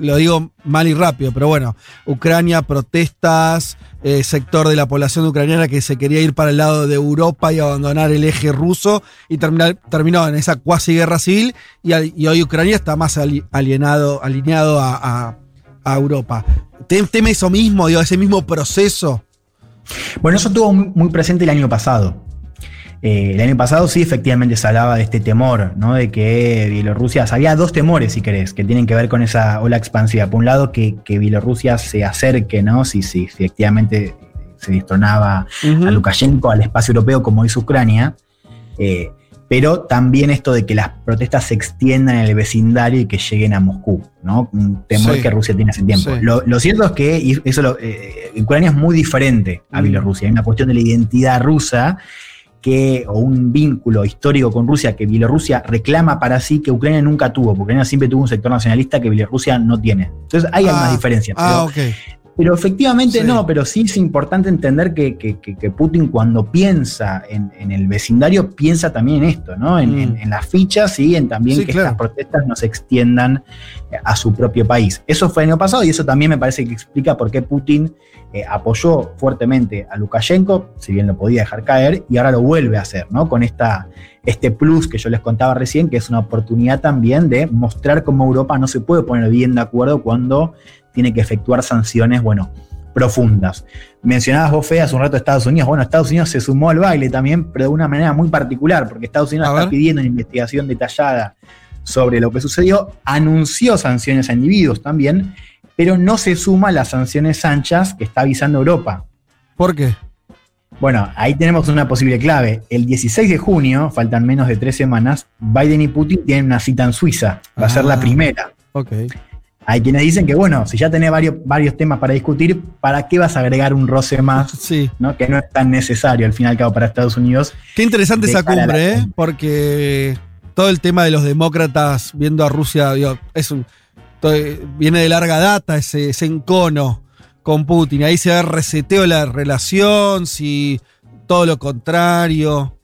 Lo digo mal y rápido, pero bueno. Ucrania, protestas, eh, sector de la población ucraniana que se quería ir para el lado de Europa y abandonar el eje ruso y terminar, terminó en esa cuasi guerra civil. Y, hoy Ucrania está más alineado a, Europa. ¿Tem- ¿Teme eso mismo, digo, ese mismo proceso? Bueno, eso estuvo muy presente el año pasado. Eh, el año pasado sí, efectivamente se hablaba de este temor, ¿no? De que Bielorrusia, había dos temores, si querés, que tienen que ver con esa ola expansiva. Por un lado, que, que Bielorrusia se acerque, ¿no? Si, si, efectivamente se destronaba a Lukashenko al espacio europeo como hizo Ucrania. Eh, pero también esto de que las protestas se extiendan en el vecindario y que lleguen a Moscú, ¿no? Un temor Sí. que Rusia tiene hace tiempo. Sí. Lo, lo cierto es que eso lo- eh, Ucrania es muy diferente a. Bielorrusia. Hay una cuestión de la identidad rusa que, o un vínculo histórico con Rusia que Bielorrusia reclama para sí que Ucrania nunca tuvo, porque Ucrania siempre tuvo un sector nacionalista que Bielorrusia no tiene. Entonces hay Ah, algunas diferencias. Ah, pero ok. Pero efectivamente Sí. no, pero sí es importante entender que, que- que- Putin cuando piensa en, en el vecindario piensa también en esto, ¿no? En, Mm. en- en las fichas y en también Sí, que claro. estas protestas no se extiendan eh, a su propio país. Eso fue el año pasado y eso también me parece que explica por qué Putin eh, apoyó fuertemente a Lukashenko, si bien lo podía dejar caer, y ahora lo vuelve a hacer, ¿no? Con esta, este plus que yo les contaba recién, que es una oportunidad también de mostrar cómo Europa no se puede poner bien de acuerdo cuando tiene que efectuar sanciones, bueno, profundas. Mencionabas vos, Fede, hace un rato Estados Unidos. Bueno, Estados Unidos se sumó al baile también, pero de una manera muy particular, porque Estados Unidos está pidiendo una investigación detallada sobre lo que sucedió, anunció sanciones a individuos también, pero no se suma a las sanciones anchas que está avisando Europa. ¿Por qué? Bueno, ahí tenemos una posible clave. El 16 de junio, faltan menos de tres semanas, Biden y Putin tienen una cita en Suiza. Va a ser la Ah. primera. Ok. Hay quienes dicen que, bueno, si ya tenés varios, varios temas para discutir, ¿para qué vas a agregar un roce más? Sí. ¿no? Que no es tan necesario al fin y al cabo para Estados Unidos. Qué interesante esa cumbre, ¿eh? Porque todo el tema de los demócratas viendo a Rusia, digo, es un, todo- viene de larga data ese, ese encono con Putin. Ahí se ve reseteo la relación, si todo lo contrario.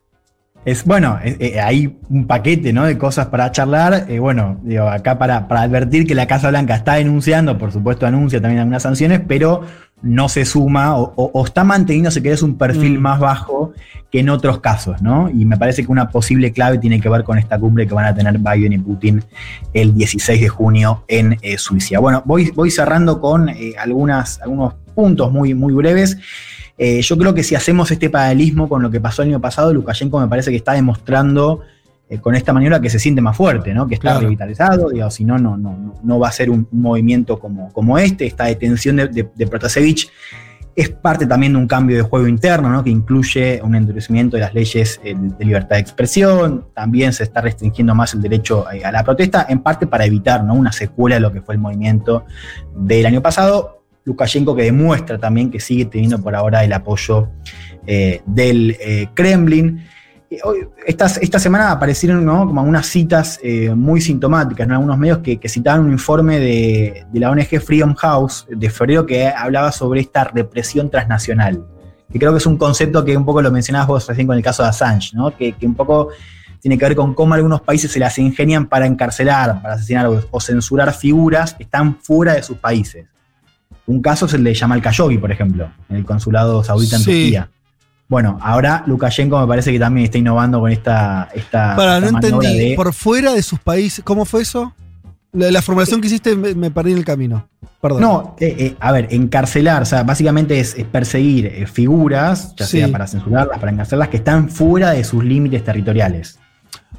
Es bueno, eh, eh, hay un paquete ¿no? de cosas para charlar. Eh, bueno, digo, acá para, para advertir que la Casa Blanca está denunciando, por supuesto anuncia también algunas sanciones, pero no se suma o, o- o está manteniendo, si querés, un perfil Mm. más bajo que en otros casos, ¿no? Y me parece que una posible clave tiene que ver con esta cumbre que van a tener Biden y Putin el 16 de junio en Suiza. Bueno, voy, voy cerrando con algunas, algunos puntos muy, muy breves. Eh, yo creo que si hacemos este paralelismo con lo que pasó el año pasado, Lukashenko me parece que está demostrando eh, con esta maniobra que se siente más fuerte, ¿no? que está Claro. revitalizado, digo, si no, no, no, no- no va a ser un, un movimiento como, como este, esta detención de, de, de Protasevich es parte también de un cambio de juego interno, ¿no? que incluye un endurecimiento de las leyes eh, de libertad de expresión, también se está restringiendo más el derecho eh, a la protesta, en parte para evitar ¿no? una secuela de lo que fue el movimiento del año pasado. Lukashenko que demuestra también que sigue teniendo por ahora el apoyo eh, del eh, Kremlin. Esta semana aparecieron ¿no? como unas citas eh, muy sintomáticas en algunos medios que, citaban un informe de, la ONG Freedom House de febrero que hablaba sobre esta represión transnacional. Que creo que es un concepto que un poco lo mencionabas vos recién con el caso de Assange, ¿no? que, que un poco tiene que ver con cómo algunos países se las ingenian para encarcelar, para asesinar o, o censurar figuras que están fuera de sus países. Un caso es el de Jamal Khashoggi, por ejemplo, en el consulado saudita en Sí. Turquía. Bueno, ahora Lukashenko me parece que también está innovando con esta. esta Para, esta no entendí. de- Por fuera de sus países, ¿cómo fue eso? La, la formulación que hiciste me, me perdí en el camino. Perdón. No, eh, eh, a ver, encarcelar, o sea, básicamente es, es perseguir eh, figuras, ya Sí. sea para censurarlas, para encarcelarlas, que están fuera de sus límites territoriales.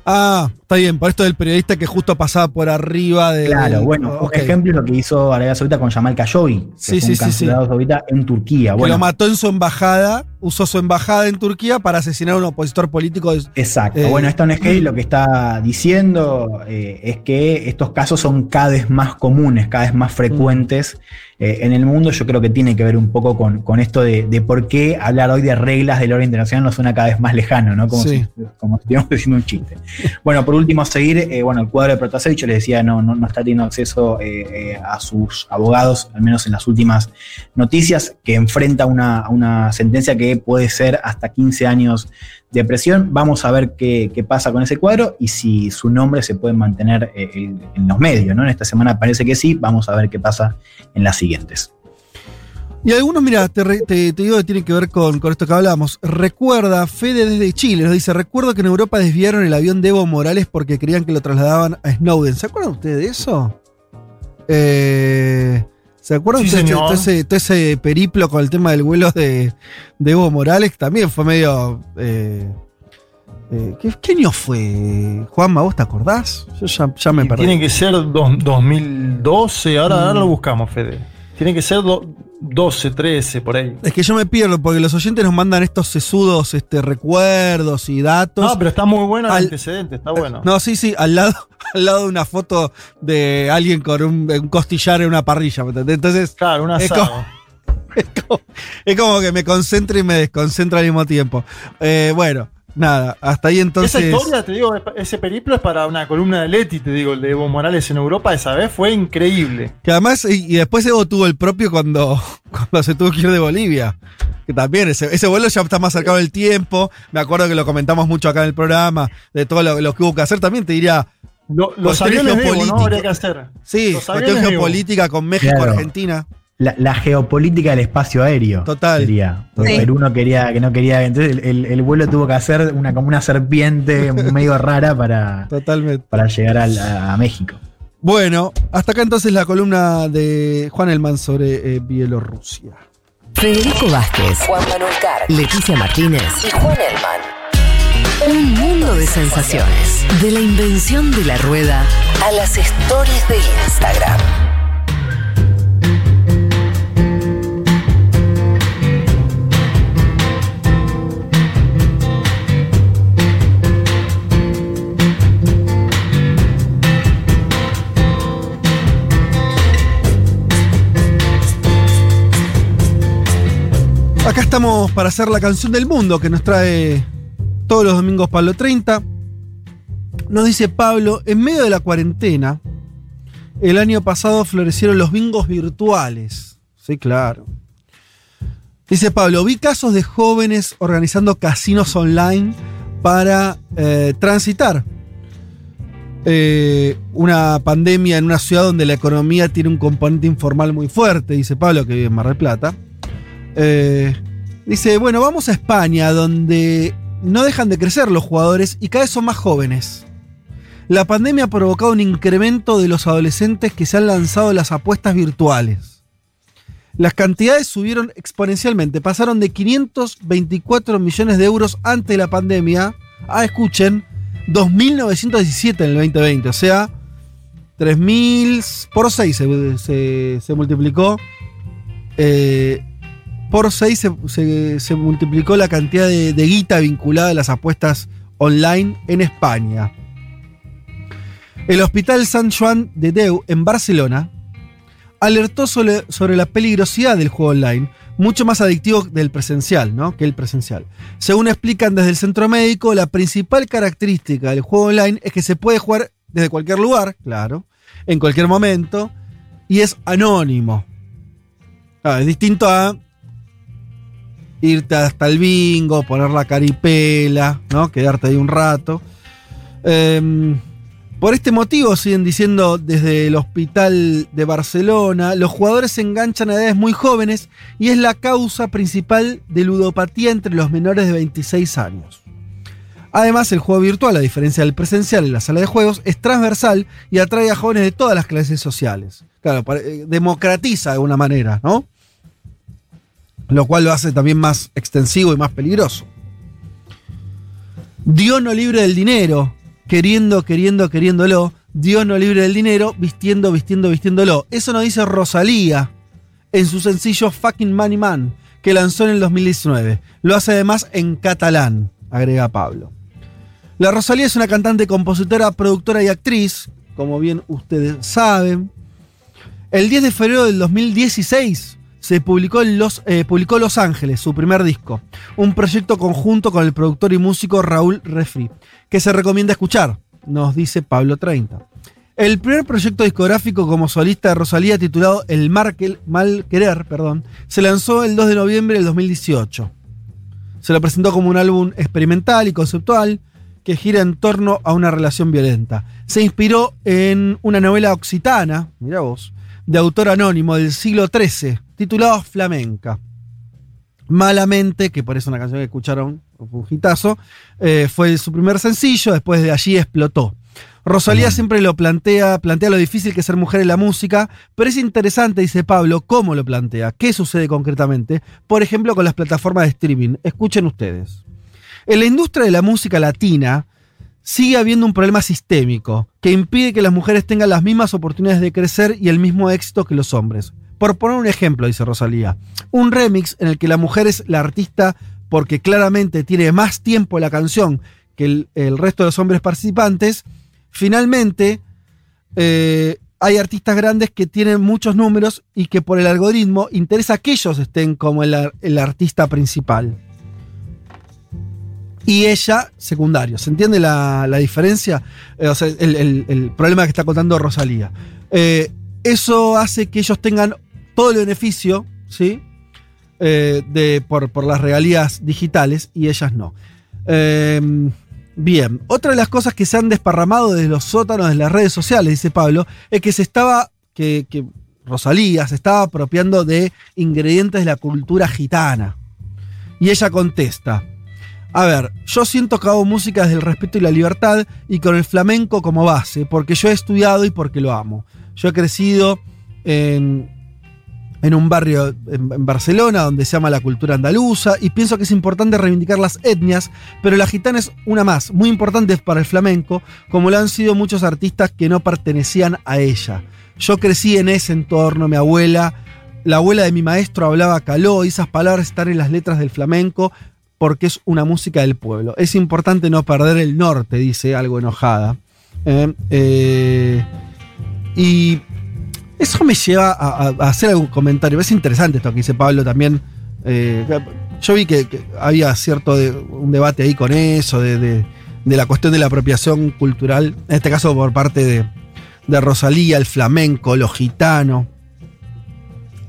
Ah, está bien, por esto del periodista que justo pasaba por arriba de. Claro, bueno, ok. un ejemplo es lo que hizo Arabia Saudita con Jamal Khashoggi, que Sí, fue sí, un sí, saudita en Turquía. Que Bueno, lo mató en su embajada, usó su embajada en Turquía para asesinar a un opositor político. de- Exacto. Eh, bueno, esta ONG lo que está diciendo eh, es que estos casos son cada vez más comunes, cada vez más frecuentes eh, en el mundo. Yo creo que tiene que ver un poco con, con esto de, de por qué hablar hoy de reglas del orden internacional nos suena cada vez más lejano, ¿no? Como, Sí. si, como si estuviéramos diciendo un chiste. Bueno, por último, seguir, eh, bueno, el cuadro de Protasevich, yo les decía, no, no, no está teniendo acceso eh, eh, a sus abogados, al menos en las últimas noticias, que enfrenta una, una sentencia que puede ser hasta 15 años de presión. Vamos a ver qué, qué pasa con ese cuadro y si su nombre se puede mantener eh, en, los medios, ¿no? En esta semana parece que sí, vamos a ver qué pasa en las siguientes. Y algunos, mira, te digo que tiene que ver con, con esto que hablábamos. Recuerda, Fede desde Chile nos dice: Recuerdo que en Europa desviaron el avión de Evo Morales porque creían que lo trasladaban a Snowden. ¿Se acuerdan ustedes de eso? Eh, ¿Se acuerdan Sí, de todo ese, todo ese periplo con el tema del vuelo de, de Evo Morales? También fue medio. eh, eh, ¿qué, qué año fue? Juanma, ¿vos te acordás? Yo ya, ya me perdí. Tiene que ser dos- 2012, ahora, Mm. ahora lo buscamos, Fede. Tiene que ser do- 12, 13, por ahí. Es que yo me pierdo porque los oyentes nos mandan estos sesudos este, recuerdos y datos. No, pero está muy bueno el Al- antecedente, está bueno. No, sí, sí, al lado, al lado de una foto de alguien con un, un costillar en una parrilla. ¿me entendés? Entonces, Claro, un es asado. como, es como- es como que me concentro y me desconcentro al mismo tiempo. Eh, bueno, nada, hasta ahí entonces. Esa historia, te digo, ese periplo es para una columna de Leti, te digo, el de Evo Morales en Europa esa vez fue increíble. Que además, y, y después Evo tuvo el propio cuando, cuando se tuvo que ir de Bolivia. Que también, ese, ese vuelo ya está más cercano del tiempo. Me acuerdo que lo comentamos mucho acá en el programa, de todo lo, lo que hubo que hacer. También te diría. Lo- los aviones de Evo, ¿no? Habría que hacer. Sí, cuestión geopolítica con México, Claro. Argentina. La, la geopolítica del espacio aéreo. Total. Sería. Porque Sí. Perú no quería, que no quería. Entonces el, el- el vuelo tuvo que hacer una, como una serpiente medio rara para, Totalmente. para llegar al- a, a México. Bueno, hasta acá entonces la columna de Juan Elman sobre eh, Bielorrusia. Federico Vázquez, Juan Manuel Carr, Leticia Martínez y Juan Elman. Un mundo de sensaciones. De la invención de la rueda a las stories de Instagram. Acá estamos para hacer la canción del mundo que nos trae todos los domingos Pablo 30. Nos dice Pablo, en medio de la cuarentena, el año pasado florecieron los bingos virtuales. Sí, claro. Dice Pablo, vi casos de jóvenes organizando casinos online para eh, transitar eh, una pandemia en una ciudad donde la economía tiene un componente informal muy fuerte, dice Pablo, que vive en Mar del Plata. Eh, dice, bueno, vamos a España, donde no dejan de crecer los jugadores y cada vez son más jóvenes. La pandemia ha provocado un incremento de los adolescentes que se han lanzado las apuestas virtuales. Las cantidades subieron exponencialmente, pasaron de 524 millones de euros antes de la pandemia a, escuchen, 2.917 en el 2020, o sea, 3.000 por 6 se, se- se multiplicó. Eh, por 6 se, multiplicó la cantidad de, guita vinculada a las apuestas online en España. El Hospital San Juan de Deu en Barcelona alertó sobre, sobre la peligrosidad del juego online, mucho más adictivo del presencial, ¿no? Que el presencial. Según explican desde el centro médico, la principal característica del juego online es que se puede jugar desde cualquier lugar, claro, en cualquier momento, y es anónimo. Ah, es distinto a irte hasta el bingo, poner la caripela, ¿no? Quedarte ahí un rato. Em, por este motivo, siguen diciendo desde el hospital de Barcelona, los jugadores se enganchan a edades muy jóvenes y es la causa principal de ludopatía entre los menores de 26 años. Además, el juego virtual, a diferencia del presencial en la sala de juegos, es transversal y atrae a jóvenes de todas las clases sociales. Claro, eh, democratiza de alguna manera, ¿no? Lo cual lo hace también más extensivo y más peligroso. Dios no libre del dinero, queriendo, queriendo, queriéndolo. Dios no libre del dinero, vistiendo, vistiendo, vistiéndolo. Eso nos dice Rosalía en su sencillo Fucking Money Man, que lanzó en el 2019. Lo hace además en catalán, agrega Pablo. La Rosalía es una cantante, compositora, productora y actriz, como bien ustedes saben. El 10 de febrero del 2016 se publicó en Los, eh, publicó Los Ángeles, su primer disco, un proyecto conjunto con el productor y músico Raúl Refri, que se recomienda escuchar, nos dice Pablo 30. El primer proyecto discográfico como solista de Rosalía, titulado El Markel, Mal Querer, perdón, se lanzó el 2 de noviembre del 2018. Se lo presentó como un álbum experimental y conceptual que gira en torno a una relación violenta. Se inspiró en una novela occitana, mira vos, de autor anónimo del siglo XIII, titulado Flamenca. Malamente, que por eso una canción que escucharon, fue un hitazo, eh, fue su primer sencillo, después de allí explotó. Rosalía siempre lo plantea, plantea lo difícil que es ser mujer en la música, pero es interesante, dice Pablo, cómo lo plantea, qué sucede concretamente, por ejemplo con las plataformas de streaming. Escuchen ustedes. En la industria de la música latina sigue habiendo un problema sistémico que impide que las mujeres tengan las mismas oportunidades de crecer y el mismo éxito que los hombres. Por poner un ejemplo, dice Rosalía, un remix en el que la mujer es la artista porque claramente tiene más tiempo la canción que el, resto de los hombres participantes, finalmente eh, hay artistas grandes que tienen muchos números y que por el algoritmo interesa que ellos estén como el, ar- el artista principal. y ella secundario. ¿Se entiende la, diferencia? Eh, o sea, el problema que está contando Rosalía. Eh, eso hace que ellos tengan todo el beneficio, ¿sí? Eh, de, por, por las regalías digitales y ellas no. Eh, bien, otra de las cosas que se han desparramado desde los sótanos de las redes sociales, dice Pablo, es que se estaba, que, que Rosalía se estaba apropiando de ingredientes de la cultura gitana. Y ella contesta, a ver, yo siento que hago música desde el respeto y la libertad y con el flamenco como base, porque yo he estudiado y porque lo amo. Yo he crecido en, en un barrio en, Barcelona donde se llama la cultura andaluza y pienso que es importante reivindicar las etnias, pero la gitana es una más, muy importante para el flamenco, como lo han sido muchos artistas que no pertenecían a ella. Yo crecí en ese entorno, mi abuela, la abuela de mi maestro hablaba caló y esas palabras están en las letras del flamenco porque es una música del pueblo. Es importante no perder el norte, dice algo enojada. Eh, eh, y eso me lleva a, hacer algún comentario. Es interesante esto que dice Pablo también. Eh, yo vi que, había cierto un debate ahí con eso, de, la cuestión de la apropiación cultural, en este caso por parte de, Rosalía, el flamenco, lo gitano.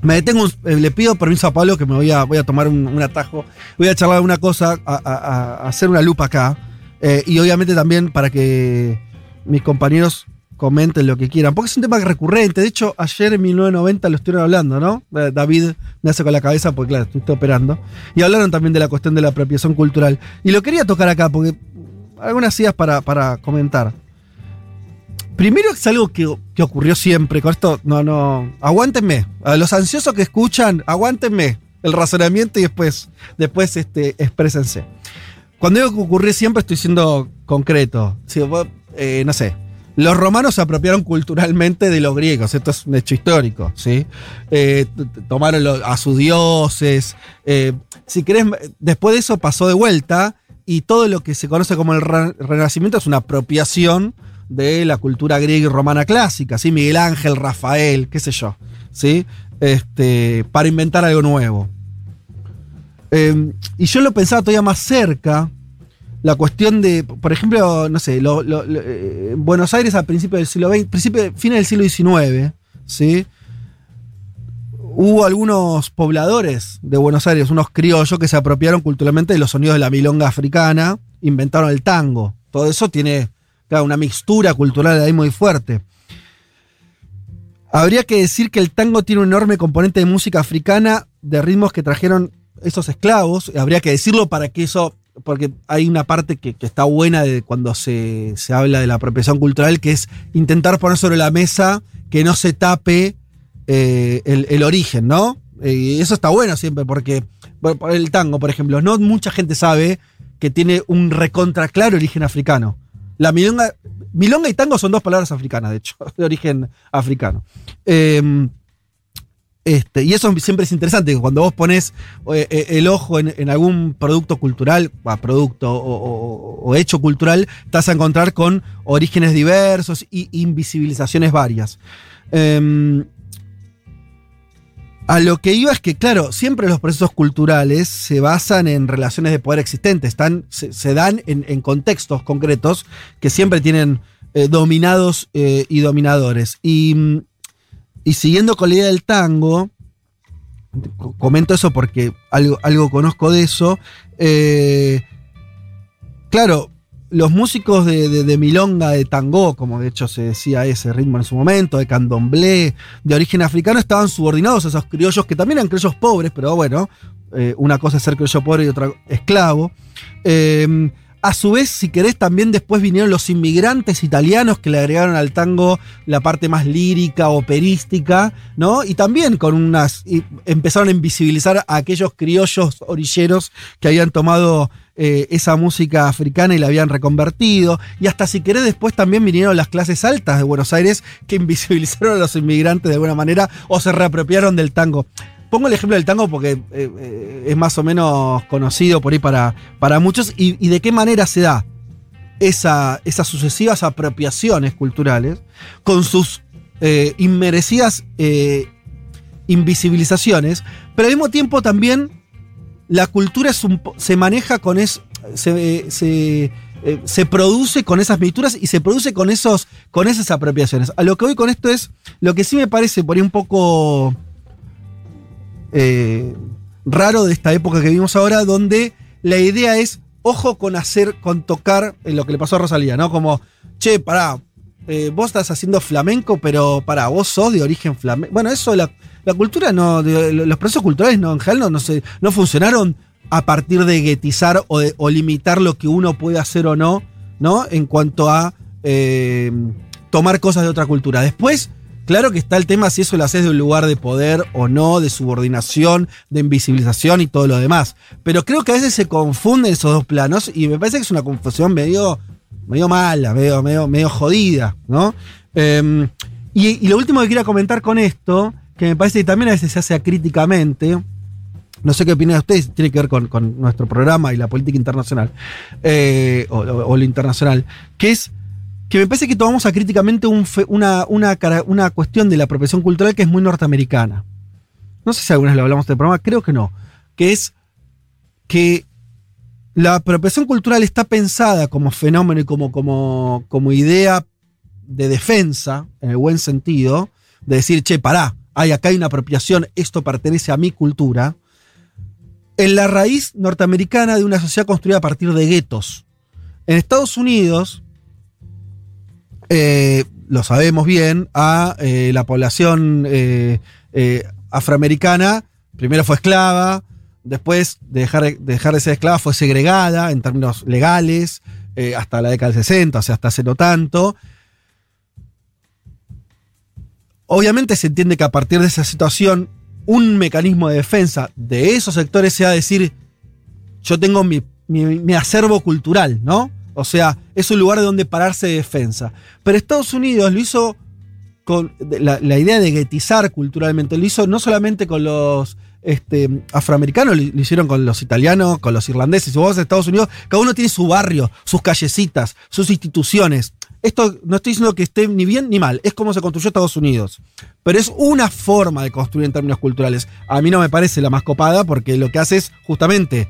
Me detengo, eh, le pido permiso a Pablo que me voy a, tomar un, atajo. Voy a charlar una cosa, a hacer una lupa acá. eh, y obviamente también para que mis compañeros comenten lo que quieran. Porque es un tema recurrente. De hecho, ayer en 1990 lo estuvieron hablando, ¿no? Eh, David me hace con la cabeza porque, claro, estoy operando. Y hablaron también de la cuestión de la apropiación cultural. Y lo quería tocar acá porque algunas ideas para, para comentar. Primero es algo que, que ocurrió siempre. Con esto, no, no. Aguántenme. A los ansiosos que escuchan, aguántenme el razonamiento y después, después este, exprésense. Cuando digo que ocurrió siempre, estoy siendo concreto. Si eh, no sé. Los romanos se apropiaron culturalmente de los griegos, esto es un hecho histórico, ¿sí? Eh, tomaron a sus dioses. eh, si querés, después de eso pasó de vuelta y todo lo que se conoce como el re- renacimiento es una apropiación de la cultura griega y romana clásica, ¿sí? Miguel Ángel, Rafael, qué sé yo, ¿sí? Este, para inventar algo nuevo. Eh, y yo lo pensaba todavía más cerca, la cuestión de, por ejemplo, no sé, lo- eh, Buenos Aires a principios del siglo XX, principio, fines del siglo XIX, ¿sí? Hubo algunos pobladores de Buenos Aires, unos criollos que se apropiaron culturalmente de los sonidos de la milonga africana, inventaron el tango. Todo eso tiene una mixtura cultural ahí muy fuerte. Habría que decir que el tango tiene un enorme componente de música africana, de ritmos que trajeron esos esclavos. Habría que decirlo para que eso, porque hay una parte que, que está buena de cuando se, se habla de la apropiación cultural, que es intentar poner sobre la mesa que no se tape eh, el, el origen, ¿no? Eh, Y eso está bueno siempre, porque por- el tango, por ejemplo, no mucha gente sabe que tiene un recontra claro origen africano. La milonga, milonga y tango son dos palabras africanas, de hecho, de origen africano. Eh, este, y eso siempre es interesante, cuando vos pones eh, eh, el ojo en, algún producto cultural, bah, producto o, o- o hecho cultural, vas a encontrar con orígenes diversos y invisibilizaciones varias. Em, a lo que iba es que, claro, siempre los procesos culturales se basan en relaciones de poder existentes, están, se, dan en, contextos concretos que siempre tienen eh, dominados y dominadores. Y, mm, y siguiendo con la idea del tango, co- comento eso porque algo, algo conozco de eso. eh, claro, los músicos de milonga, de tango, como de hecho se decía ese ritmo en su momento, de candomblé, de origen africano, estaban subordinados a esos criollos que también eran criollos pobres, pero bueno, eh, una cosa es ser criollo pobre y otra esclavo. Eh, a su vez, si querés, también después vinieron los inmigrantes italianos que le agregaron al tango la parte más lírica, operística, ¿no? Y también con unas. empezaron a invisibilizar a aquellos criollos orilleros que habían tomado eh, esa música africana y la habían reconvertido. Y hasta si querés, después también vinieron las clases altas de Buenos Aires que invisibilizaron a los inmigrantes de alguna manera o se reapropiaron del tango. Pongo el ejemplo del tango porque eh, eh, es más o menos conocido por ahí para, para muchos y, de qué manera se da esa- esas sucesivas apropiaciones culturales con sus eh, inmerecidas invisibilizaciones, pero al mismo tiempo también la cultura se maneja con es, se, se produce con esas mixturas y se produce con, esos, con esas apropiaciones. A lo que voy con esto es, lo que sí me parece por ahí un poco eh, raro de esta época que vivimos ahora, donde la idea es, ojo con hacer, con tocar en lo que le pasó a Rosalía, ¿no? Como, che, pará, eh, vos estás haciendo flamenco, pero pará, vos sos de origen flamenco. Bueno, eso, la, la cultura no, los procesos culturales no, en general no, no, se- no funcionaron a partir de guetizar o limitar lo que uno puede hacer o no, ¿no? En cuanto a eh, tomar cosas de otra cultura. Después, claro que está el tema si eso lo haces de un lugar de poder o no, de subordinación, de invisibilización y todo lo demás. Pero creo que a veces se confunden esos dos planos y me parece que es una confusión medio, medio mala, medio, medio, medio jodida, ¿no? Eh, y, lo último que quería comentar con esto, que me parece que también a veces se hace acríticamente, no sé qué opinan ustedes, tiene que ver con, nuestro programa y la política internacional, eh, o- o lo internacional, que es que me parece que tomamos acríticamente un fe- una, una, una cuestión de la apropiación cultural que es muy norteamericana. No sé si alguna vez lo hablamos del programa, creo que no. Que es que la apropiación cultural está pensada como fenómeno y como, como, como idea de defensa, en el buen sentido, de decir, che, pará, hay, acá hay una apropiación, esto pertenece a mi cultura, en la raíz norteamericana de una sociedad construida a partir de guetos. En Estados Unidos, eh, lo sabemos bien, a eh, la población eh, afroamericana, primero fue esclava, después de dejar, de dejar de ser esclava fue segregada en términos legales, hasta la década del 60, o sea, hasta hace no tanto. Obviamente se entiende que a partir de esa situación, un mecanismo de defensa de esos sectores sea decir, yo tengo mi- mi acervo cultural, ¿no? O sea, es un lugar de donde pararse de defensa. Pero Estados Unidos lo hizo con la, idea de guetizar culturalmente, lo hizo no solamente con los este, afroamericanos, lo, hicieron con los italianos, con los irlandeses. Si vos Estados Unidos, cada uno tiene su barrio, sus callecitas, sus instituciones. Esto no estoy diciendo que esté ni bien ni mal, es como se construyó Estados Unidos. Pero es una forma de construir en términos culturales. A mí no me parece la más copada porque lo que hace es justamente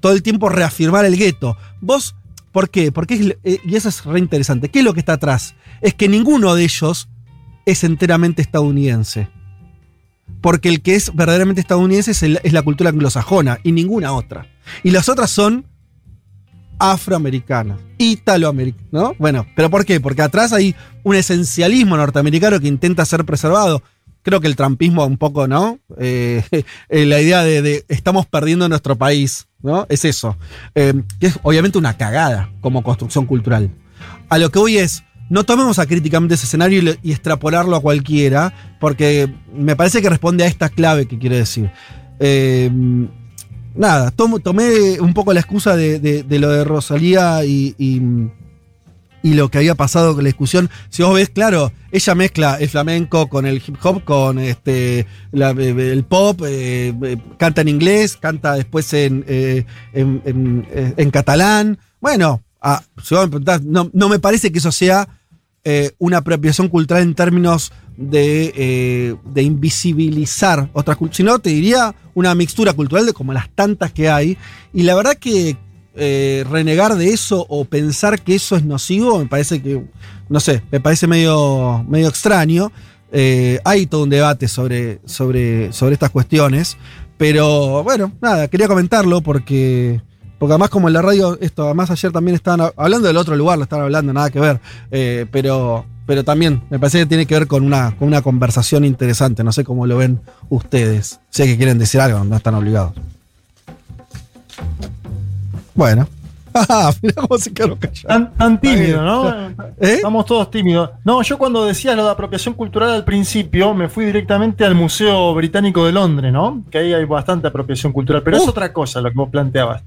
todo el tiempo reafirmar el gueto. Vos, ¿por qué? Porque es- eh, y eso es re interesante. ¿Qué es lo que está atrás? Es que ninguno de ellos es enteramente estadounidense. Porque el que es verdaderamente estadounidense es, la cultura anglosajona y ninguna otra. Y las otras son afroamericanas, italoamericanas, ¿no? Bueno, ¿pero por qué? Porque atrás hay un esencialismo norteamericano que intenta ser preservado. Creo que el trampismo un poco, ¿no? Eh, eh, la idea de, de estamos perdiendo nuestro país, ¿no? Es eso. Eh, que es obviamente una cagada como construcción cultural. A lo que voy es, no tomemos acríticamente ese escenario y, extrapolarlo a cualquiera, porque me parece que responde a esta clave que quiero decir. Eh, nada, tomé un poco la excusa de, lo de Rosalía y- y lo que había pasado con la discusión. Si vos ves, claro, ella mezcla el flamenco con el hip hop, con este la- el pop, eh, eh, canta en inglés, canta después en, eh, en, eh, catalán. Bueno, ah, si vos me preguntás, no, no me parece que eso sea eh, una apropiación cultural en términos de, eh, de invisibilizar otras culturas, sino te diría una mixtura cultural de como las tantas que hay. Y la verdad que eh, renegar de eso o pensar que eso es nocivo, me parece que, no sé, me parece medio, medio extraño. Eh, hay todo un debate sobre, sobre, sobre estas cuestiones, pero bueno, nada, quería comentarlo porque, porque además como en la radio, esto, además ayer también estaban hablando del otro lugar, lo estaban hablando, nada que ver, eh, pero, pero también me parece que tiene que ver con una, con una conversación interesante, no sé cómo lo ven ustedes, sé que quieren decir algo, no están obligados. Bueno. Ah, mirá cómo se quedaron callados. Tan, tan tímido, ¿no? ¿Eh? Estamos todos tímidos. No, yo cuando decías lo de apropiación cultural al principio, me fui directamente al Museo Británico de Londres, ¿no? Que ahí hay bastante apropiación cultural, pero es otra cosa lo que vos planteabas.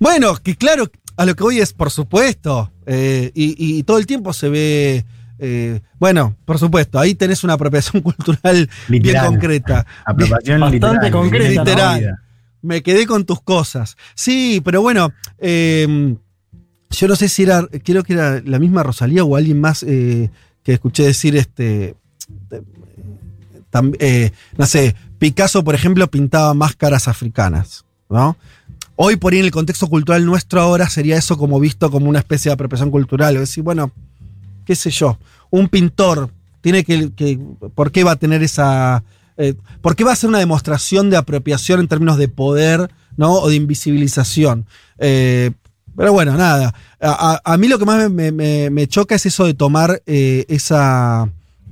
Bueno, que claro, a lo que voy es, por supuesto, eh, y, y todo el tiempo se ve, eh, bueno, por supuesto, ahí tenés una apropiación cultural bien Literal. concreta. Apropiación Bastante literal. concreta, ¿no? Me quedé con tus cosas. Sí, pero bueno, eh, yo no sé si era, creo que era la misma Rosalía o alguien más eh, que escuché decir este. eh, no sé, Picasso, por ejemplo, pintaba máscaras africanas, ¿no? hoy por ahí en el contexto cultural nuestro ahora sería eso como visto como una especie de apropiación cultural. Es decir, bueno, qué sé yo, un pintor tiene que, que ¿por qué va a tener esa... eh, ¿Por qué va a ser una demostración de apropiación en términos de poder. O de invisibilización. Eh, pero bueno, nada. A, mí lo que más me, choca es eso de tomar eh, esa,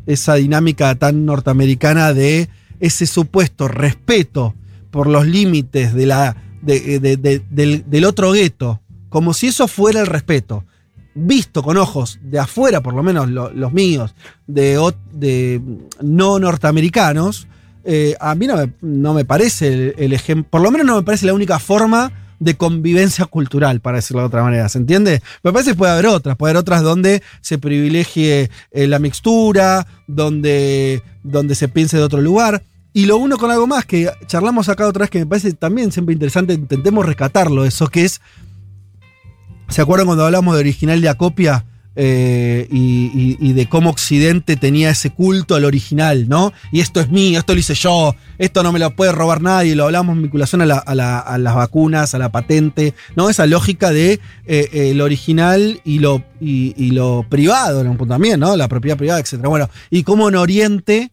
esa dinámica tan norteamericana de ese supuesto respeto por los límites de la, de- de- de- del, otro gueto, como si eso fuera el respeto. Visto con ojos de afuera, por lo menos lo- los míos, de no norteamericanos, eh, a mí no me, no me parece el, ejemplo, por lo menos no me parece la única forma de convivencia cultural, para decirlo de otra manera, ¿se entiende? Me parece que puede haber otras, puede haber otras donde se privilegie eh, la mixtura, donde, donde se piense de otro lugar. Y lo uno con algo más que charlamos acá otra vez que me parece también siempre interesante, intentemos rescatarlo, eso que es, ¿se acuerdan cuando hablamos de original de acopia? Eh, y, de cómo Occidente tenía ese culto al original, ¿no? Y esto es mío, esto lo hice yo, esto no me lo puede robar nadie, lo hablamos en vinculación a, la- a la- las vacunas, a la patente, ¿no? Esa lógica de eh, eh, lo original y lo, y, lo privado, también, ¿no? La propiedad privada, etc. Bueno, y cómo en Oriente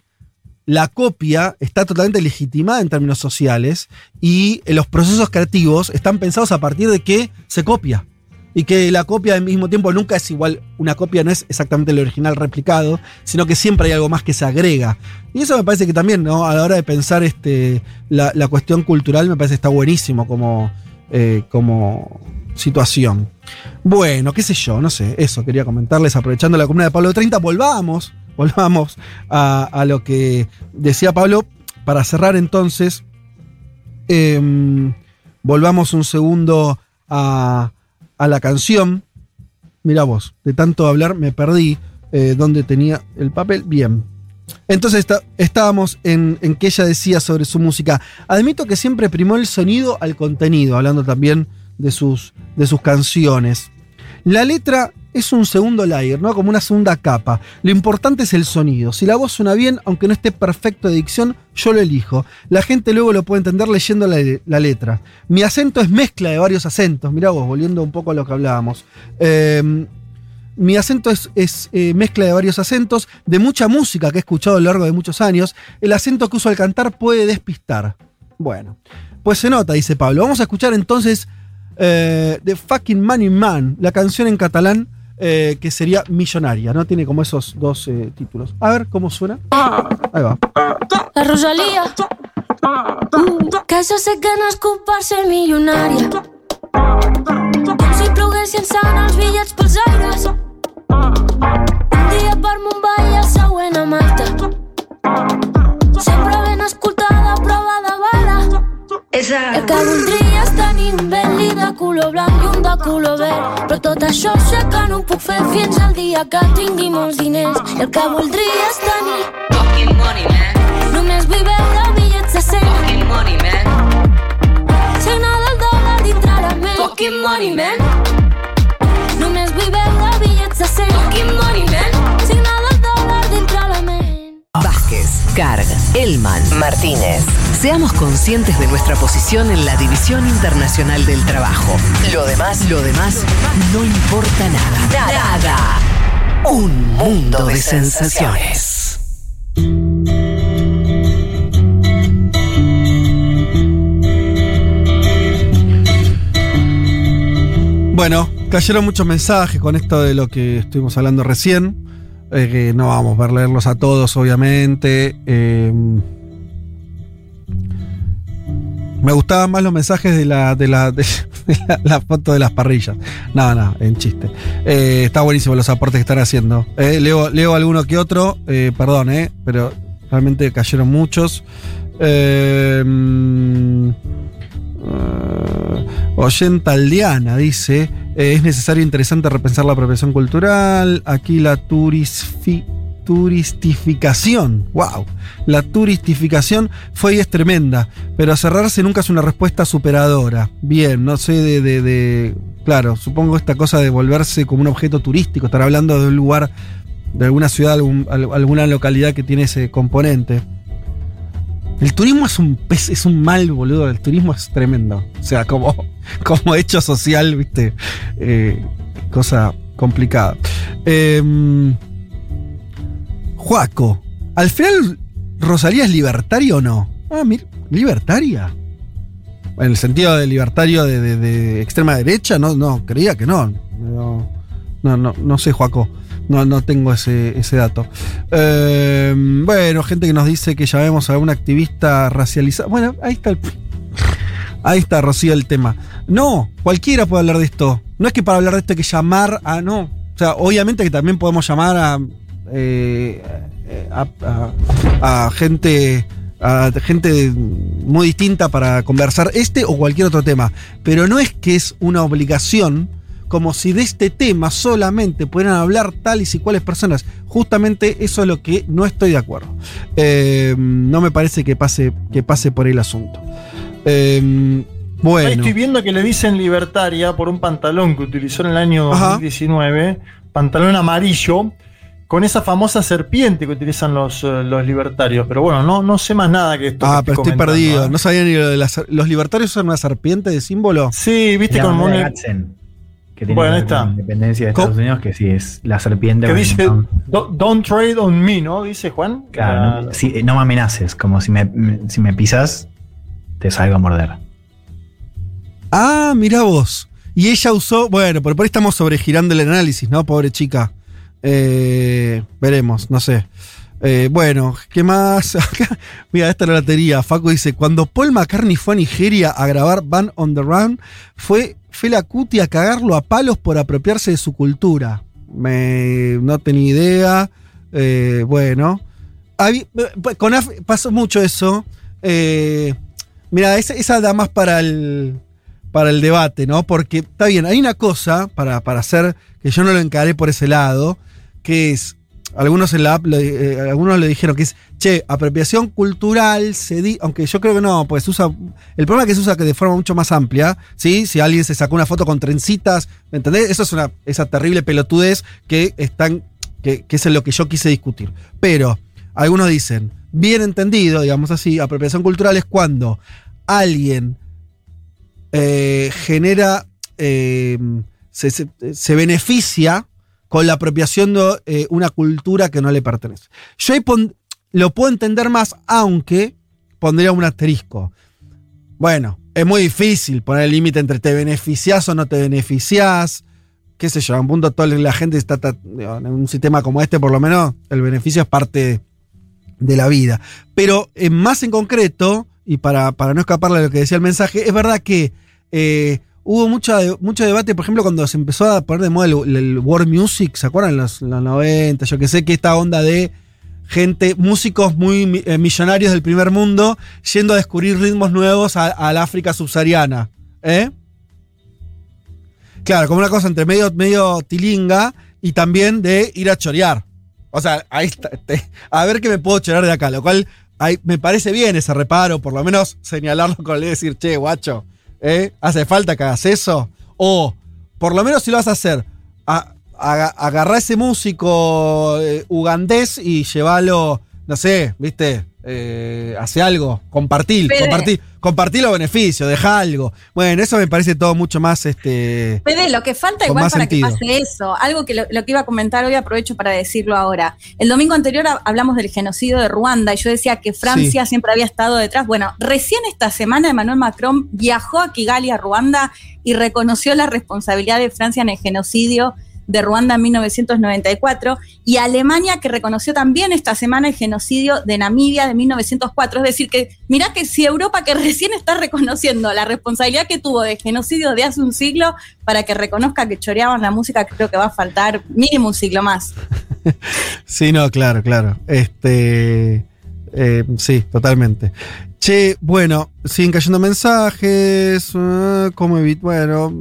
la copia está totalmente legitimada en términos sociales y los procesos creativos están pensados a partir de que se copia. Y que la copia al mismo tiempo nunca es igual, una copia no es exactamente el original replicado, sino que siempre hay algo más que se agrega. Y eso me parece que también, ¿no? A la hora de pensar este, la, la cuestión cultural, me parece que está buenísimo como, eh, como situación. Bueno, qué sé yo, no sé, eso quería comentarles, aprovechando la columna de Pablo 30, volvamos, volvamos a, a lo que decía Pablo, para cerrar entonces, em, volvamos un segundo a, a la canción. Mira vos, de tanto hablar me perdí eh, dónde tenía el papel. Bien. Entonces está- estábamos en, en que ella decía sobre su música. Admito que siempre primó el sonido al contenido, hablando también de sus, de sus canciones. La letra es un segundo layer, ¿no? Como una segunda capa. Lo importante es el sonido. Si la voz suena bien, aunque no esté perfecto de dicción, yo lo elijo. La gente luego lo puede entender leyendo la, letra. Mi acento es mezcla de varios acentos. Mirá vos, volviendo un poco a lo que hablábamos. Eh, mi acento es, es, eh, mezcla de varios acentos, de mucha música que he escuchado a lo largo de muchos años. El acento que uso al cantar puede despistar. Bueno, pues se nota, dice Pablo. Vamos a escuchar entonces eh, The Fucking Money Man, la canción en catalán eh, que sería Millonaria, ¿no? Tiene como esos dos eh, títulos. A ver cómo suena. Ahí va. La Rosalia. Que jo sé que no és culp per ser milionària. Com si ploguessin sant els bitllets. Un dia per Mumbai i el següent a Malta. Sempre ben escoltada. Esa. El que voldria és tenir un Bentley de color blanc i un de color verd. Però tot això sé que no ho puc fer fins al dia que tingui molts diners. I el que voldria és tenir Fucking money, man. Només vull veure bitllets de 100 Fucking money, man. Signada el dòlar dintre la ment Fucking money, man. Només vull veure bitllets de 100 Fucking money, man. Signada el dòlar dintre la ment Vázquez, Carg, Elman, Martínez. Seamos conscientes de nuestra posición en la División Internacional del Trabajo. Lo demás, lo demás, no importa nada. Nada. Un mundo de sensaciones. Bueno, cayeron muchos mensajes con esto de lo que estuvimos hablando recién. eh, no vamos a leerlos a todos, obviamente. Eh, me gustaban más los mensajes de la, de la, de la, foto de las parrillas. No, no, en chiste. Eh, está buenísimo los aportes que están haciendo. Eh, leo, leo alguno que otro, eh, perdón, eh, pero realmente cayeron muchos. Eh, Oyenta Aldeana dice: Es necesario e interesante repensar la apropiación cultural. Aquí la turisfi- turistificación. ¡Wow! La turistificación fue y es tremenda. Pero cerrarse nunca es una respuesta superadora. Bien, no sé de. de- claro, supongo esta cosa de volverse como un objeto turístico. Estar hablando de un lugar, de alguna ciudad, alguna localidad que tiene ese componente. El turismo es un pez, es un mal, boludo. El turismo es tremendo. O sea, como, como hecho social, viste. Eh, cosa complicada. Em, Juaco, ¿al final Rosalía es libertaria o no? Ah, mira, libertaria. En el sentido de libertario de, de- de extrema derecha, no, no, creía que no. No, no, no, sé, Juaco. No, no tengo ese, ese dato. Eh, bueno, gente que nos dice que llamemos a un activista racializado. Bueno, ahí está el. Ahí está, Rocío, el tema. No, cualquiera puede hablar de esto. No es que para hablar de esto hay que llamar a. No. O sea, obviamente que también podemos llamar a. eh, a, a- a gente. A gente muy distinta para conversar este o cualquier otro tema. Pero no es que es una obligación como si de este tema solamente pudieran hablar tales y cuales personas. Justamente eso es lo que no estoy de acuerdo. Eh, no me parece que pase, que pase por ahí el asunto. Eh, Ahí bueno. estoy viendo que le dicen libertaria por un pantalón que utilizó en el año Ajá. 2019, pantalón amarillo, con esa famosa serpiente que utilizan los, eh, los libertarios. Pero bueno, no, no sé más nada que esto. Ah, que pero estoy perdido. ¿eh? No sabía ni lo de las. ¿Los libertarios usan una serpiente de símbolo? Sí, viste La como un- que tiene Bueno, con está. la independencia de Estados Unidos, que sí es la serpiente. que con- dice con- "Do- Don't trade on me, ¿no? Dice Juan. Claro, no, sí, no me amenaces, como si me, si me pisas, te salgo a morder. Ah, mira vos. Y ella usó. Bueno, por por ahí estamos sobregirando el análisis, ¿no? Pobre chica. Eh, veremos, no sé. Eh, bueno, ¿qué más? Mira, esta era la teoría. Facu dice: Cuando Paul McCartney fue a Nigeria a grabar Van on the Run, fue Fela Kuti a cagarlo a palos por apropiarse de su cultura. Me, no tenía idea. Eh, bueno. Con Af- pasó mucho eso. Mira, esa, esa da más para el, para el debate, ¿no? Porque está bien, hay una cosa para, para hacer que yo no lo encaré por ese lado, que es. Algunos en la app, le- eh, algunos le dijeron que es, che, apropiación cultural, se di, aunque yo creo que no, pues usa, el problema es que se usa de forma mucho más amplia, ¿sí? Si alguien se sacó una foto con trencitas, ¿me entendés? Eso es una, esa terrible pelotudez que están, que, que es en lo que yo quise discutir. Pero, algunos dicen, bien entendido, digamos así, apropiación cultural es cuando alguien eh, genera, eh, se- se beneficia con la apropiación de eh, una cultura que no le pertenece. Yo ahí lo puedo entender más, aunque pondría un asterisco. Bueno, es muy difícil poner el límite entre te beneficias o no te beneficias. Qué sé yo, a un punto toda la gente está, en un sistema como este, por lo menos, el beneficio es parte de la vida. Pero eh, más en concreto, y para, para no escaparle de lo que decía el mensaje, es verdad que eh, hubo mucho, mucho debate, por ejemplo, cuando se empezó a poner de moda el, world music, ¿se acuerdan? En los, los 90, yo que sé, que esta onda de gente, músicos muy eh, millonarios del primer mundo, yendo a descubrir ritmos nuevos al África subsahariana. ¿Eh? Claro, como una cosa entre medio, medio tilinga y también de ir a chorear. O sea, ahí a ver qué me puedo chorar de acá. Lo cual ahí me parece bien ese reparo, por lo menos señalarlo con el de decir, che, guacho, ¿eh? ¿hace falta que hagas eso? O, por lo menos si lo vas a hacer, a, a- ese músico eh, ugandés y llevalo, no sé, ¿viste? Eh, hace algo, compartir, Fede. compartir, compartir los beneficios, deja algo. Bueno, eso me parece todo mucho más este. Fede, lo que falta igual para sentido. que pase eso, algo que lo, lo que iba a comentar hoy aprovecho para decirlo ahora. El domingo anterior ha- hablamos del genocidio de Ruanda y yo decía que Francia Sí. siempre había estado detrás. Bueno, recién esta semana Emmanuel Macron viajó a Kigali, a Ruanda, y reconoció la responsabilidad de Francia en el genocidio de Ruanda en 1994 y Alemania que reconoció también esta semana el genocidio de Namibia de 1904. Es decir, que mirá que si Europa que recién está reconociendo la responsabilidad que tuvo de genocidio de hace un siglo para que reconozca que choreaban la música, creo que va a faltar mínimo un siglo más. Sí, no, claro, claro. Este. eh, sí, totalmente. Che, bueno, siguen cayendo mensajes. ah, ¿Cómo evitar? Bueno,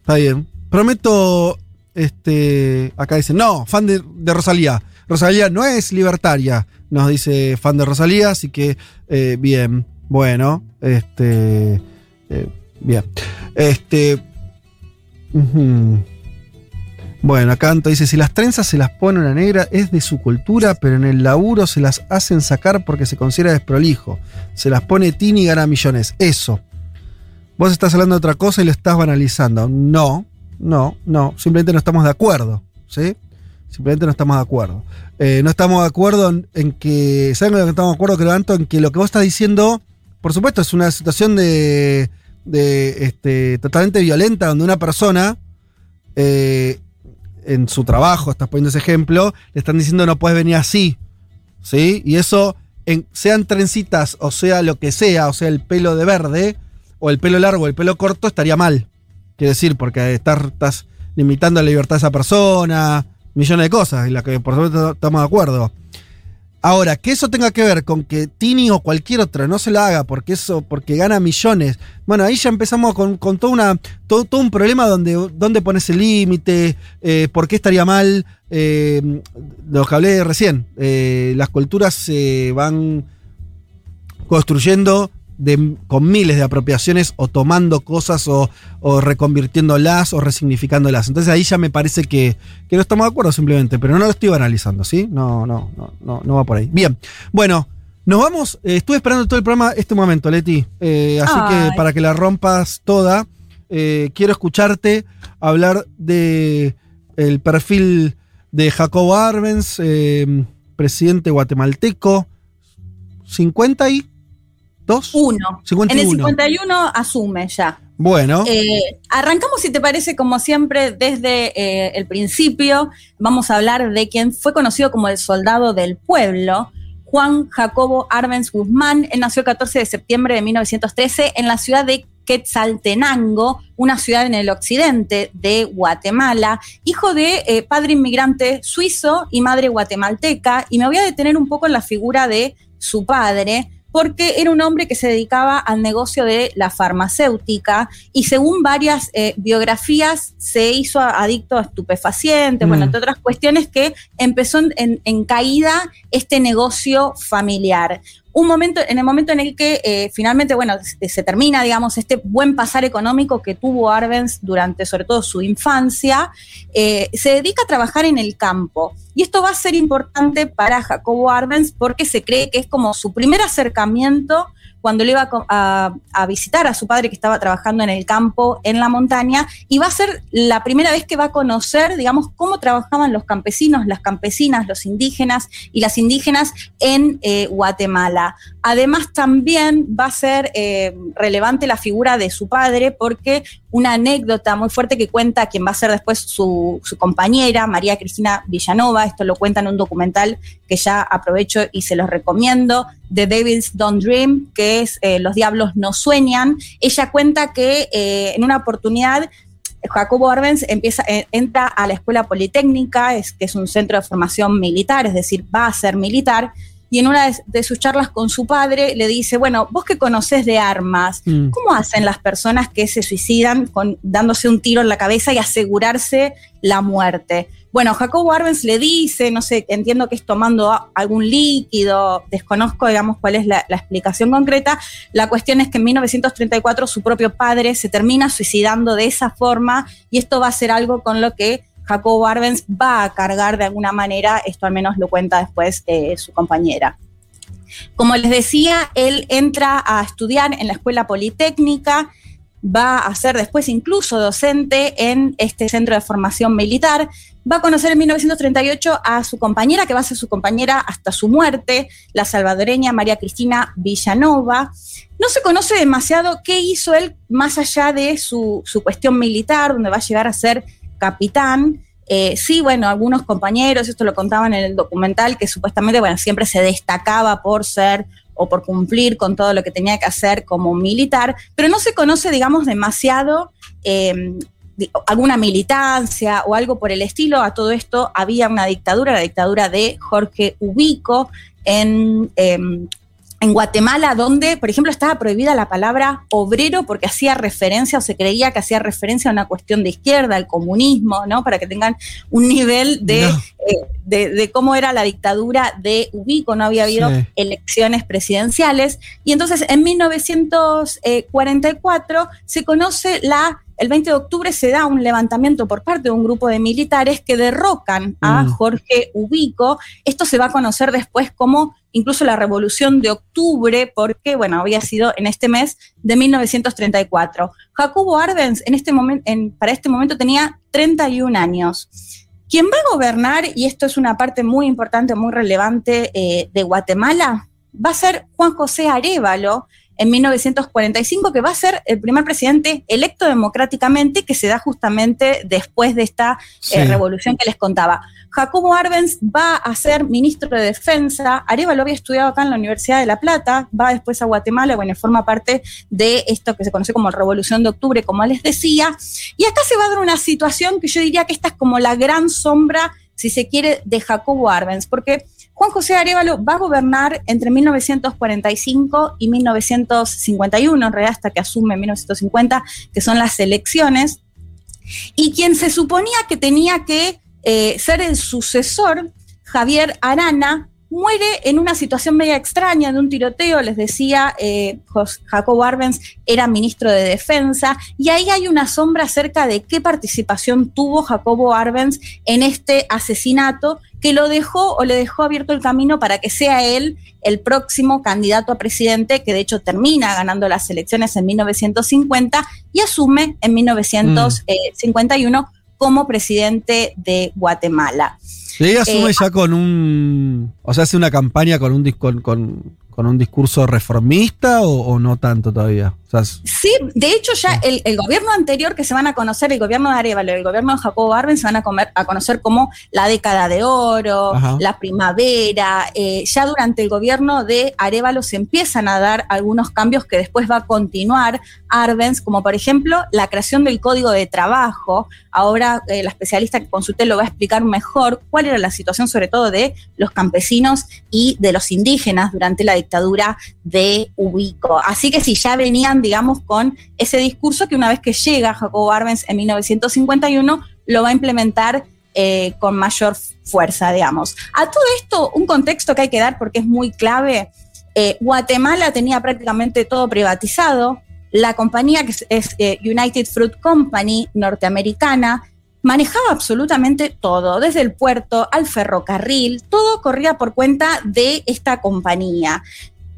está bien. Prometo. Este. Acá dicen, no, fan de, de Rosalía. Rosalía no es libertaria, nos dice fan de Rosalía, así que eh, bien. Bueno, este. eh, bien. Este. Bueno, acá Anto dice, si las trenzas se las pone una negra es de su cultura, pero en el laburo se las hacen sacar porque se considera desprolijo. Se las pone Tini y gana millones. Eso. Vos estás hablando de otra cosa y lo estás banalizando. No, no, no. Simplemente no estamos de acuerdo. ¿Sí? Simplemente no estamos de acuerdo. Eh, no estamos de acuerdo en, que. ¿Saben lo que estamos de acuerdo, creo? En que lo que vos estás diciendo, por supuesto, es una situación de. de este, totalmente violenta, donde una persona. eh, en su trabajo, estás poniendo ese ejemplo, le están diciendo no puedes venir así. ¿Sí? Y eso, en, sean trencitas o sea lo que sea, o sea el pelo de verde, o el pelo largo el pelo corto, estaría mal. Quiero decir, porque estás, estás limitando la libertad de esa persona, millones de cosas, y la que por supuesto estamos de acuerdo. Ahora, que eso tenga que ver con que Tini o cualquier otra no se la haga porque eso, porque gana millones. Bueno, ahí ya empezamos con, una, todo un problema donde, donde pones el límite, eh, por qué estaría mal. eh, lo que hablé recién. eh, las culturas se van construyendo de- con miles de apropiaciones o tomando cosas o, o reconvirtiéndolas o resignificándolas. Entonces ahí ya me parece que, que no estamos de acuerdo simplemente, pero no lo estoy analizando, ¿sí? No, no, no, no, no va por ahí. Bien, bueno, nos vamos. eh, estuve esperando todo el programa este momento, Leti. eh, así Ay. que para que la rompas toda, eh, quiero escucharte hablar de el perfil de Jacobo Arbenz, presidente guatemalteco, 52. Uno. 51. En el 51 asume ya. Bueno, Eh, arrancamos, si te parece, como siempre, desde eh, el principio. Vamos a hablar de quien fue conocido como el soldado del pueblo, Juan Jacobo Arbenz Guzmán. Él nació el 14 de septiembre de 1913 en la ciudad de Quetzaltenango, una ciudad en el occidente de Guatemala, hijo de eh, padre inmigrante suizo y madre guatemalteca. Y me voy a detener un poco en la figura de su padre, porque era un hombre que se dedicaba al negocio de la farmacéutica y según varias eh, biografías se hizo adicto a estupefacientes, Mm. bueno, entre otras cuestiones que empezó en, en- en caída este negocio familiar. Un momento, en el momento en el que eh, finalmente, bueno, se, termina, digamos, este buen pasar económico que tuvo Arbenz durante sobre todo su infancia, eh, se dedica a trabajar en el campo. Y esto va a ser importante para Jacobo Arbenz porque se cree que es como su primer acercamiento cuando le iba a visitar a su padre que estaba trabajando en el campo, en la montaña, y va a ser la primera vez que va a conocer, digamos, cómo trabajaban los campesinos, las campesinas, los indígenas y las indígenas en eh, Guatemala. Además, también va a ser eh, relevante la figura de su padre porque una anécdota muy fuerte que cuenta quien va a ser después su, compañera, María Cristina Villanova, esto lo cuenta en un documental que ya aprovecho y se los recomiendo, The Devils Don't Dream, que es eh, Los Diablos No Sueñan. Ella cuenta que eh, en una oportunidad Jacobo Arbenz empieza, entra a la escuela politécnica, es, que es un centro de formación militar, es decir, va a ser militar, y en una de, sus charlas con su padre le dice, bueno, vos que conocés de armas, Mm. ¿cómo hacen las personas que se suicidan con, dándose un tiro en la cabeza y asegurarse la muerte? Bueno, Jacobo Arbenz le dice, no sé, entiendo que es tomando algún líquido, desconozco, digamos, cuál es la, la explicación concreta. La cuestión es que en 1934 su propio padre se termina suicidando de esa forma y esto va a ser algo con lo que Jacobo Arbenz va a cargar de alguna manera, esto al menos lo cuenta después eh, su compañera. Como les decía, él entra a estudiar en la escuela politécnica, va a ser después incluso docente en este centro de formación militar, va a conocer en 1938 a su compañera, que va a ser su compañera hasta su muerte, la salvadoreña María Cristina Villanova. No se conoce demasiado qué hizo él más allá de su, su cuestión militar, donde va a llegar a ser capitán. Eh, sí, bueno, algunos compañeros, esto lo contaban en el documental, que supuestamente, bueno, siempre se destacaba por ser o por cumplir con todo lo que tenía que hacer como militar, pero no se conoce, digamos, demasiado di- alguna militancia o algo por el estilo. A todo esto había una dictadura, la dictadura de Jorge Ubico en, em, en Guatemala, donde, por ejemplo, estaba prohibida la palabra obrero porque hacía referencia o se creía que hacía referencia a una cuestión de izquierda, al comunismo, ¿no? Para que tengan un nivel de, No. eh, de, de cómo era la dictadura de Ubico, no había habido Sí. elecciones presidenciales. Y entonces en 1944 se conoce la el 20 de octubre se da un levantamiento por parte de un grupo de militares que derrocan a Mm. Jorge Ubico. Esto se va a conocer después como incluso la Revolución de Octubre, porque, bueno, había sido en este mes de 1934. Jacobo Arbenz en este momento, en- para este momento tenía 31 años. Quien va a gobernar, y esto es una parte muy importante, muy relevante eh, de Guatemala, va a ser Juan José Arevalo en 1945, que va a ser el primer presidente electo democráticamente que se da justamente después de esta Sí. eh, revolución que les contaba. Jacobo Arbenz va a ser ministro de Defensa. Arevalo había estudiado acá en la Universidad de La Plata, va después a Guatemala, bueno, forma parte de esto que se conoce como Revolución de Octubre, como les decía. Y acá se va a dar una situación que yo diría que esta es como la gran sombra, si se quiere, de Jacobo Arbenz, porque Juan José Arevalo va a gobernar entre 1945 y 1951, en realidad hasta que asume en 1950, que son las elecciones. Y quien se suponía que tenía que eh, ser el sucesor, Javier Arana, muere en una situación media extraña de un tiroteo, les decía, eh, Jacobo Arbenz era ministro de Defensa, y ahí hay una sombra acerca de qué participación tuvo Jacobo Arbenz en este asesinato que lo dejó o le dejó abierto el camino para que sea él el próximo candidato a presidente, que de hecho termina ganando las elecciones en 1950 y asume en 1951 como presidente de Guatemala. Y ella asume Eh, ya con un. O sea, hace una campaña con un, con, con- con un discurso reformista o, o no tanto todavía. O sea, es- Sí, de hecho ya el, el gobierno anterior que se van a conocer, el gobierno de Arevalo y el gobierno de Jacobo Arben se van a, comer- a conocer como la década de oro, Ajá. la primavera. eh, ya durante el gobierno de Arevalo se empiezan a dar algunos cambios que después va a continuar Arbenz, como por ejemplo la creación del código de trabajo. Ahora eh, la especialista que consulté lo va a explicar mejor cuál era la situación sobre todo de los campesinos y de los indígenas durante la dictadura de Ubico. Así que sí, ya venían, digamos, con ese discurso que una vez que llega Jacobo Arbenz en 1951, lo va a implementar eh, con mayor fuerza, digamos. A todo esto, un contexto que hay que dar porque es muy clave. eh, Guatemala tenía prácticamente todo privatizado. La compañía que es, eh, United Fruit Company norteamericana manejaba absolutamente todo, desde el puerto al ferrocarril, todo corría por cuenta de esta compañía.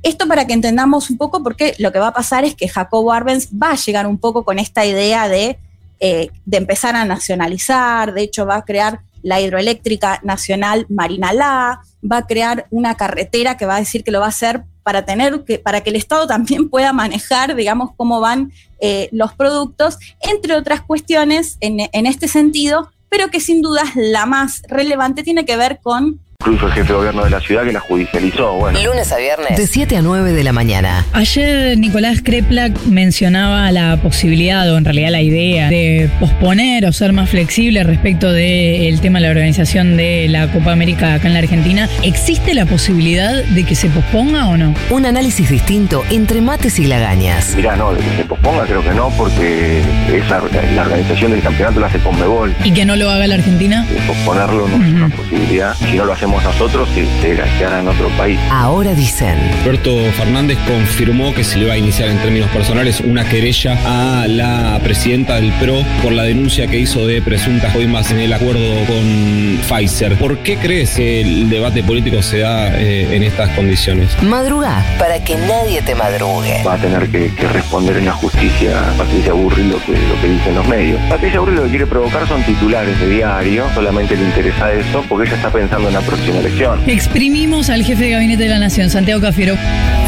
Esto para que entendamos un poco porque lo que va a pasar es que Jacobo Arbenz va a llegar un poco con esta idea de, eh, de empezar a nacionalizar, de hecho va a crear la hidroeléctrica nacional Marinalá, va a crear una carretera que va a decir que lo va a hacer para tener que, para que el Estado también pueda manejar, digamos, cómo van eh, los productos, entre otras cuestiones en, en este sentido, pero que sin duda la más relevante tiene que ver con Incluso el jefe de gobierno de la ciudad que la judicializó. Bueno. Lunes a viernes. De 7 a 9 de la mañana. Ayer Nicolás Kreplak mencionaba la posibilidad, o en realidad la idea, de posponer o ser más flexible respecto del tema de la organización de la Copa América acá en la Argentina. ¿Existe la posibilidad de que se posponga o no? Un análisis distinto entre mates y lagañas. Mirá, no, de que se posponga creo que no, porque esa, la organización del campeonato la hace Conmebol. ¿Y que no lo haga la Argentina? Posponerlo no es una posibilidad. Si no lo hacemos nosotros, se, se, se hará en otro país. Ahora dicen. Roberto Fernández confirmó que se le va a iniciar en términos personales una querella a la presidenta del PRO por la denuncia que hizo de presuntas coimas en el acuerdo con Pfizer. ¿Por qué crees que el debate político se da eh, en estas condiciones? Madruga para que nadie te madrugue. Va a tener que, que responder en la justicia Patricia Burri lo que, lo que dicen los medios. Patricia Burri lo que quiere provocar son titulares de diario, solamente le interesa eso porque ella está pensando en la próxima elección. Exprimimos al jefe de gabinete de la Nación, Santiago Cafiero.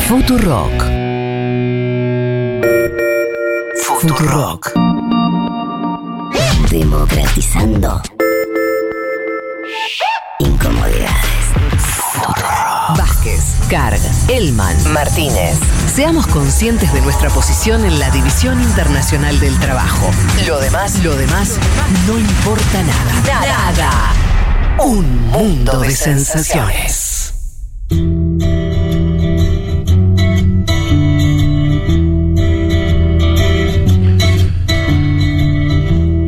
Futurock. Futurock. Democratizando incomodidades. Vázquez, Carg, Elman, Martínez. Seamos conscientes de nuestra posición en la División Internacional del Trabajo. Lo demás, lo demás, no importa nada. Nada. Un mundo de sensaciones.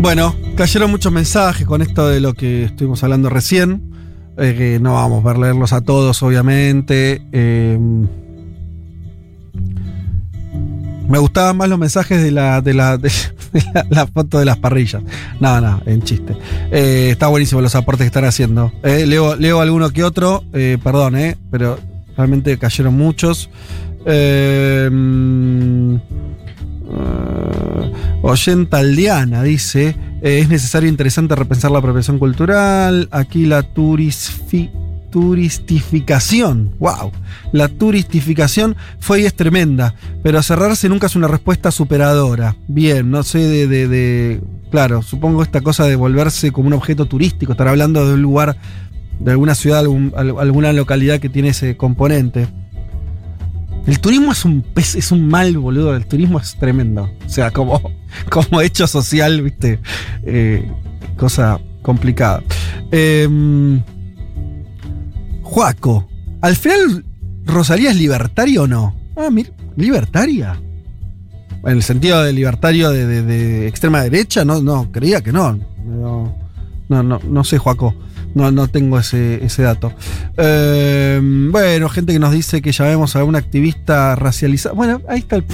Bueno, cayeron muchos mensajes con esto de lo que estuvimos hablando recién. Eh, que no vamos a ver leerlos a todos, obviamente. Eh, Me gustaban más los mensajes de la, de la, la, foto de las parrillas. No, no, en chiste. Eh, está buenísimo los aportes que están haciendo. Eh, leo, leo alguno que otro, eh, perdón, eh, pero realmente cayeron muchos. Eh, eh, Oyenta Aldeana dice: Es necesario e interesante repensar la apropiación cultural. Aquí la turisfi- turistificación. ¡Wow! La turistificación fue y es tremenda. Pero cerrarse nunca es una respuesta superadora. Bien, no sé de. claro, supongo esta cosa de volverse como un objeto turístico. Estar hablando de un lugar, de alguna ciudad, alguna localidad que tiene ese componente. El turismo es un pez- es un mal, boludo. El turismo es tremendo. O sea, como, como hecho social, viste. Eh, cosa complicada. Em, Juaco, ¿al final Rosalía es libertaria o no? Ah, mira, ¿libertaria? En el sentido de libertario de, de- de extrema derecha, no, no, creía que no. No, no, no, sé, Juaco. No, no tengo ese, ese dato. Eh, bueno, gente que nos dice que llamemos a algún activista racializado. Bueno, ahí está el.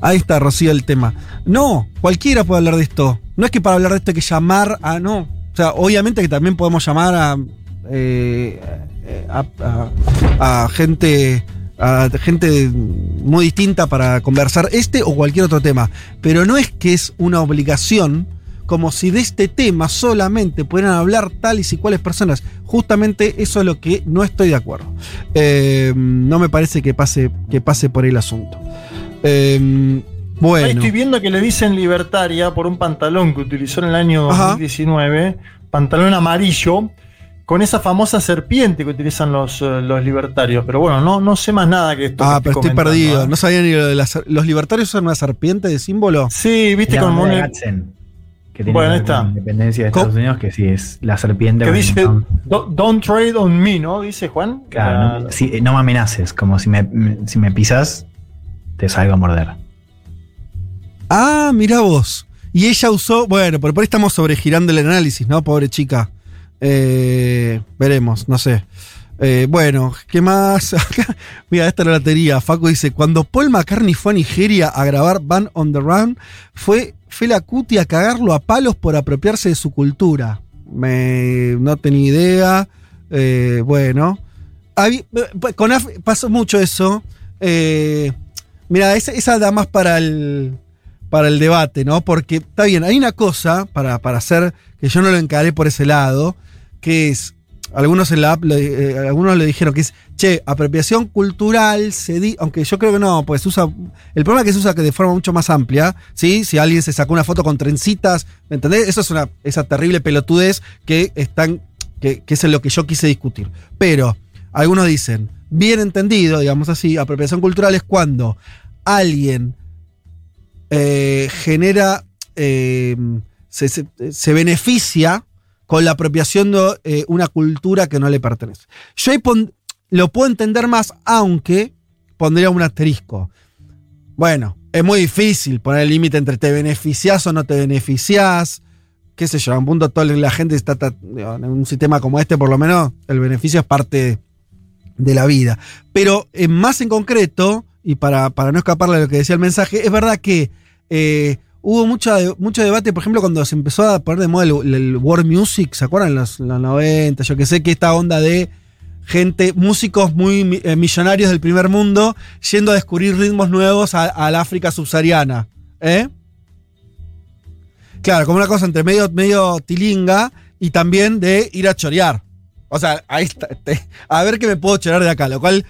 Ahí está, Rocío, el tema. No, cualquiera puede hablar de esto. No es que para hablar de esto hay que llamar a. No. O sea, obviamente que también podemos llamar a. eh, a, a- a gente. A gente muy distinta para conversar este o cualquier otro tema. Pero no es que es una obligación como si de este tema solamente pudieran hablar tales y cuales personas. Justamente eso es lo que no estoy de acuerdo. Eh, no me parece que pase, que pase por ahí el asunto. Eh, Ahí bueno. estoy viendo que le dicen libertaria por un pantalón que utilizó en el año Ajá. 2019, pantalón amarillo, con esa famosa serpiente que utilizan los, eh, los libertarios. Pero bueno, no, no sé más nada que esto. Ah, que pero estoy perdido. ¿eh? No sabía ni lo de las. ¿Los libertarios usan una serpiente de símbolo? Sí, viste bandera un- Gadsden, que tiene Bueno, con está. la independencia de Estados Unidos, que sí es la serpiente. que con- dice "Do- Don't trade on me, ¿no? Dice Juan. Claro, no, sí, no me amenaces, como si me, si me pisas, te salgo a morder. Ah, mira vos. Y ella usó. Bueno, pero por ahí estamos sobregirando el análisis, ¿no? Pobre chica. Eh, veremos, no sé. Eh, bueno, ¿qué más? Mira, esta es la lotería. Facu dice: Cuando Paul McCartney fue a Nigeria a grabar Van on the Run, fue Fela Kuti a cagarlo a palos por apropiarse de su cultura. Me, no tenía idea. Eh, bueno. Con Af- pasó mucho eso. Mira, esa, esa da más para el, para el debate, ¿no? Porque está bien, hay una cosa para, para hacer que yo no lo encaré por ese lado, que es. Algunos en la le- eh, algunos le dijeron que es, che, apropiación cultural, se di, aunque yo creo que no, pues usa, el problema es que se usa que de forma mucho más amplia, ¿sí? Si alguien se sacó una foto con trencitas, ¿me entendés? Eso es una, esa terrible pelotudez que están, que, es en lo que yo quise discutir. Pero, algunos dicen, bien entendido, digamos así, apropiación cultural es cuando alguien eh, genera, eh, se- se beneficia con la apropiación de eh, una cultura que no le pertenece. Yo ahí lo puedo entender más, aunque pondría un asterisco. Bueno, es muy difícil poner el límite entre te beneficias o no te beneficias. Qué sé yo, a un punto toda la gente está, en un sistema como este, por lo menos, el beneficio es parte de la vida. Pero eh, más en concreto, y para, no escaparle a lo que decía el mensaje, es verdad que eh, hubo mucha, mucho debate, por ejemplo, cuando se empezó a poner de moda el, world music, ¿se acuerdan? En los, los 90, yo que sé, que esta onda de gente, músicos muy eh, millonarios del primer mundo, yendo a descubrir ritmos nuevos al África subsahariana. ¿Eh? Claro, como una cosa entre medio, medio tilinga y también de ir a chorear. O sea, ahí a ver qué me puedo chorar de acá, lo cual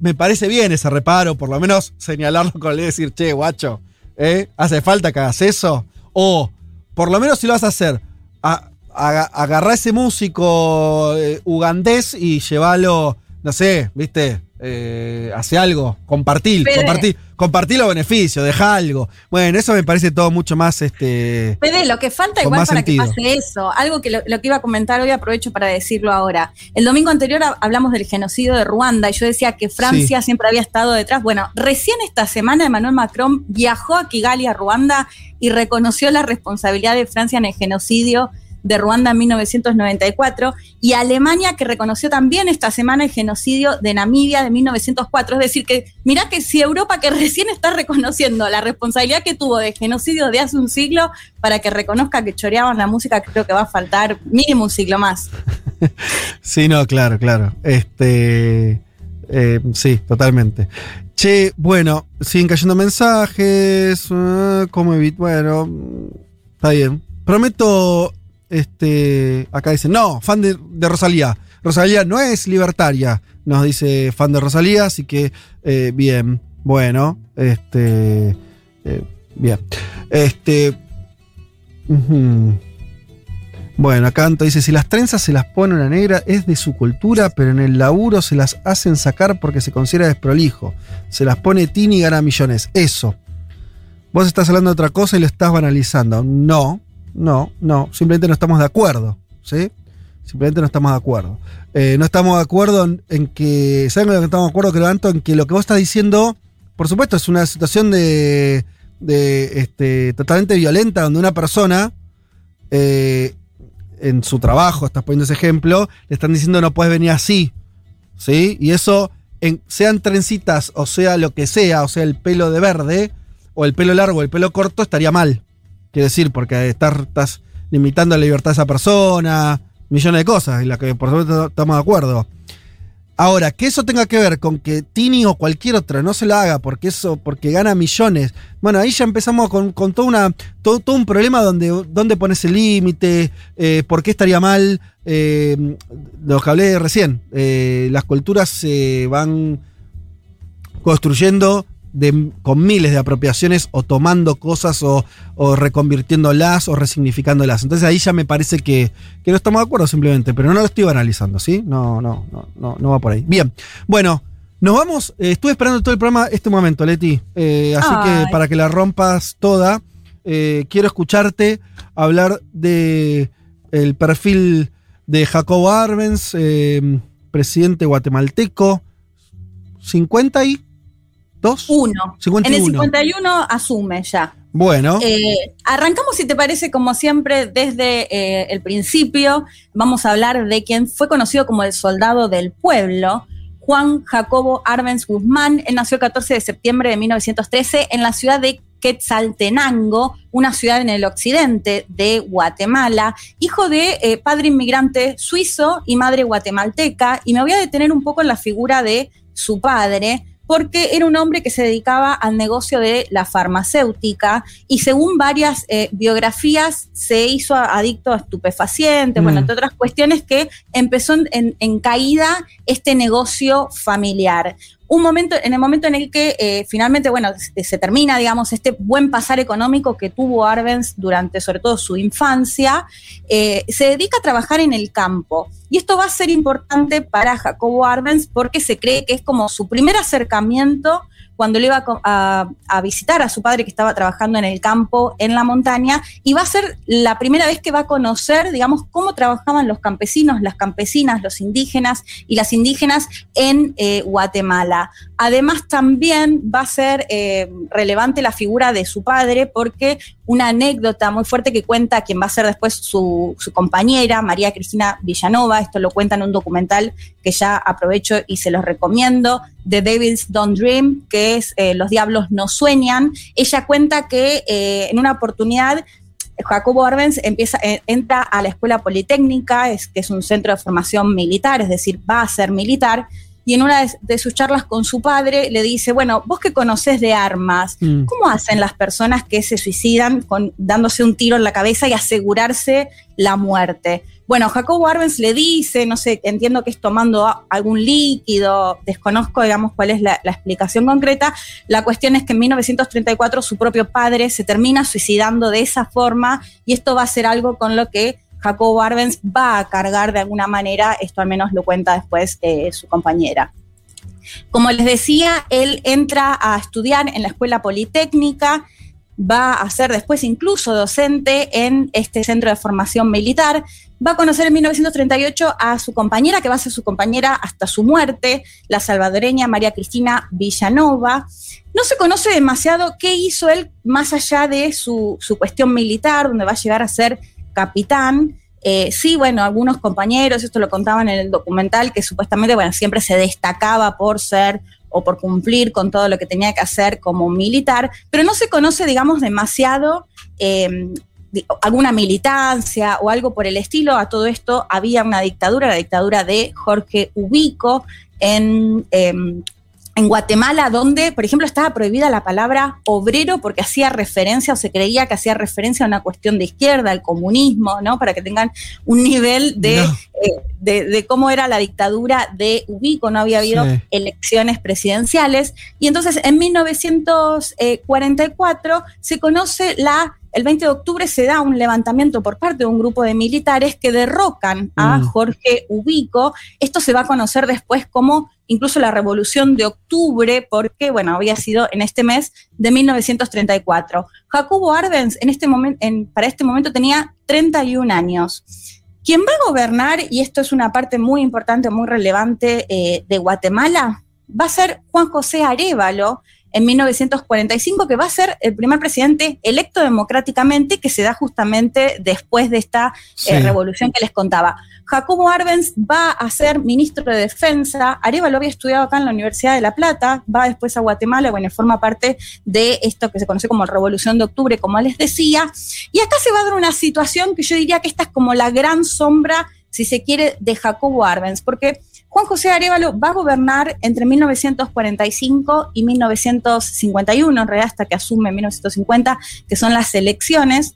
me parece bien ese reparo, por lo menos señalarlo con el decir, che, guacho, ¿eh? ¿hace falta que hagas eso? O, por lo menos si lo vas a hacer, a, a- ese músico eh, ugandés y llevalo, no sé, viste, eh, hace algo, compartir, compartir, compartir los beneficios, deja algo. Bueno, eso me parece todo mucho más, este... Fede, lo que falta igual para sentido. que pase eso, algo que lo, lo que iba a comentar hoy aprovecho para decirlo ahora. El domingo anterior ha- hablamos del genocidio de Ruanda y yo decía que Francia Sí. siempre había estado detrás. Bueno, recién esta semana Emmanuel Macron viajó a Kigali, a Ruanda, y reconoció la responsabilidad de Francia en el genocidio de Ruanda en 1994 y Alemania que reconoció también esta semana el genocidio de Namibia de 1904. Es decir, que mirá que si Europa que recién está reconociendo la responsabilidad que tuvo de genocidio de hace un siglo para que reconozca que choreaban la música, creo que va a faltar mínimo un siglo más. Sí, no, claro, claro. Este. eh, sí, totalmente. Che, bueno, siguen cayendo mensajes. ah, ¿Cómo evitar? Bueno, está bien. Prometo. Este. Acá dicen, no, fan de, Rosalía. Rosalía no es libertaria, nos dice fan de Rosalía, así que eh, bien. Bueno, este. eh, bien. Este. Bueno, acá Anto dice, si las trenzas se las pone una negra es de su cultura, pero en el laburo se las hacen sacar porque se considera desprolijo. Se las pone Tini y gana millones. Eso. Vos estás hablando de otra cosa y lo estás banalizando. No, no, no. Simplemente no estamos de acuerdo. ¿Sí? Simplemente no estamos de acuerdo. Eh, no estamos de acuerdo en, en que. ¿Saben lo que estamos de acuerdo, creo? En que lo que vos estás diciendo, por supuesto, es una situación de. de este, totalmente violenta, donde una persona. eh, en su trabajo, estás poniendo ese ejemplo, le están diciendo no puedes venir así. ¿Sí? Y eso, en, sean trencitas o sea lo que sea, o sea el pelo de verde, o el pelo largo o el pelo corto, estaría mal. Quiero decir, porque estar- estás limitando la libertad de esa persona, millones de cosas, y la que por supuesto estamos de acuerdo. Ahora, que eso tenga que ver con que Tini o cualquier otra no se la haga porque eso, porque gana millones. Bueno, ahí ya empezamos con, con todo, una, todo, un problema donde, donde pones el límite, eh, por qué estaría mal. eh, lo que hablé recién. eh, las culturas se van construyendo de- con miles de apropiaciones o tomando cosas o, o reconvirtiéndolas o resignificándolas. Entonces ahí ya me parece que, que no estamos de acuerdo simplemente, pero no lo estoy analizando, ¿sí? No, no, no, no, no va por ahí. Bien, bueno, nos vamos. eh, estuve esperando todo el programa este momento, Leti. eh, así Ay. que para que la rompas toda, eh, quiero escucharte hablar de el perfil de Jacobo Arbenz, presidente guatemalteco, 52. Uno. 51. En el 51 asume ya. Bueno, Eh, arrancamos, si te parece, como siempre, desde eh, el principio. Vamos a hablar de quien fue conocido como el soldado del pueblo, Juan Jacobo Arbenz Guzmán. Él nació el 14 de septiembre de 1913 en la ciudad de Quetzaltenango, una ciudad en el occidente de Guatemala, hijo de eh, padre inmigrante suizo y madre guatemalteca. Y me voy a detener un poco en la figura de su padre, porque era un hombre que se dedicaba al negocio de la farmacéutica y según varias eh, biografías se hizo adicto a estupefacientes, Mm. bueno, entre otras cuestiones que empezó en, en- en caída este negocio familiar. Un momento, en el momento en el que eh, finalmente, bueno, se, termina, digamos, este buen pasar económico que tuvo Arbenz durante sobre todo su infancia, eh, se dedica a trabajar en el campo. Y esto va a ser importante para Jacobo Arbenz porque se cree que es como su primer acercamiento cuando le iba a visitar a su padre que estaba trabajando en el campo, en la montaña, y va a ser la primera vez que va a conocer, digamos, cómo trabajaban los campesinos, las campesinas, los indígenas y las indígenas en eh, Guatemala. Además, también va a ser eh, relevante la figura de su padre porque una anécdota muy fuerte que cuenta quien va a ser después su, compañera, María Cristina Villanova, esto lo cuenta en un documental que ya aprovecho y se los recomiendo, The Devils Don't Dream, que es eh, Los Diablos No Sueñan. Ella cuenta que eh, en una oportunidad Jacobo Arbenz empieza, entra a la escuela politécnica, es, que es un centro de formación militar, es decir, va a ser militar, y en una de, sus charlas con su padre le dice, bueno, vos que conocés de armas, Mm. ¿cómo hacen las personas que se suicidan con, dándose un tiro en la cabeza y asegurarse la muerte? Bueno, Jacobo Arbenz le dice, no sé, entiendo que es tomando algún líquido, desconozco, digamos, cuál es la, la explicación concreta. La cuestión es que en 1934 su propio padre se termina suicidando de esa forma y esto va a ser algo con lo que Jacobo Arbenz va a cargar de alguna manera, esto al menos lo cuenta después eh, su compañera. Como les decía, él entra a estudiar en la escuela politécnica, va a ser después incluso docente en este centro de formación militar, va a conocer en 1938 a su compañera, que va a ser su compañera hasta su muerte, la salvadoreña María Cristina Villanova. No se conoce demasiado qué hizo él más allá de su, su cuestión militar, donde va a llegar a ser capitán. Eh, sí, bueno, algunos compañeros, esto lo contaban en el documental, que supuestamente, bueno, siempre se destacaba por ser o por cumplir con todo lo que tenía que hacer como militar, pero no se conoce, digamos, demasiado di- alguna militancia o algo por el estilo. A todo esto había una dictadura, la dictadura de Jorge Ubico en, em, en Guatemala, donde, por ejemplo, estaba prohibida la palabra obrero porque hacía referencia o se creía que hacía referencia a una cuestión de izquierda, al comunismo, ¿no? Para que tengan un nivel de, No. eh, de, de cómo era la dictadura de Ubico, no había habido Sí. elecciones presidenciales. Y entonces en 1944 se conoce la, el 20 de octubre se da un levantamiento por parte de un grupo de militares que derrocan a Mm. Jorge Ubico. Esto se va a conocer después como incluso la revolución de octubre, porque, bueno, había sido en este mes de 1934. Jacobo Arbenz en este momento, en, para este momento tenía 31 años. Quien va a gobernar, y esto es una parte muy importante, muy relevante eh, de Guatemala, va a ser Juan José Arevalo en 1945, que va a ser el primer presidente electo democráticamente que se da justamente después de esta eh, revolución que les contaba. Jacobo Arbenz va a ser ministro de Defensa. Arevalo había estudiado acá en la Universidad de La Plata, va después a Guatemala, bueno, forma parte de esto que se conoce como Revolución de Octubre, como les decía. Y acá se va a dar una situación que yo diría que esta es como la gran sombra, si se quiere, de Jacobo Arbenz, porque Juan José Arevalo va a gobernar entre 1945 y 1951, en realidad hasta que asume 1950, que son las elecciones.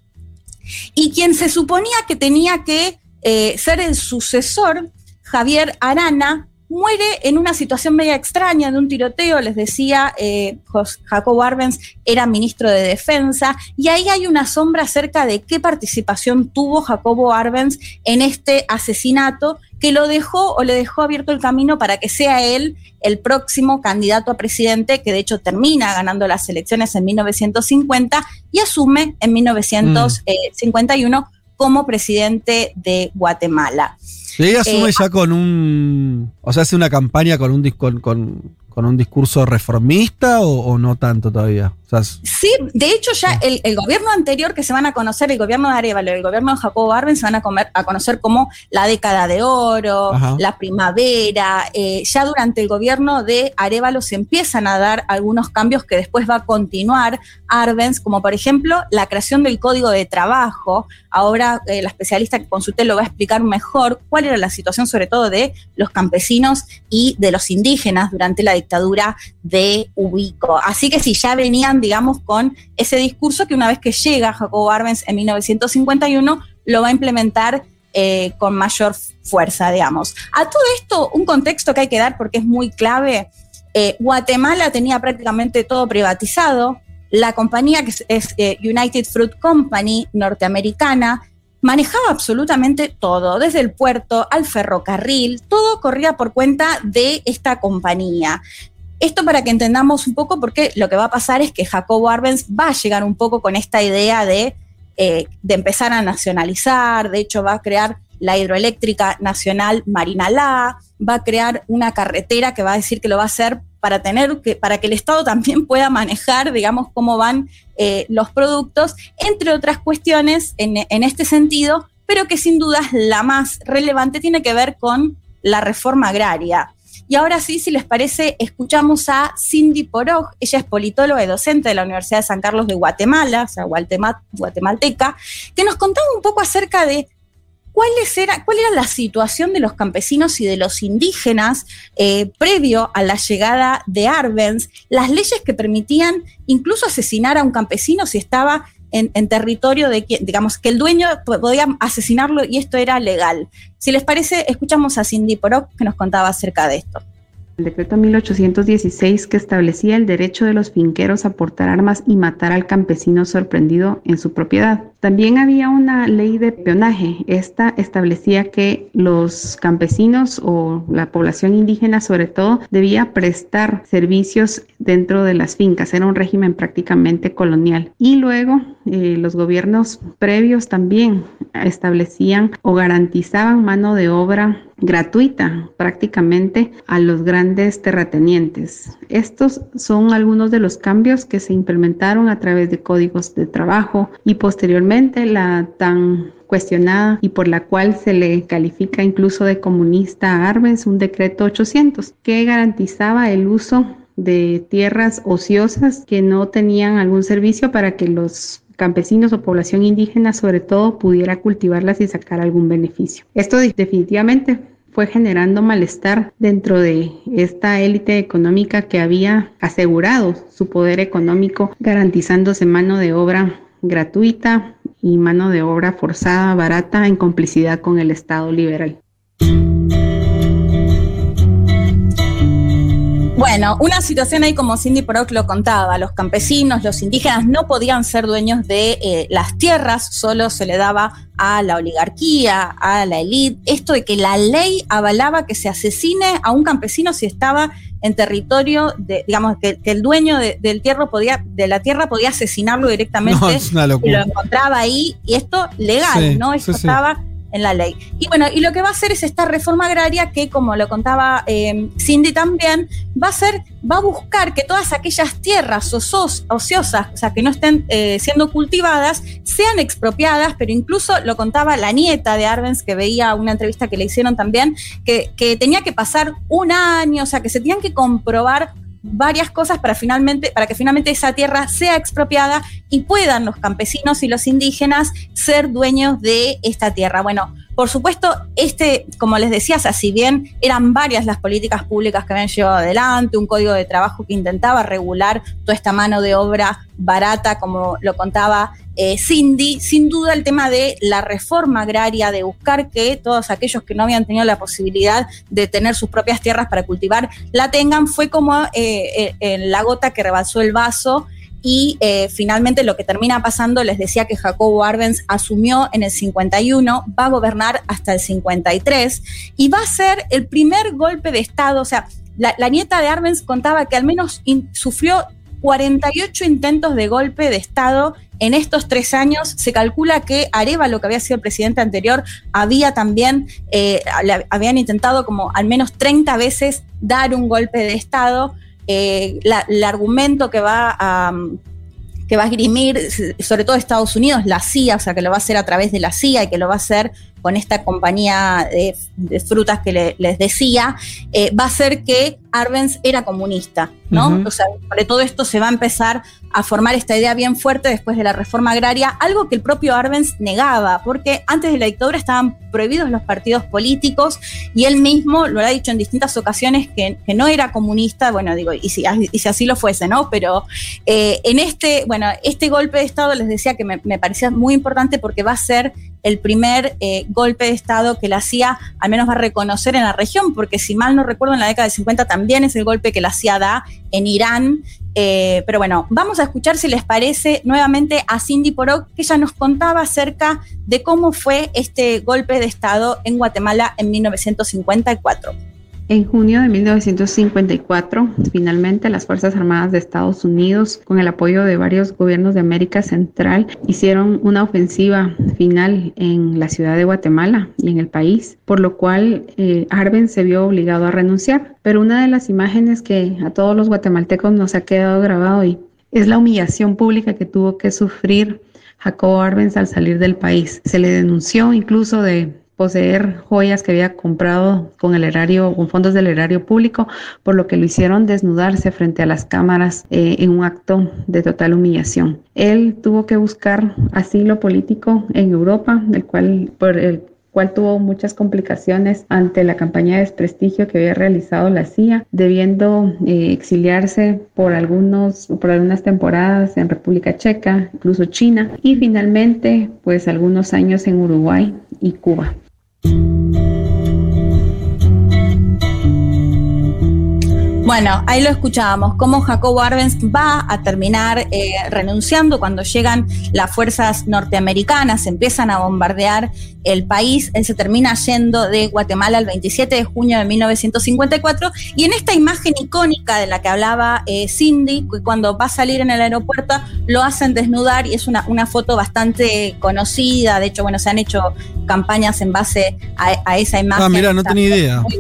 Y quien se suponía que tenía que eh, ser el sucesor, Javier Arana, muere en una situación media extraña de un tiroteo, les decía, eh, Jacobo Arbenz era ministro de Defensa, y ahí hay una sombra acerca de qué participación tuvo Jacobo Arbenz en este asesinato que lo dejó o le dejó abierto el camino para que sea él el próximo candidato a presidente, que de hecho termina ganando las elecciones en 1950 y asume en 1951 como presidente de Guatemala. Y ella asume Eh, ya con un. O sea, hace una campaña con un, con, con- con un discurso reformista o, o no tanto todavía. O sea, es- Sí, de hecho ya el, el gobierno anterior que se van a conocer, el gobierno de Arevalo y el gobierno de Jacobo Arben se van a, comer- a conocer como la década de oro, Ajá. la primavera. eh, ya durante el gobierno de Arevalo se empiezan a dar algunos cambios que después va a continuar Arbenz, como por ejemplo la creación del código de trabajo. Ahora eh, la especialista que consulté lo va a explicar mejor cuál era la situación sobre todo de los campesinos y de los indígenas durante la dictadura de Ubico. Así que si ya venían, digamos, con ese discurso que una vez que llega Jacobo Arbenz en 1951, lo va a implementar eh, con mayor fuerza, digamos. A todo esto, un contexto que hay que dar porque es muy clave. eh, Guatemala tenía prácticamente todo privatizado. La compañía que es, eh, United Fruit Company norteamericana manejaba absolutamente todo, desde el puerto al ferrocarril, todo corría por cuenta de esta compañía. Esto para que entendamos un poco porque lo que va a pasar es que Jacobo Arbenz va a llegar un poco con esta idea de, eh, de empezar a nacionalizar, de hecho va a crear la hidroeléctrica nacional Marinalá, va a crear una carretera que va a decir que lo va a hacer para tener que, para que el Estado también pueda manejar, digamos, cómo van eh, los productos, entre otras cuestiones en, en este sentido, pero que sin duda la más relevante tiene que ver con la reforma agraria. Y ahora sí, si les parece, escuchamos a Cindy Poroj. Ella es politóloga y docente de la Universidad de San Carlos de Guatemala, o sea, guatema- guatemalteca, que nos contaba un poco acerca de cuál era la situación de los campesinos y de los indígenas eh, previo a la llegada de Arbenz, las leyes que permitían incluso asesinar a un campesino si estaba en, en territorio de quien, digamos, que el dueño po- podía asesinarlo y esto era legal. Si les parece, escuchamos a Cindy Porok que nos contaba acerca de esto. El decreto 1816 que establecía el derecho de los finqueros a portar armas y matar al campesino sorprendido en su propiedad. También había una ley de peonaje. Esta establecía que los campesinos o la población indígena sobre todo debía prestar servicios dentro de las fincas. Era un régimen prácticamente colonial. Y luego eh, los gobiernos previos también establecían o garantizaban mano de obra gratuita prácticamente a los grandes terratenientes. Estos son algunos de los cambios que se implementaron a través de códigos de trabajo y posteriormente la tan cuestionada y por la cual se le califica incluso de comunista a Arbenz, un decreto 800 que garantizaba el uso de tierras ociosas que no tenían algún servicio para que los campesinos o población indígena sobre todo pudiera cultivarlas y sacar algún beneficio. Esto de- definitivamente fue generando malestar dentro de esta élite económica que había asegurado su poder económico garantizándose mano de obra gratuita y mano de obra forzada, barata, en complicidad con el Estado liberal. Bueno, una situación ahí como Cindy Proc lo contaba, los campesinos, los indígenas no podían ser dueños de eh, las tierras, solo se le daba a la oligarquía, a la élite, esto de que la ley avalaba que se asesine a un campesino si estaba en territorio de, digamos, que, que el dueño de, del tierra podía, de la tierra podía asesinarlo directamente No, es una y lo encontraba ahí, y esto legal, Sí, ¿no? Esto sí, sí. En la ley. Y bueno, y lo que va a hacer es esta reforma agraria que, como lo contaba eh, Cindy también, va a ser, va a buscar que todas aquellas tierras osos- ociosas, o sea, que no estén eh, siendo cultivadas, sean expropiadas, pero incluso lo contaba la nieta de Arbenz, que veía una entrevista que le hicieron también, que, que tenía que pasar un año, o sea, que se tenían que comprobar varias cosas para finalmente para que finalmente esa tierra sea expropiada y puedan los campesinos y los indígenas ser dueños de esta tierra. Bueno, por supuesto, este, como les decía, si bien eran varias las políticas públicas que habían llevado adelante, un código de trabajo que intentaba regular toda esta mano de obra barata, como lo contaba eh, Cindy, sin duda el tema de la reforma agraria, de buscar que todos aquellos que no habían tenido la posibilidad de tener sus propias tierras para cultivar, la tengan, fue como eh, eh, la gota que rebalsó el vaso y eh, finalmente lo que termina pasando, les decía que Jacobo Arbenz asumió en el 51, va a gobernar hasta el 53 y va a ser el primer golpe de Estado, o sea, la, nieta de Arbenz contaba que al menos in- sufrió 48 intentos de golpe de Estado en estos tres años. Se calcula que Arevalo, que había sido el presidente anterior, había también, eh, habían intentado como al menos 30 veces dar un golpe de Estado. Eh, la- el argumento que va a que va a esgrimir, sobre todo Estados Unidos, la CIA, o sea, que lo va a hacer a través de la CIA y que lo va a hacer con esta compañía de, de frutas que le- les decía, eh, va a ser que Arbenz era comunista, ¿no? O sea, sobre todo esto se va a empezar a formar esta idea bien fuerte después de la reforma agraria, algo que el propio Arbenz negaba, porque antes de la dictadura estaban prohibidos los partidos políticos y él mismo lo ha dicho en distintas ocasiones que, que no era comunista, bueno, digo, y si, y si así lo fuese, ¿no? Pero eh, en este, bueno, este golpe de Estado les decía que me, me parecía muy importante porque va a ser el primer eh, golpe de Estado que la CIA al menos va a reconocer en la región, porque si mal no recuerdo, en la década del 50 también es el golpe que la CIA da en Irán. Eh, pero bueno, vamos a escuchar si les parece nuevamente a Cindy Porok, que ella nos contaba acerca de cómo fue este golpe de Estado en Guatemala en 1954. En junio de 1954, finalmente las Fuerzas Armadas de Estados Unidos, con el apoyo de varios gobiernos de América Central, hicieron una ofensiva final en la ciudad de Guatemala y en el país, por lo cual eh, Arbenz se vio obligado a renunciar. Pero una de las imágenes que a todos los guatemaltecos nos ha quedado grabado y es la humillación pública que tuvo que sufrir Jacobo Arbenz al salir del país. Se le denunció incluso de poseer joyas que había comprado con el erario, con fondos del erario público, por lo que lo hicieron desnudarse frente a las cámaras eh, en un acto de total humillación. Él tuvo que buscar asilo político en Europa, el cual por el cual tuvo muchas complicaciones ante la campaña de desprestigio que había realizado la CIA, debiendo eh, exiliarse por algunos por algunas temporadas en República Checa, incluso China y finalmente pues algunos años en Uruguay y Cuba. Bueno, ahí lo escuchábamos, cómo Jacobo Arbenz va a terminar eh, renunciando cuando llegan las fuerzas norteamericanas, empiezan a bombardear el país, él se termina yendo de Guatemala el 27 de junio de 1954 y en esta imagen icónica de la que hablaba eh, Cindy, cuando va a salir en el aeropuerto lo hacen desnudar y es una, una foto bastante conocida, de hecho, bueno, se han hecho campañas en base a, a esa imagen. Ah, mira, no tenía idea. muy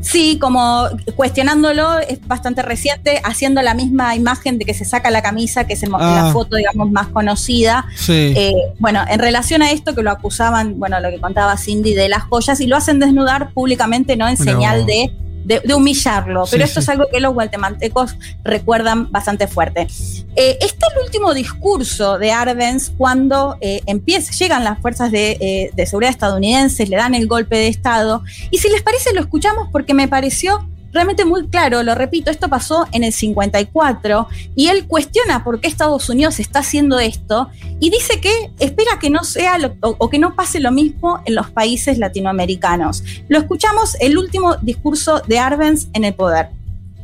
Sí, como cuestionándolo, es bastante reciente, haciendo la misma imagen de que se saca la camisa, que es el mo- Ah. la foto, digamos, más conocida. Sí. Eh, bueno, en relación a esto que lo acusaban, bueno, lo que contaba Cindy de las joyas, y lo hacen desnudar públicamente, ¿no? En señal de, de, de humillarlo. Sí, Pero esto sí. es algo que los guatemaltecos recuerdan bastante fuerte. Eh, está el último discurso de Arbenz cuando eh, empieza, llegan las fuerzas de, eh, de seguridad estadounidenses, le dan el golpe de Estado. Y si les parece, lo escuchamos porque me pareció realmente muy claro, lo repito, esto pasó en el 54 y él cuestiona por qué Estados Unidos está haciendo esto y dice que espera que no sea lo- o, o que no pase lo mismo en los países latinoamericanos. Lo escuchamos el último discurso de Arbenz en el poder.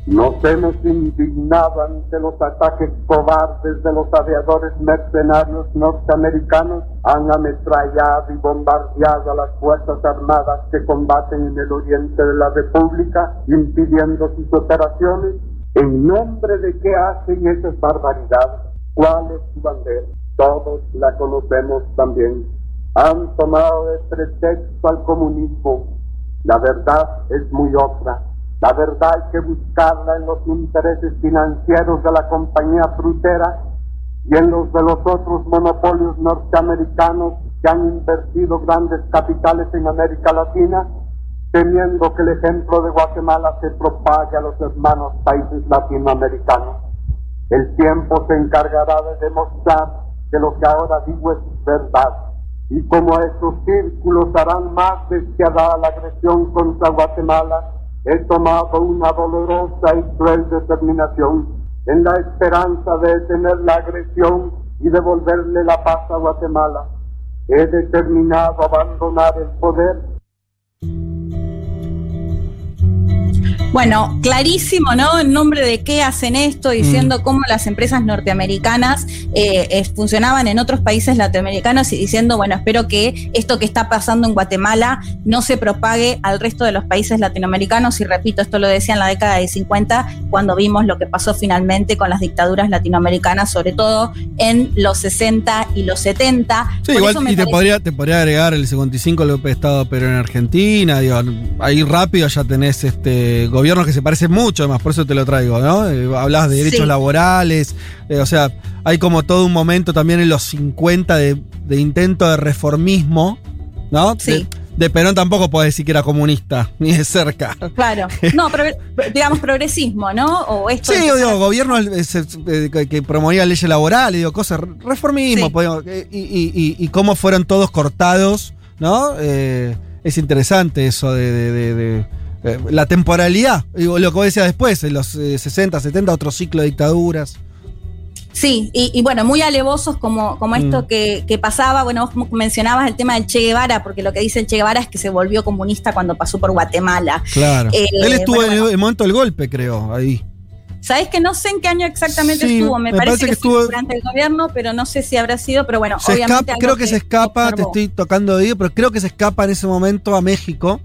Nos hemos indignado ante los ataques cobardes de los aviadores mercenarios norteamericanos. Han ametrallado y bombardeado a las Fuerzas Armadas que combaten en el oriente de la República, impidiendo sus operaciones. ¿En nombre de qué hacen esas barbaridades? ¿Cuál es su bandera? Todos la conocemos también. Han tomado de pretexto al comunismo. La verdad es muy otra. La verdad hay que buscarla en los intereses financieros de la compañía frutera y en los de los otros monopolios norteamericanos que han invertido grandes capitales en América Latina, temiendo que el ejemplo de Guatemala se propague a los hermanos países latinoamericanos. El tiempo se encargará de demostrar que lo que ahora digo es verdad. Y como estos círculos harán más despiadada la agresión contra Guatemala, he tomado una dolorosa y cruel determinación en la esperanza de detener la agresión y devolverle la paz a Guatemala. He determinado abandonar el poder Bueno, clarísimo, ¿no? En nombre de qué hacen esto, diciendo cómo las empresas norteamericanas eh, eh, funcionaban en otros países latinoamericanos y diciendo, bueno, espero que esto que está pasando en Guatemala no se propague al resto de los países latinoamericanos. Y repito, esto lo decía en la década de 50, cuando vimos lo que pasó finalmente con las dictaduras latinoamericanas, sobre todo en los 60 y los 70. Sí, Por igual y te parece- podría, te podría agregar el 55 el golpe de Estado pero en Argentina, digo, ahí rápido ya tenés este gobiernos que se parecen mucho, además por eso te lo traigo, ¿no? Eh, hablabas de derechos Sí. laborales, eh, o sea, hay como todo un momento también en los 50 de, de intento de reformismo, ¿no? Sí. De, de Perón tampoco podés decir que era comunista, ni de cerca. Claro, no, pero digamos progresismo, ¿no? O esto Sí, yo digo, gobiernos eh, eh, que, promovía leyes laborales, digo, cosas, reformismo, Sí. podemos- y, y- y- y cómo fueron todos cortados, ¿no? Eh, es interesante eso de, de- de- de, eh, la temporalidad, digo, lo que vos decías después, en los eh, 60, 70, otro ciclo de dictaduras. Sí, y, y bueno, muy alevosos como, como esto Mm. que, que pasaba. Bueno, vos mencionabas el tema del Che Guevara, porque lo que dice el Che Guevara es que se volvió comunista cuando pasó por Guatemala. Claro. Eh, Él estuvo bueno, en el- momento del golpe, creo, ahí. Sabés que no sé en qué año exactamente Sí, estuvo, me, me parece, parece que, estuvo- durante el gobierno, pero no sé si habrá sido, pero bueno, Se obviamente. escapa, creo que, se escapa, te estoy tocando de pero creo que se escapa en ese momento a México.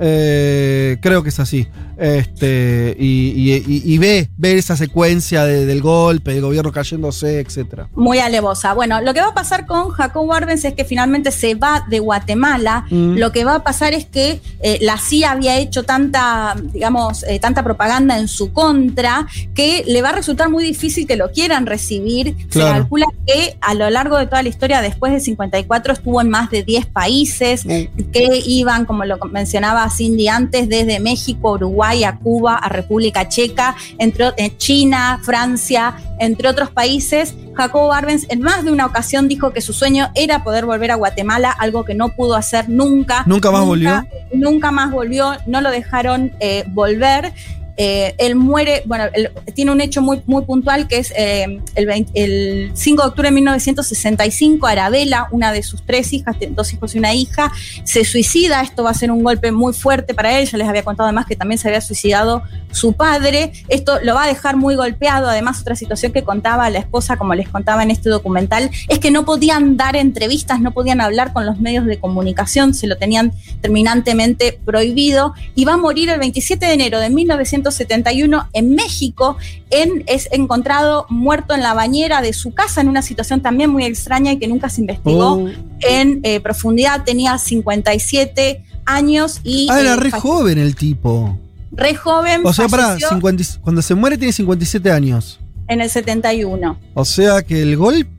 Eh, creo que es así. Este, y, y- y- y ve, ve esa secuencia de- del golpe, del gobierno cayéndose, etcétera. Muy alevosa. Bueno, lo que va a pasar con Jacob Arbenz es que finalmente se va de Guatemala. Mm. Lo que va a pasar es que eh, la CIA había hecho tanta, digamos, eh, tanta propaganda en su contra que le va a resultar muy difícil que lo quieran recibir. Se calcula que a lo largo de toda la historia, después del 54, estuvo en más de 10 países que iban, como lo mencionaba Cindy antes, desde México, Uruguay, a Cuba, a República Checa, entre China, Francia, entre otros países. Jacobo Arbenz en más de una ocasión dijo que su sueño era poder volver a Guatemala, algo que no pudo hacer nunca. ¿Nunca más volvió? Nunca más volvió, no lo dejaron eh, volver. Eh, él muere, bueno, él tiene un hecho muy, muy puntual que es eh, el, 20 el 5 de octubre de 1965, Arabella, una de sus tres hijas, dos hijos y una hija, se suicida. Esto va a ser un golpe muy fuerte para él. Ya les había contado además que también se había suicidado su padre. Esto lo va a dejar muy golpeado. Además, otra situación que contaba la esposa, como les contaba en este documental, es que no podían dar entrevistas, no podían hablar con los medios de comunicación, se lo tenían terminantemente prohibido. Y va a morir el 27 de enero de 1971 en México. En, es encontrado muerto en la bañera de su casa en una situación también muy extraña y que nunca se investigó Oh. en eh, profundidad. Tenía 57 años y. Ah, era eh, re joven el tipo. re joven. O sea, para falleció cuando se muere tiene 57 años. en el 71. O sea que el golpe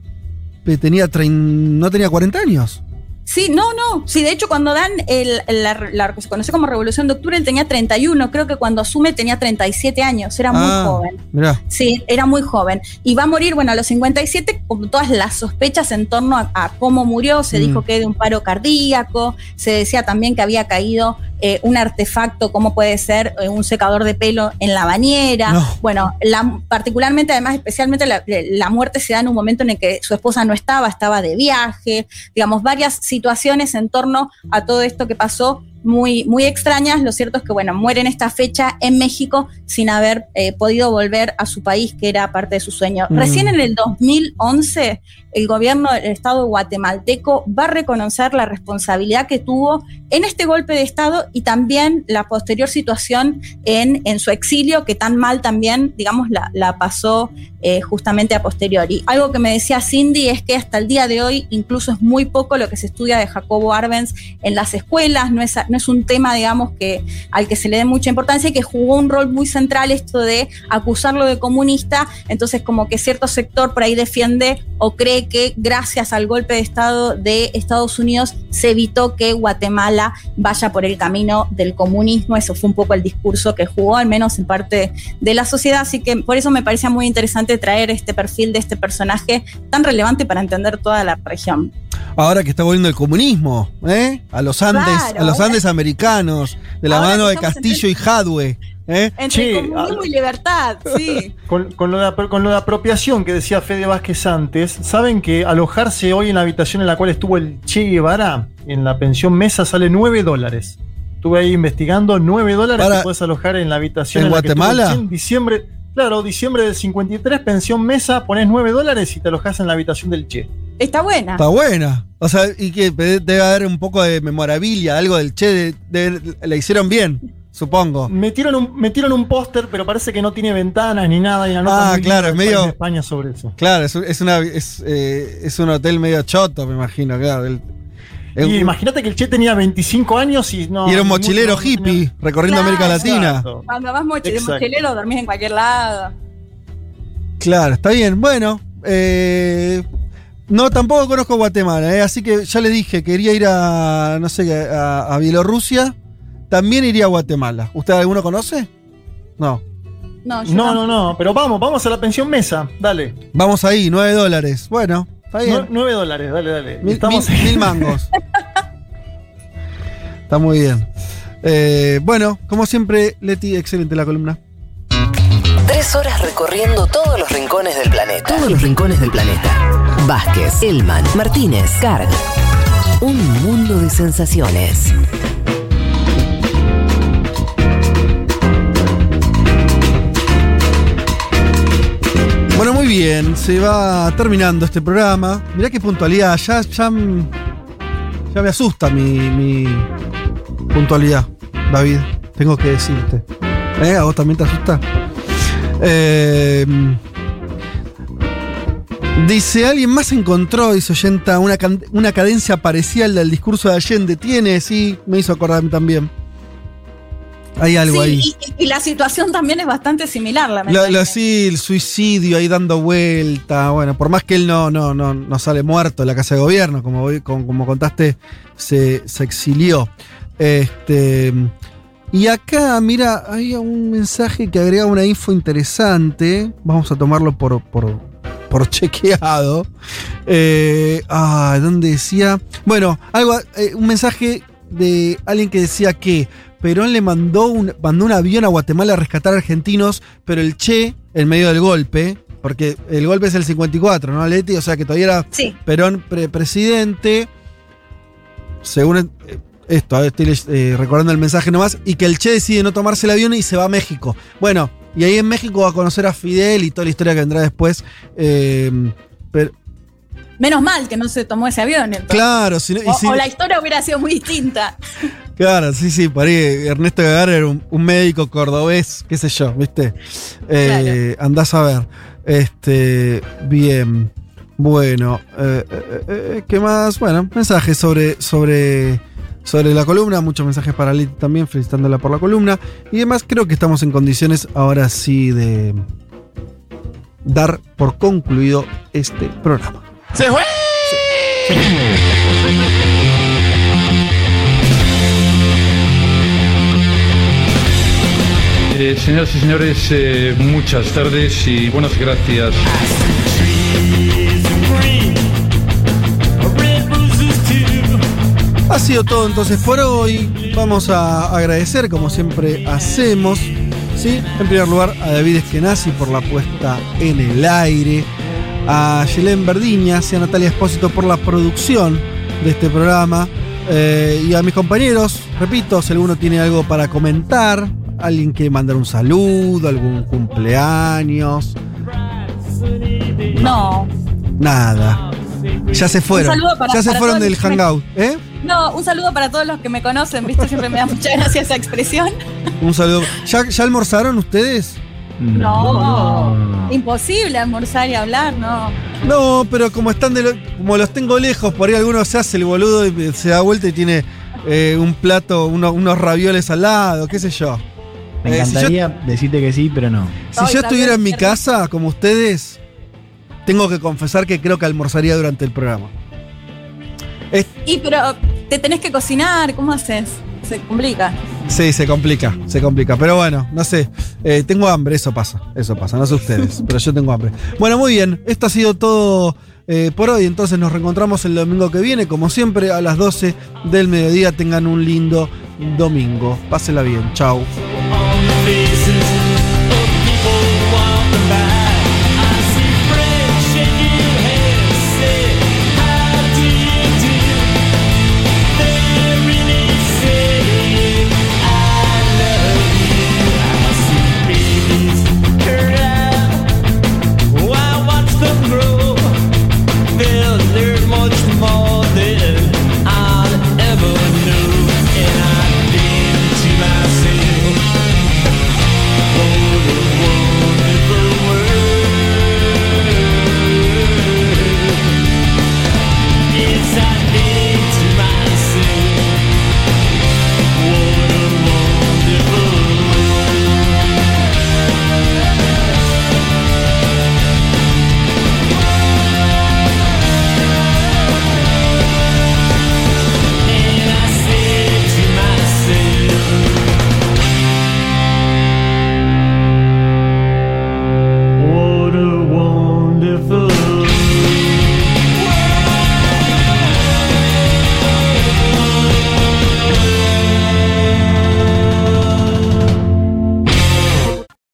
tenía trein- no tenía 40 años. Sí, no, no. Sí, de hecho, cuando dan el, la, se conoce como Revolución de Octubre, él tenía 31. Creo que cuando asume tenía 37 años. Era muy Ah, joven. Mirá. Sí, era muy joven. Y va a morir, bueno, a los 57, con todas las sospechas en torno a, a cómo murió. Se Mm. dijo que de un paro cardíaco. Se decía también que había caído eh, un artefacto, como puede ser eh, un secador de pelo en la bañera. No. Bueno, la- particularmente, además, especialmente la, la muerte se da en un momento en el que su esposa no estaba, estaba de viaje. Digamos, varias situaciones en torno a todo esto que pasó muy, muy extrañas. Lo cierto es que, bueno, muere en esta fecha en México sin haber eh, podido volver a su país, que era parte de su sueño. Mm. Recién en el 2011, el gobierno del Estado guatemalteco va a reconocer la responsabilidad que tuvo en este golpe de Estado y también la posterior situación en, en su exilio, que tan mal también, digamos, la, la pasó eh, justamente a posteriori. Algo que me decía Cindy es que hasta el día de hoy incluso es muy poco lo que se estudia de Jacobo Arbenz en las escuelas, no es, no es un tema, digamos, que, al que se le dé mucha importancia y que jugó un rol muy central esto de acusarlo de comunista, entonces como que cierto sector por ahí defiende o cree que gracias al golpe de Estado de Estados Unidos se evitó que Guatemala vaya por el camino del comunismo, eso fue un poco el discurso que jugó, al menos en parte de la sociedad, así que por eso me parecía muy interesante traer este perfil de este personaje tan relevante para entender toda la región. Ahora que está volviendo el comunismo, ¿eh? A los Andes, Claro, a los ahora- Andes americanos, de la mano de Castillo y Jadwe. ¿Eh? Entre Che, comunismo y libertad, sí. Con, con lo de, con lo de apropiación que decía Fede Vázquez antes, ¿saben que alojarse hoy en la habitación en la cual estuvo el Che Guevara, en la pensión mesa, sale 9 dólares? Estuve ahí investigando, 9 dólares Para- te puedes alojar en la habitación ¿En la que estuvo el Guatemala? En diciembre, claro, diciembre del 53, pensión mesa, pones 9 dólares y te alojas en la habitación del Che. Está buena. Está buena. O sea, y que debe haber un poco de memorabilia, algo del Che, de- de- le hicieron bien, supongo. Metieron un, metieron un póster, pero parece que no tiene ventanas ni nada. Y Ah, muy claro, es medio- España sobre eso. Claro, es, un- es una, es, eh, es un hotel medio choto, me imagino, claro. El- Y imagínate que el Che tenía 25 años y no. y era un mochilero no- no tenía- hippie recorriendo Claro. América Latina. Exacto. Cuando vas mochi- de Exacto. mochilero dormís en cualquier lado. Claro, está bien. Bueno, eh, no, tampoco conozco Guatemala, eh, así que ya le dije, quería ir a, no sé, a, a Bielorrusia. También iría a Guatemala. ¿Usted alguno conoce? No. No, yo No, no, no, pero vamos, vamos a la pensión mesa, dale. Vamos ahí, 9 dólares. Bueno, está bien. 9 dólares, dale, dale. Mil, Estamos mil- mil mangos. Está muy bien. Eh, bueno, como siempre, Leti, excelente la columna. Tres horas recorriendo todos los rincones del planeta. Todos los rincones del planeta. Vázquez, Elman, Martínez, Carg. Un mundo de sensaciones. Muy bien, se va terminando este programa. Mirá qué puntualidad, ya, ya, ya me asusta mi, puntualidad, David. Tengo que decirte. ¿Eh? ¿A vos también te asusta? Eh, dice, alguien más encontró, dice oyenta, una, una cadencia parecida al del discurso de Allende. Tiene, sí, me hizo acordarme también. Hay algo Sí, ahí. Y, y la situación también es bastante similar, Lo, lamentablemente. lo- sí, el suicidio ahí dando vuelta. Bueno, por más que él no, no, no, no sale muerto en la casa de gobierno, como, como contaste, se, se exilió. Este, y acá, mira, hay un mensaje que agrega una info interesante. Vamos a tomarlo por, por, por chequeado. Eh, ah, ¿dónde decía? Bueno, algo, eh, un mensaje de alguien que decía que Perón le mandó un, mandó un avión a Guatemala a rescatar argentinos, pero el Che, en medio del golpe, porque el golpe es el 54, ¿no, Leti? O sea que todavía era Sí. Perón pre- presidente, según eh, esto, a estoy eh, recordando el mensaje nomás, y que el Che decide no tomarse el avión y se va a México. Bueno, y ahí en México va a conocer a Fidel y toda la historia que vendrá después. eh, pero, Menos mal que no se tomó ese avión. entonces. claro, si no- y o, si- o la historia hubiera sido muy distinta. Claro, sí, sí, por ahí Ernesto Gagar era un, un médico cordobés, qué sé yo, ¿viste? Eh, Andás a ver. Este, bien. Bueno, eh, eh, eh, ¿qué más? Bueno, mensajes sobre, sobre sobre la columna, muchos mensajes para Leti también, felicitándola por la columna. Y además creo que estamos en condiciones ahora sí de dar por concluido este programa. ¡Se fue! Eh, señoras y señores, eh, muchas tardes y buenas gracias. Ha sido todo entonces por hoy. Vamos a agradecer, como siempre hacemos, ¿sí? En primer lugar, a David Eskenazi por la puesta en el aire, a Yelén Verdiñas y a Natalia Espósito por la producción de este programa, eh, y a mis compañeros, repito, si alguno tiene algo para comentar, alguien quiere mandar un saludo, algún cumpleaños, No. nada. Ya se fueron. Un saludo para- ya se fueron del me- hangout, ¿eh? No, un saludo para todos los que me conocen, ¿viste? Siempre me da mucha gracia esa expresión. Un saludo. ¿Ya, ya almorzaron ustedes? No, imposible almorzar y hablar, no. No, pero como están de lo- como los tengo lejos, por ahí alguno se hace el boludo y se da vuelta y tiene eh, un plato, uno- unos ravioles al lado, qué sé yo. Me Eh, si yo- encantaría decirte que sí, pero no. Si yo estuviera en mi casa, como ustedes, tengo que confesar que creo que almorzaría durante el programa. Y pero te tenés que cocinar, ¿cómo haces? Se complica. Sí, se complica, se complica. Pero bueno, no sé. eh, tengo hambre, eso pasa. Eso pasa, no sé ustedes, pero yo tengo hambre. Bueno, muy bien. Esto ha sido todo eh, por hoy. Entonces nos reencontramos el domingo que viene, como siempre, a las 12 del mediodía. Tengan un lindo domingo. Pásenla bien. Chau. Feel